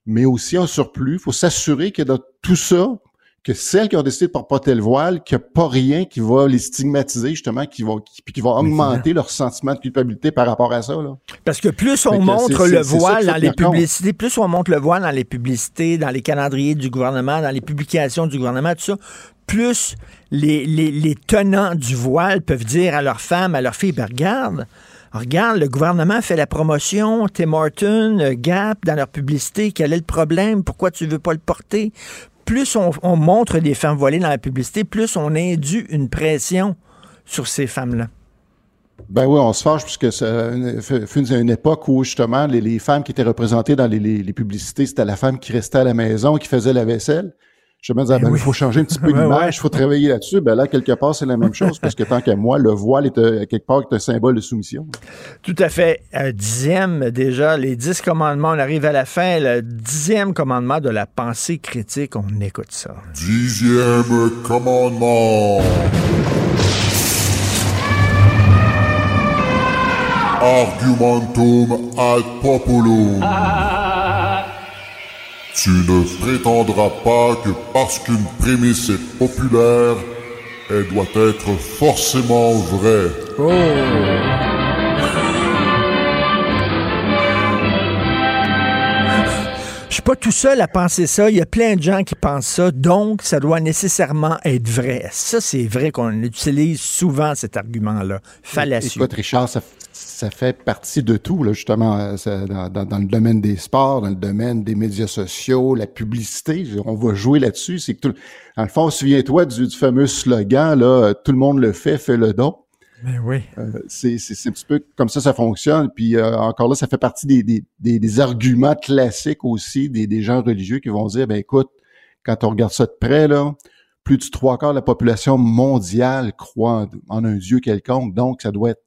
Mais aussi en surplus, il faut s'assurer que dans tout ça, que celles qui ont décidé de porter le voile, qu'il n'y a pas rien qui va les stigmatiser, justement, qui va, qui, qui va augmenter leur sentiment de culpabilité par rapport à ça. Là. Parce que plus on montre le voile dans les publicités, plus on montre le voile dans les publicités, dans les calendriers du gouvernement, dans les publications du gouvernement, tout ça, plus les, les, les tenants du voile peuvent dire à leurs femmes, à leurs filles, ben regarde, regarde, le gouvernement fait la promotion, Tim Horton, Gap, dans leur publicité, quel est le problème? Pourquoi tu veux pas le porter? Plus on, montre des femmes voilées dans la publicité, plus on induit une pression sur ces femmes-là. Ben oui, on se fâche puisque fut une époque où justement les, femmes qui étaient représentées dans les, les publicités, c'était la femme qui restait à la maison, qui faisait la vaisselle je me disais, ben, il faut changer un petit peu l'image, il faut travailler là-dessus. Ben là, quelque part, c'est la même chose, parce que tant qu'à moi, le voile est euh, quelque part est un symbole de soumission. Tout à fait. Un dixième, déjà, les dix commandements, on arrive à la fin. Le dixième commandement de la pensée critique, on écoute ça. Dixième commandement. Argumentum ad populum. Tu ne prétendras pas que parce qu'une prémisse est populaire, elle doit être forcément vraie. Oh. Je suis pas tout seul à penser ça. Il y a plein de gens qui pensent ça. Donc, ça doit nécessairement être vrai. Ça, c'est vrai qu'on utilise souvent cet argument-là. Fallacieux. Écoute, Richard, ça, ça fait partie de tout, là, justement, euh, dans, le domaine des sports, dans le domaine des médias sociaux, la publicité. On va jouer là-dessus. C'est que tout, dans le fond, souviens-toi du, fameux slogan, là, euh, tout le monde le fait, fais le don. Mais ben oui. Euh, c'est, un petit peu comme ça, ça fonctionne. Puis encore là, ça fait partie des, des, arguments classiques aussi des, des gens religieux qui vont dire, ben écoute, quand on regarde ça de près, là, plus de trois quarts de la population mondiale croit en un Dieu quelconque, donc ça doit être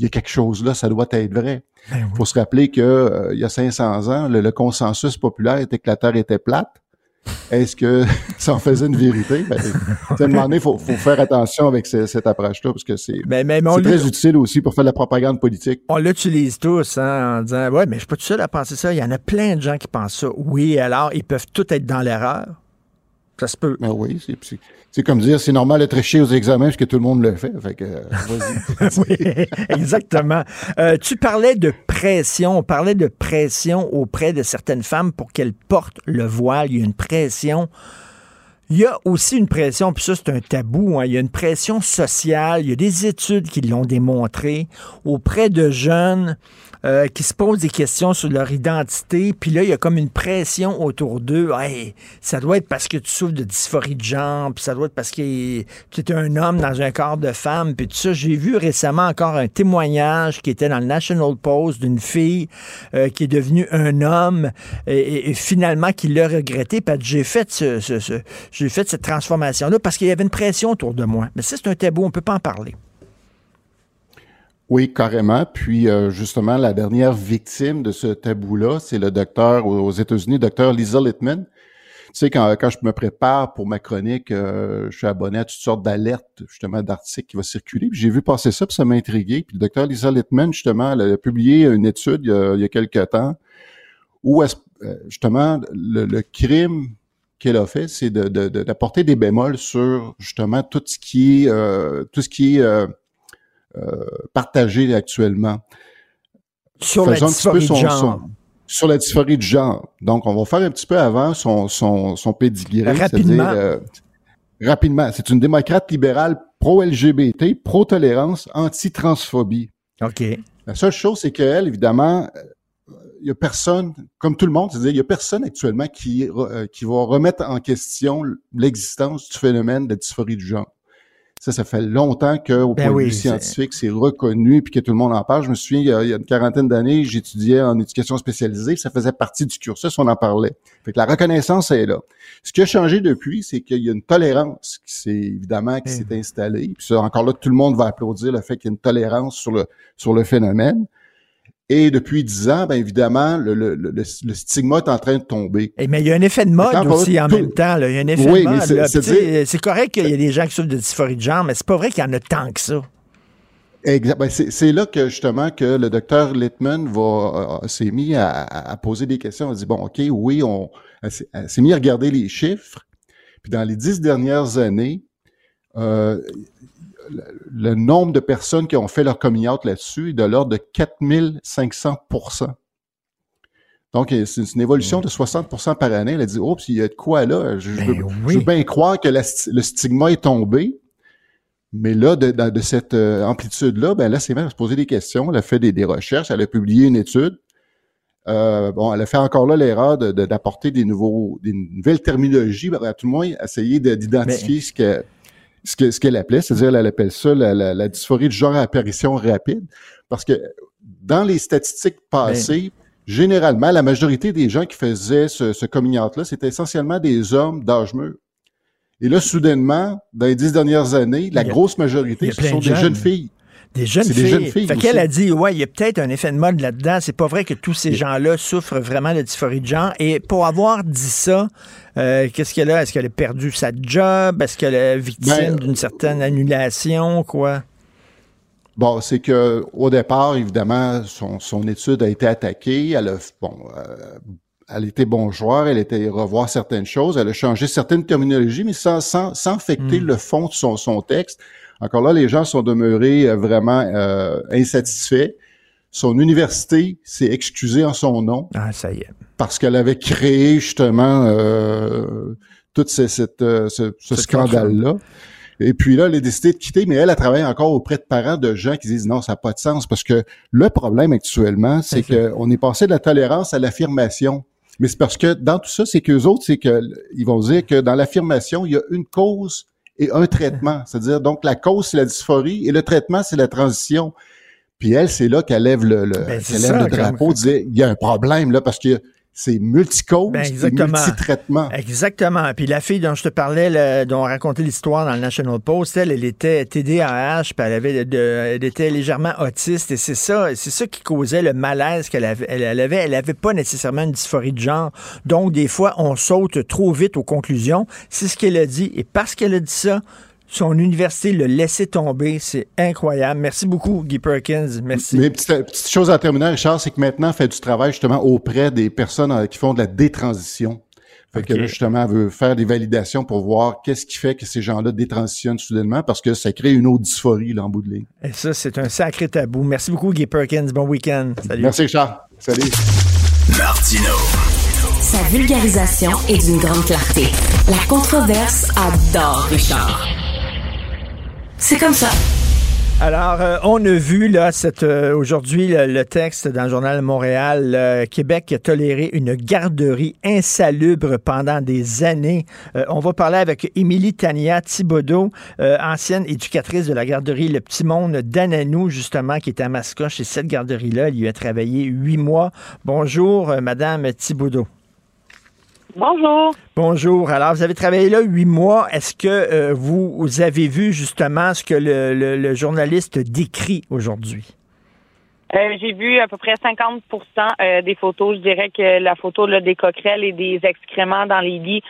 il y a quelque chose là, ça doit être vrai. Il ben faut se rappeler que euh, il y a 500 ans, le, consensus populaire était que la Terre était plate. Est-ce que ça en faisait une vérité? Ben, à un moment donné, il faut, faire attention avec cette approche-là, parce que c'est ben, très utile aussi pour faire de la propagande politique. On l'utilise tous hein, en disant Ouais, mais je suis pas tout seul à penser ça. Il y en a plein de gens qui pensent ça. Oui, alors ils peuvent tous être dans l'erreur. Ça se peut. Ben oui, c'est comme dire, c'est normal d'être chier aux examens parce que tout le monde le fait. Fait que, oui, exactement. Euh, tu parlais de pression. On parlait de pression auprès de certaines femmes pour qu'elles portent le voile. Il y a une pression. Il y a aussi une pression, puis ça c'est un tabou, hein. il y a une pression sociale, il y a des études qui l'ont démontré auprès de jeunes euh, qui se posent des questions sur leur identité, puis là, il y a comme une pression autour d'eux. Hey, ça doit être parce que tu souffres de dysphorie de genre, puis ça doit être parce que tu es un homme dans un corps de femme, puis tout ça. J'ai vu récemment encore un témoignage qui était dans le National Post d'une fille euh, qui est devenue un homme et, finalement qui l'a regretté, j'ai fait, ce, j'ai fait cette transformation-là parce qu'il y avait une pression autour de moi. Mais ça, c'est un tabou, on ne peut pas en parler. Oui, carrément. Puis euh, justement, la dernière victime de ce tabou-là, c'est le docteur aux États-Unis, docteur Lisa Littman. Tu sais, quand, quand je me prépare pour ma chronique, euh, je suis abonné à toutes sortes d'alertes, justement, d'articles qui vont circuler. Puis j'ai vu passer ça, puis ça m'a intrigué. Puis le docteur Lisa Littman, justement, elle a publié une étude il y a, il y a quelques temps où, euh, justement, le, crime qu'elle a fait, c'est d'apporter de, de, des bémols sur, justement, tout ce qui est, tout ce qui est partagé actuellement. Sur la dysphorie de genre. sur la dysphorie de genre. Donc, on va faire un petit peu avant son, son, son pédigré. Rapidement. Euh, rapidement. C'est une démocrate libérale pro-LGBT, pro-tolérance, anti-transphobie. OK. La seule chose, c'est qu'elle, évidemment, il y a personne, comme tout le monde, c'est-à-dire, il y a personne actuellement qui, euh, qui va remettre en question l'existence du phénomène de dysphorie du genre. Ça, ça fait longtemps qu'au ben point de vue scientifique, c'est reconnu puis que tout le monde en parle. Je me souviens, il y a, une quarantaine d'années, j'étudiais en éducation spécialisée, ça faisait partie du cursus, on en parlait. Fait que la reconnaissance est là. Ce qui a changé depuis, c'est qu'il y a une tolérance qui s'est évidemment qui s'est mmh. installée. Puis ça, encore là, tout le monde va applaudir le fait qu'il y a une tolérance sur le sur le phénomène. Et depuis dix ans, bien évidemment, le, le, le, stigma est en train de tomber. Et eh, mais il y a un effet de mode aussi en même temps. Là. Il y a un effet de mode. C'est correct qu'il y ait des gens qui souffrent de dysphorie de genre, mais c'est pas vrai qu'il y en a tant que ça. Exact. Ben, c'est là que justement que le docteur Littman va euh, s'est mis à, à, poser des questions. On dit bon, ok, oui, on s'est mis à regarder les chiffres. Puis dans les dix dernières années, euh, le, nombre de personnes qui ont fait leur coming out là-dessus est de l'ordre de 4500% donc, c'est une évolution de 60% par année. Elle a dit, oh, il y a de quoi là? Je, ben veux, bien croire que le stigma est tombé. Mais là, de, cette euh, amplitude-là, ben là, c'est même se poser des questions. Elle a fait des, recherches, elle a publié une étude. Euh, bon, elle a fait encore là l'erreur d'apporter des nouveaux, des nouvelles terminologies, à tout le moins essayer d'identifier ce que ce qu'elle ce appelait, c'est-à-dire elle appelle ça la, la, dysphorie du genre à apparition rapide, parce que dans les statistiques passées, généralement, la majorité des gens qui faisaient ce, ce coming là c'était essentiellement des hommes d'âge mûr. Et là, soudainement, dans les dix dernières années, la grosse majorité, ce sont des jeunes filles. Des jeunes filles. Des jeunes filles fait qu'elle a dit, ouais, il y a peut-être un effet de mode là-dedans. C'est pas vrai que tous ces gens-là souffrent vraiment de dysphorie de genre. Et pour avoir dit ça, euh, qu'est-ce qu'elle a? Est-ce qu'elle a perdu sa job? Est-ce qu'elle est victime ben, d'une certaine annulation? Quoi? Bon, c'est que au départ, évidemment, son, son, étude a été attaquée. Elle a, bon, euh, elle était bon joueur, elle était revoir certaines choses, elle a changé certaines terminologies, mais sans, sans, sans affecter hmm. le fond de son, son texte. Encore là, les gens sont demeurés euh, vraiment euh, insatisfaits. Son université s'est excusée en son nom. Ah, ça y est. Parce qu'elle avait créé justement euh, tout ce, cette, euh, ce, ce scandale-là. Et puis là, elle a décidé de quitter, mais elle a travaillé encore auprès de parents de gens qui disent non, ça n'a pas de sens. Parce que le problème actuellement, c'est qu'on est passé de la tolérance à l'affirmation. Mais c'est parce que dans tout ça, c'est qu'eux autres, c'est qu'ils vont dire que dans l'affirmation, il y a une cause et un traitement. C'est-à-dire, donc, la cause, c'est la dysphorie et le traitement, c'est la transition. Puis elle, c'est là qu'elle lève le, le, ben, lève le drapeau, disait, il y a un problème là parce que c'est multicause, ben multi-traitement. Exactement. Puis la fille dont je te parlais, dont on racontait l'histoire dans le National Post, elle, elle était TDAH, puis elle avait, elle était légèrement autiste, et c'est ça, c'est ça qui causait le malaise qu'elle avait. Elle, avait, elle avait pas nécessairement une dysphorie de genre. Donc des fois, on saute trop vite aux conclusions. C'est ce qu'elle a dit, et parce qu'elle a dit ça, son université l'a laissé tomber. C'est incroyable. Merci beaucoup, Guy Perkins. Merci. Mais petite, chose à terminer, Richard, c'est que maintenant, elle fait du travail justement auprès des personnes euh, qui font de la détransition. Fait que là, justement, elle veut faire des validations pour voir qu'est-ce qui fait que ces gens-là détransitionnent soudainement parce que ça crée une autre dysphorie là, en bout de ligne. Et ça, c'est un sacré tabou. Merci beaucoup, Guy Perkins. Bon week-end. Salut. Merci, Richard. Salut. Martino. Sa vulgarisation est d'une grande clarté. La controverse adore Richard. C'est comme ça. Alors, euh, on a vu là euh, aujourd'hui le, texte dans le journal Montréal. Euh, Québec a toléré une garderie insalubre pendant des années. on va parler avec Émilie Tania Thibodeau, ancienne éducatrice de la garderie Le Petit Monde d'Ananou, justement, qui est à Mascoche. Et cette garderie-là, elle y a travaillé huit mois. Bonjour, Madame Thibodeau. Bonjour. Bonjour. Alors, vous avez travaillé là huit mois. Est-ce que euh, vous, avez vu justement ce que le, journaliste décrit aujourd'hui? Euh, j'ai vu à peu près 50% euh, des photos. Je dirais que la photo là, des coquerelles et des excréments dans les lits,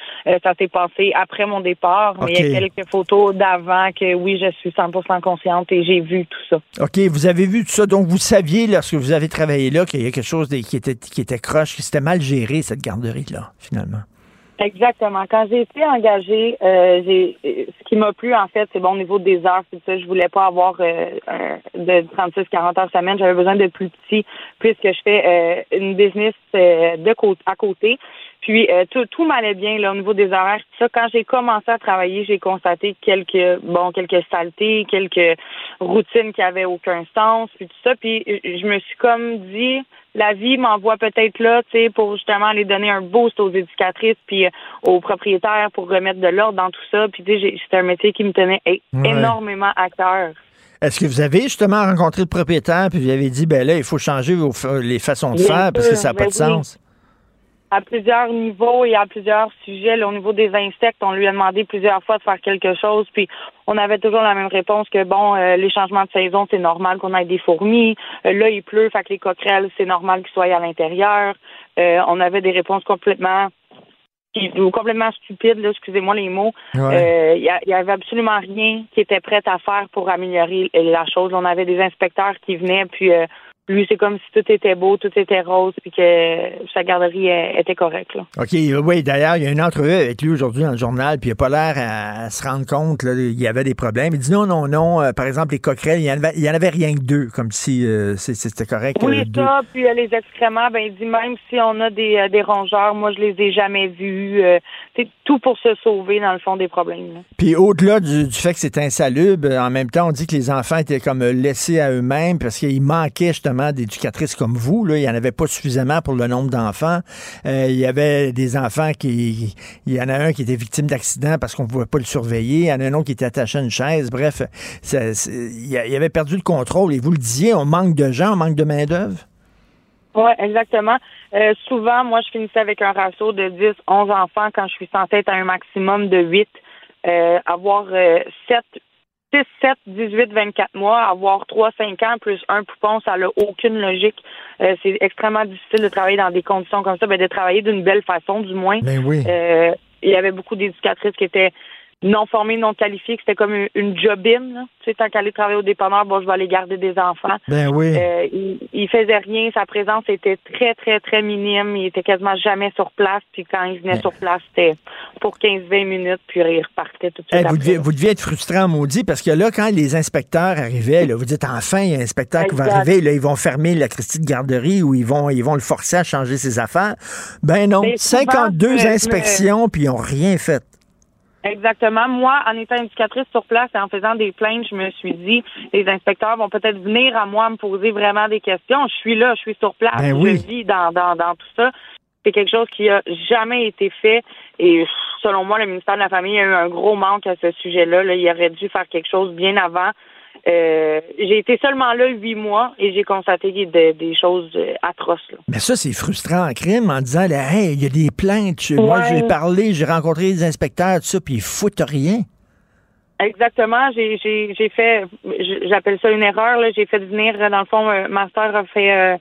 ça s'est passé après mon départ. Mais il y a quelques photos d'avant que oui, je suis 100% consciente et j'ai vu tout ça. OK, vous avez vu tout ça. Donc, vous saviez, lorsque vous avez travaillé là, qu'il y a quelque chose qui était, qui était croche, qui s'était mal géré, cette garderie-là, finalement. Exactement. Quand j'ai été engagée, euh, j'ai ce qui m'a plu en fait, c'est bon au niveau des heures, c'est ça. Je voulais pas avoir euh, de 36-40 heures semaine. J'avais besoin de plus petit puisque je fais euh, une business de côté à côté. Puis tout, tout m'allait bien là au niveau des horaires. Ça, quand j'ai commencé à travailler, j'ai constaté quelques bon quelques saletés, quelques routines qui avaient aucun sens, puis tout ça. Puis je me suis comme dit la vie m'envoie peut-être là, tu sais, pour justement aller donner un boost aux éducatrices puis euh, aux propriétaires pour remettre de l'ordre dans tout ça. Puis tu sais, c'était un métier qui me tenait énormément à cœur. Est-ce que vous avez justement rencontré le propriétaire puis vous avez dit ben là il faut changer les façons de faire parce que ça n'a pas de ben sens? À plusieurs niveaux et à plusieurs sujets. au niveau des insectes, on lui a demandé plusieurs fois de faire quelque chose, puis on avait toujours la même réponse que bon, euh, les changements de saison, c'est normal qu'on ait des fourmis. Euh, là, il pleut, fait que les coquerelles, c'est normal qu'ils soient à l'intérieur. Euh, on avait des réponses complètement complètement stupides, excusez-moi les mots. Il y, avait absolument rien qui était prêt à faire pour améliorer la chose. On avait des inspecteurs qui venaient, puis lui, c'est comme si tout était beau, tout était rose, puis que sa garderie était correcte. OK. Oui, d'ailleurs, il y a une entrevue avec lui aujourd'hui dans le journal, puis il n'a pas l'air à, se rendre compte qu'il y avait des problèmes. Il dit non, non, non. Euh, par exemple, les coquerelles, il n'y en, en, avait rien que deux, comme si euh, c'était correct. Oui, euh, ça. Puis les excréments, ben, il dit même si on a des, des rongeurs, moi, je les ai jamais vus. c'est tout pour se sauver, dans le fond, des problèmes. Puis au-delà du, du, fait que c'est insalubre, en même temps, on dit que les enfants étaient comme laissés à eux-mêmes parce qu'ils manquaient justement d'éducatrices comme vous. Il n'y en avait pas suffisamment pour le nombre d'enfants. Euh, il y avait des enfants qui... Il y en a un qui était victime d'accident parce qu'on ne pouvait pas le surveiller. Il y en a un autre qui était attaché à une chaise. Bref, il avait perdu le contrôle. Et vous le disiez, on manque de gens, on manque de main-d'œuvre? Oui, exactement. Euh, souvent, moi, je finissais avec un ratio de 10, 11 enfants quand je suis censée être à un maximum de 8. Euh, avoir euh, 7, 6, 7, 18, 24 mois, avoir 3, 5 ans plus un poupon, ça n'a aucune logique. Euh, c'est extrêmement difficile de travailler dans des conditions comme ça, ben, de travailler d'une belle façon, du moins. Ben oui. Euh, il y avait beaucoup d'éducatrices qui étaient non formés, non qualifiés, que c'était comme une, une jobine. Tu sais, tant qu'aller travailler au dépanneur, bon, je vais aller garder des enfants. Ben oui. Euh, il, il, faisait rien. Sa présence était très, très, très minime. Il était quasiment jamais sur place. Puis quand il venait sur place, c'était pour 15-20 minutes, puis il repartait tout de suite. vous, deviez, vous, deviez, être frustrant, maudit, parce que là, quand les inspecteurs arrivaient, là, vous dites enfin, il y a un inspecteur qui va arriver, là, ils vont fermer la Christie de garderie ou ils vont, ils vont le forcer à changer ses affaires. Ben non, 52 inspections, puis ils n'ont rien fait. Exactement. Moi, en étant éducatrice sur place et en faisant des plaintes, je me suis dit, les inspecteurs vont peut-être venir à moi me poser vraiment des questions. Je suis là, je suis sur place, ben je vis dans, dans, dans tout ça. C'est quelque chose qui a jamais été fait. Et selon moi, le ministère de la Famille a eu un gros manque à ce sujet-là. Là. Il aurait dû faire quelque chose bien avant. Euh, j'ai été seulement là huit mois et j'ai constaté des choses euh, atroces. Mais ça, c'est frustrant en crime en disant Hey, il y a des plaintes. Moi, j'ai parlé, j'ai rencontré les inspecteurs, tout ça, puis ils foutent rien. Exactement. J'ai, fait, j'appelle ça une erreur. J'ai fait venir, dans le fond, ma soeur a fait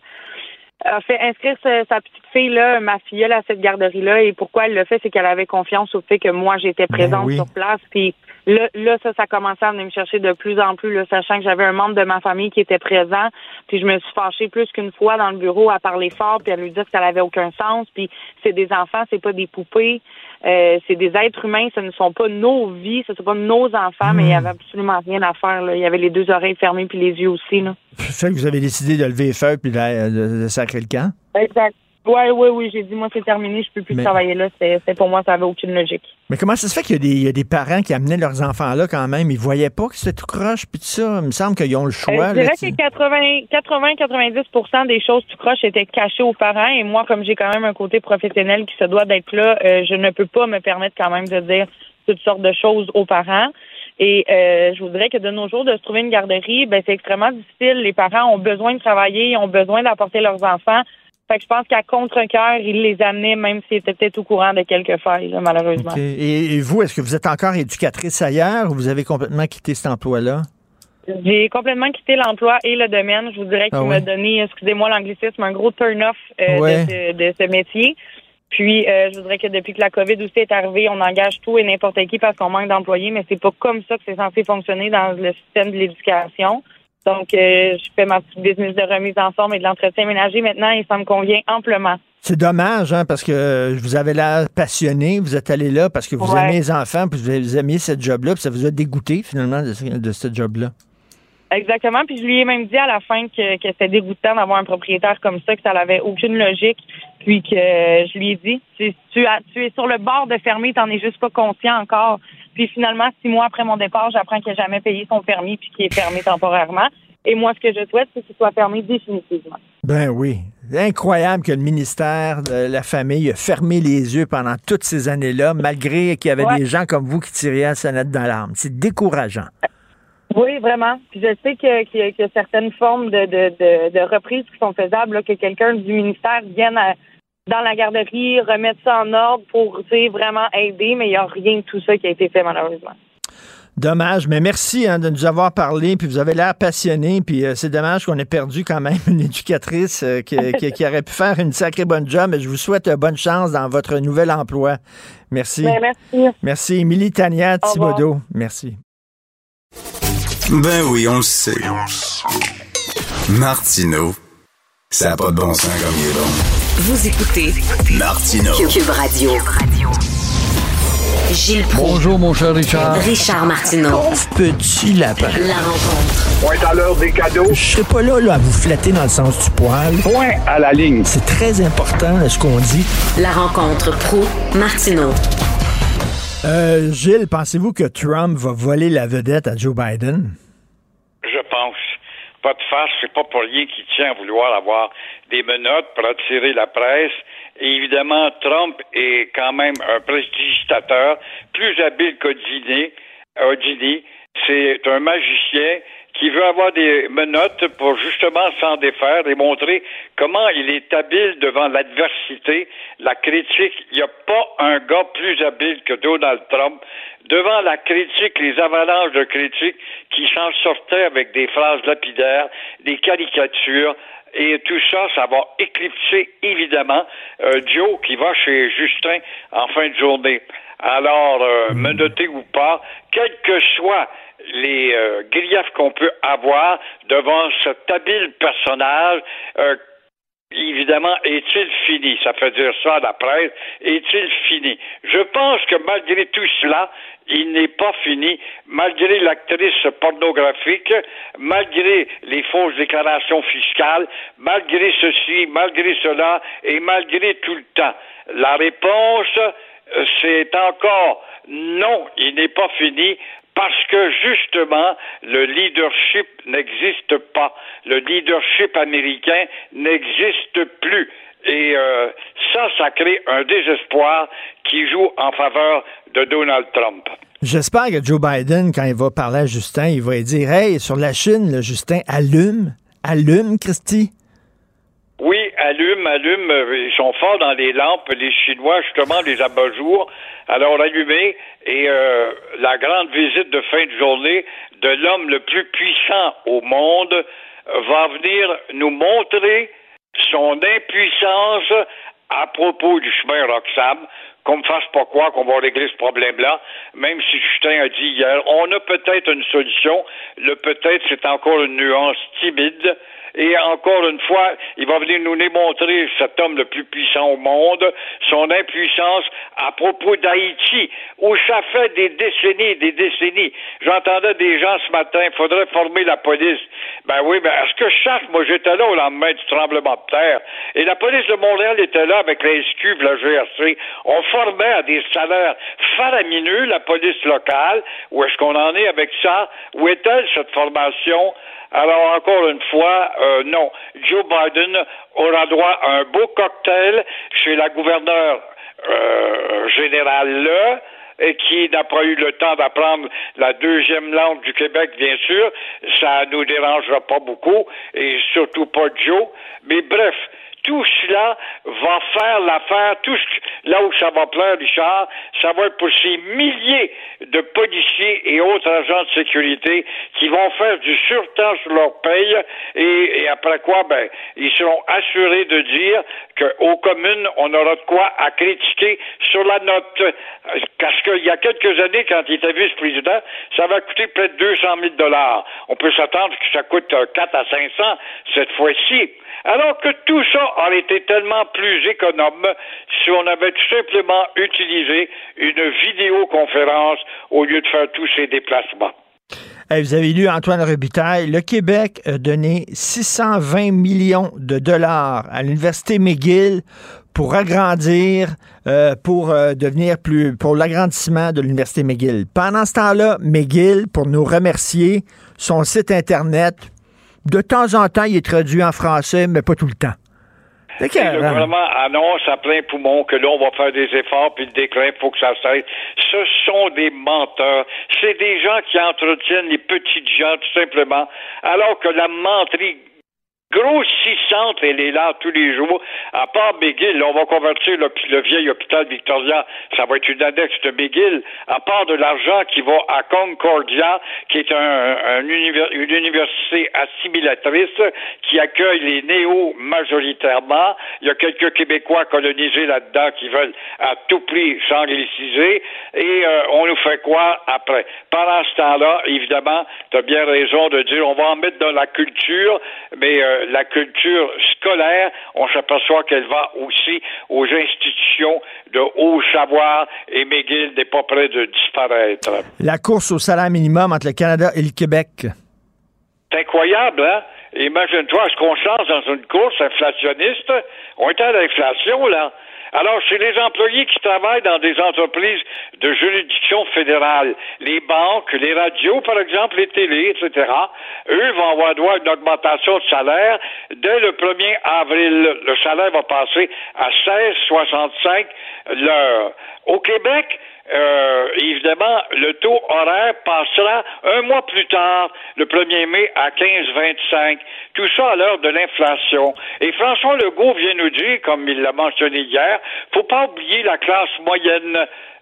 a fait inscrire sa, petite fille là, ma filleule à cette garderie là et pourquoi elle l'a fait c'est qu'elle avait confiance au fait que moi j'étais ben présente sur place puis là là ça ça commençait à venir me chercher de plus en plus là, sachant que j'avais un membre de ma famille qui était présent puis je me suis fâchée plus qu'une fois dans le bureau à parler fort puis à lui dire que ça n'avait aucun sens puis c'est des enfants c'est pas des poupées euh, c'est des êtres humains, ce ne sont pas nos vies, ce ne sont pas nos enfants, mais il n'y avait absolument rien à faire. Là. Il y avait les deux oreilles fermées puis les yeux aussi. Là. C'est que vous avez décidé de lever les feuilles puis de, de, sacrer le camp? Exact. Oui, oui, oui. J'ai dit, moi, c'est terminé, je peux plus travailler là. C'est pour moi, ça n'avait aucune logique. Mais comment ça se fait qu'il y, a des parents qui amenaient leurs enfants là quand même? Ils voyaient pas que c'était tout croche puis tout ça. Il me semble qu'ils ont le choix. Euh, je dirais que 80-90% des choses tout croche étaient cachées aux parents. Et moi, comme j'ai quand même un côté professionnel qui se doit d'être là, euh, je ne peux pas me permettre quand même de dire toutes sortes de choses aux parents. Et euh, je vous dirais que de nos jours, de se trouver une garderie, ben, c'est extrêmement difficile. Les parents ont besoin de travailler, ils ont besoin d'apporter leurs enfants. Fait que je pense qu'à contre-cœur, il les amenait, même s'il était peut-être au courant de quelques failles, malheureusement. Et, vous, est-ce que vous êtes encore éducatrice ailleurs ou vous avez complètement quitté cet emploi-là? J'ai complètement quitté l'emploi et le domaine. Je vous dirais qu'il ah m'a donné, excusez-moi l'anglicisme, un gros turn-off euh, de, ce métier. Puis, euh, je voudrais que depuis que la COVID aussi est arrivée, on engage tout et n'importe qui parce qu'on manque d'employés, mais c'est pas comme ça que c'est censé fonctionner dans le système de l'éducation. Donc, euh, je fais ma petite business de remise en forme et de l'entretien ménager maintenant et ça me convient amplement. C'est dommage, hein, parce que vous avez l'air passionné, vous êtes allé là parce que vous aimez les enfants, puis vous aimez cette job-là, puis ça vous a dégoûté finalement de, de ce job-là. Exactement. Puis je lui ai même dit à la fin que, que c'était dégoûtant d'avoir un propriétaire comme ça, que ça n'avait aucune logique. Puis que je lui ai dit, tu, tu, tu es sur le bord de fermer, t'en es juste pas conscient encore. Puis finalement, six mois après mon départ, j'apprends qu'il n'a jamais payé son permis puis qu'il est fermé temporairement. Et moi, ce que je souhaite, c'est qu'il soit fermé définitivement. Ben oui. Incroyable que le ministère de la Famille ait fermé les yeux pendant toutes ces années-là, malgré qu'il y avait des gens comme vous qui tiraient la sonnette d'alarme. C'est décourageant. Oui, vraiment. Puis je sais qu'il y, a certaines formes de, de, de, reprises qui sont faisables, que quelqu'un du ministère vienne dans la garderie, remettre ça en ordre pour vraiment aider, mais il n'y a rien de tout ça qui a été fait malheureusement. Dommage, mais merci hein, de nous avoir parlé, puis vous avez l'air passionné, puis euh, c'est dommage qu'on ait perdu quand même une éducatrice euh, qui, qui, aurait pu faire une sacrée bonne job, mais je vous souhaite bonne chance dans votre nouvel emploi. Merci. Ben, merci. Merci, Émilie Tania Thibodeau. Merci. Ben oui, on le sait. Martineau, ça n'a pas de bon sens comme il est bon. Vous écoutez Martineau. Cube Radio. Gilles Bonjour, mon cher Richard. Richard Martineau. Pauvre petit lapin. La rencontre. Point à l'heure des cadeaux. Je serai pas là, là, à vous flatter dans le sens du poil. Point à la ligne. C'est très important, ce qu'on dit. La rencontre pro martineau euh, Gilles, pensez-vous que Trump va voler la vedette à Joe Biden? Je pense. Pas de farce, c'est pas pour rien qu'il tient à vouloir avoir des menottes pour attirer la presse. Et évidemment, Trump est quand même un prestigitateur, plus habile qu'Odini. C'est un magicien qui veut avoir des menottes pour justement s'en défaire et montrer comment il est habile devant l'adversité, la critique. Il n'y a pas un gars plus habile que Donald Trump devant la critique, les avalanches de critiques qui s'en sortaient avec des phrases lapidaires, des caricatures, et tout ça, ça va éclipser évidemment euh, Joe qui va chez Justin en fin de journée. Alors, euh, menotté ou pas, quel que soit les euh, griefs qu'on peut avoir devant cet habile personnage. Évidemment, est-il fini? Ça fait dire ça à la presse. Est-il fini? Je pense que malgré tout cela, il n'est pas fini, malgré l'actrice pornographique, malgré les fausses déclarations fiscales, malgré ceci, malgré cela, et malgré tout le temps. La réponse, euh, c'est encore non, il n'est pas fini parce que justement, le leadership n'existe pas. Le leadership américain n'existe plus. Et euh, ça, ça crée un désespoir qui joue en faveur de Donald Trump. J'espère que Joe Biden, quand il va parler à Justin, il va dire Hey, sur la Chine, le Justin, allume, allume, Christy? Oui, allume, allume. Ils sont forts dans les lampes, les Chinois, justement, les abat-jours. Alors, allumez. Et euh, la grande visite de fin de journée de l'homme le plus puissant au monde va venir nous montrer son impuissance à propos du chemin Roxham, qu'on ne fasse pas croire qu'on va régler ce problème-là, même si Justin a dit hier, on a peut-être une solution, le peut-être c'est encore une nuance timide, et encore une fois, il va venir nous démontrer, cet homme le plus puissant au monde, son impuissance à propos d'Haïti, où ça fait des décennies des décennies. J'entendais des gens ce matin, il faudrait former la police. Ben oui, ben est-ce que chaque, moi j'étais là au lendemain du tremblement de terre, et la police de Montréal était là avec la SQ, la GRC. On formait à des salaires faramineux la police locale. Où est-ce qu'on en est avec ça? Où est-elle cette formation? Alors, encore une fois, euh, non. Joe Biden aura droit à un beau cocktail chez la gouverneure euh, générale et qui n'a pas eu le temps d'apprendre la deuxième langue du Québec, bien sûr. Ça nous dérangera pas beaucoup, et surtout pas Joe. Mais bref, tout cela va faire l'affaire, tout ce, là où ça va plaire, Richard, ça va être pour ces milliers de policiers et autres agents de sécurité qui vont faire du surtemps sur leur paye et, après quoi, ben, ils seront assurés de dire qu'aux communes, on aura de quoi à critiquer sur la note. Parce qu'il y a quelques années, quand il était vice-président, ça va coûter près de 200 000 dollars. On peut s'attendre que ça coûte 4 à 500 cette fois-ci. Alors que tout ça aurait été tellement plus économe si on avait tout simplement utilisé une vidéoconférence au lieu de faire tous ces déplacements. vous avez lu Antoine Robitaille. Le Québec a donné 620 millions de dollars à l'Université McGill pour agrandir, euh, pour euh, devenir plus, pour l'agrandissement de l'Université McGill. Pendant ce temps-là, McGill, pour nous remercier, son site Internet, de temps en temps, il est traduit en français, mais pas tout le temps. Le gouvernement annonce à plein poumon que là, on va faire des efforts, puis le déclin, faut que ça cesse. Ce sont des menteurs. C'est des gens qui entretiennent les petites gens, tout simplement, alors que la menterie grossissante, elle est là tous les jours. À part McGill, on va convertir le, vieil hôpital Victoria, ça va être une annexe de McGill. À part de l'argent qui va à Concordia, qui est un, une université assimilatrice qui accueille les néo majoritairement. Il y a quelques Québécois colonisés là-dedans qui veulent à tout prix s'angliciser. Et euh, on nous fait quoi après? Pendant ce temps-là, évidemment, tu as bien raison de dire on va en mettre dans la culture, mais euh, la culture scolaire, on s'aperçoit qu'elle va aussi aux institutions de haut savoir et McGill n'est pas près de disparaître. La course au salaire minimum entre le Canada et le Québec. C'est incroyable, hein? Imagine-toi, est-ce qu'on change dans une course inflationniste? On est à l'inflation, là. Alors, chez les employés qui travaillent dans des entreprises de juridiction fédérale, les banques, les radios, par exemple, les télés, etc., eux vont avoir droit à une augmentation de salaire. Dès le 1er avril, le salaire va passer à 16,65 l'heure. Au Québec, euh, évidemment, le taux horaire passera un mois plus tard, le 1er mai, à 15,25. Tout ça à l'heure de l'inflation. Et François Legault vient nous dire, comme il l'a mentionné hier, faut pas oublier la classe moyenne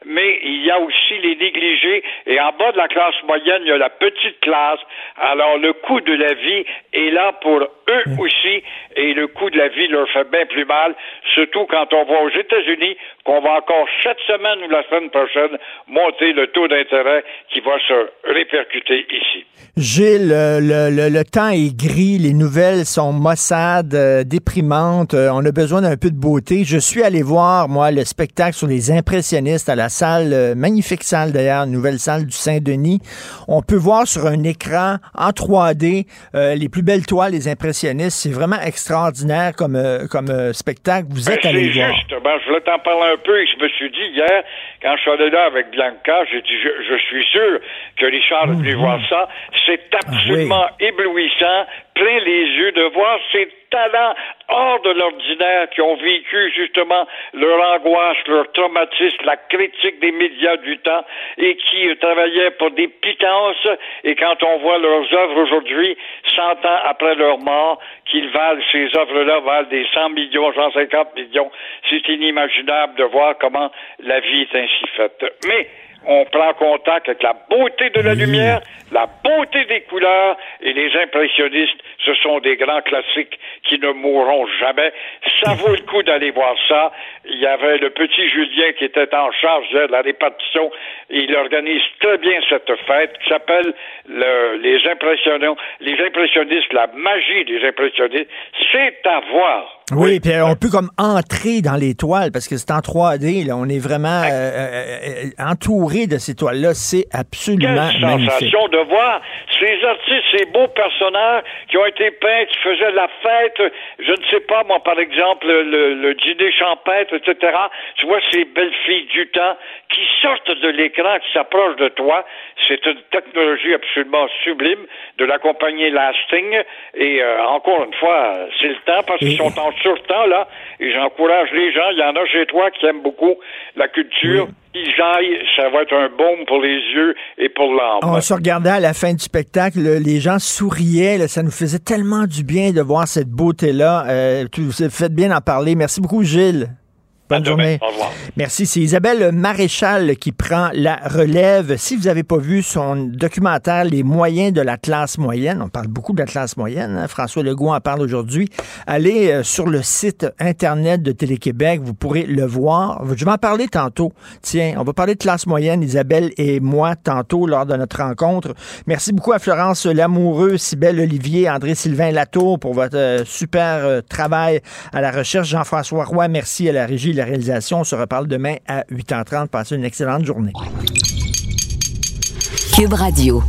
mais il y a aussi les négligés et en bas de la classe moyenne, il y a la petite classe. Alors le coût de la vie est là pour eux aussi et le coût de la vie leur fait bien plus mal, surtout quand on voit aux États-Unis qu'on va encore cette semaine ou la semaine prochaine monter le taux d'intérêt qui va se répercuter ici. Gilles, le, le, le, temps est gris, les nouvelles sont maussades, euh, déprimantes, euh, on a besoin d'un peu de beauté. Je suis allé voir, moi, le spectacle sur les impressionnistes à la salle, euh, magnifique salle d'ailleurs, nouvelle salle du Saint-Denis. On peut voir sur un écran en 3D les plus belles toiles des impressionnistes. C'est vraiment extraordinaire comme, comme spectacle. Vous êtes ben, allé voir. Juste, ben, je voulais t'en parler un peu et je me suis dit hier, quand je suis allé là avec Bianca, j'ai dit, je, suis sûr que Richard a mhm. voir ça c'est ah absolument éblouissant, plein les yeux de voir ces talents hors de l'ordinaire qui ont vécu justement leur angoisse, leur traumatisme, la critique des médias du temps et qui travaillaient pour des pitances. Et quand on voit leurs œuvres aujourd'hui, 100 ans après leur mort, qu'ils valent, ces œuvres-là valent des 100 millions, 150 millions, c'est inimaginable de voir comment la vie est ainsi faite. Mais on prend contact avec la beauté de la lumière, la beauté des couleurs et les impressionnistes, ce sont des grands classiques qui ne mourront jamais. Ça vaut le coup d'aller voir ça. Il y avait le petit Julien qui était en charge de la répartition. Il organise très bien cette fête qui s'appelle les impressionnants, les impressionnistes, la magie des impressionnistes. C'est à voir. Oui, puis on peut comme entrer dans les toiles parce que c'est en 3D. Là, on est vraiment euh, euh, euh, entouré de ces toiles-là. C'est absolument Quelle magnifique. sensation de voir ces artistes, ces beaux personnages qui ont été peints, qui faisaient la fête. Je ne sais pas, moi, par exemple, le, le dîner champêtre, etc. Tu vois ces belles filles du temps qui sortent de l'écran, qui s'approchent de toi. C'est une technologie absolument sublime de la compagnie Lasting. Et encore une fois, c'est le temps parce qu'ils sont en sur temps, là, et j'encourage les gens, il y en a chez toi qui aiment beaucoup la culture. Ils aillent, ça va être un baume pour les yeux et pour l'âme. On se regardait à la fin du spectacle, les gens souriaient, ça nous faisait tellement du bien de voir cette beauté-là. Euh, vous faites bien d'en parler. Merci beaucoup, Gilles. Bonne journée. Au revoir. Merci. C'est Isabelle Maréchal qui prend la relève. Si vous n'avez pas vu son documentaire Les moyens de la classe moyenne, on parle beaucoup de la classe moyenne, hein, François Legault en parle aujourd'hui, allez euh, sur le site Internet de Télé-Québec, vous pourrez le voir. Je vais en parler tantôt. Tiens, on va parler de classe moyenne, Isabelle et moi, tantôt, lors de notre rencontre. Merci beaucoup à Florence Lamoureux, Sybelle Olivier, André-Sylvain Latour pour votre euh, super euh, travail à la recherche. Jean-François Roy, merci à la régie la réalisation. On se reparle demain à 8h30. Passez une excellente journée. Cube Radio.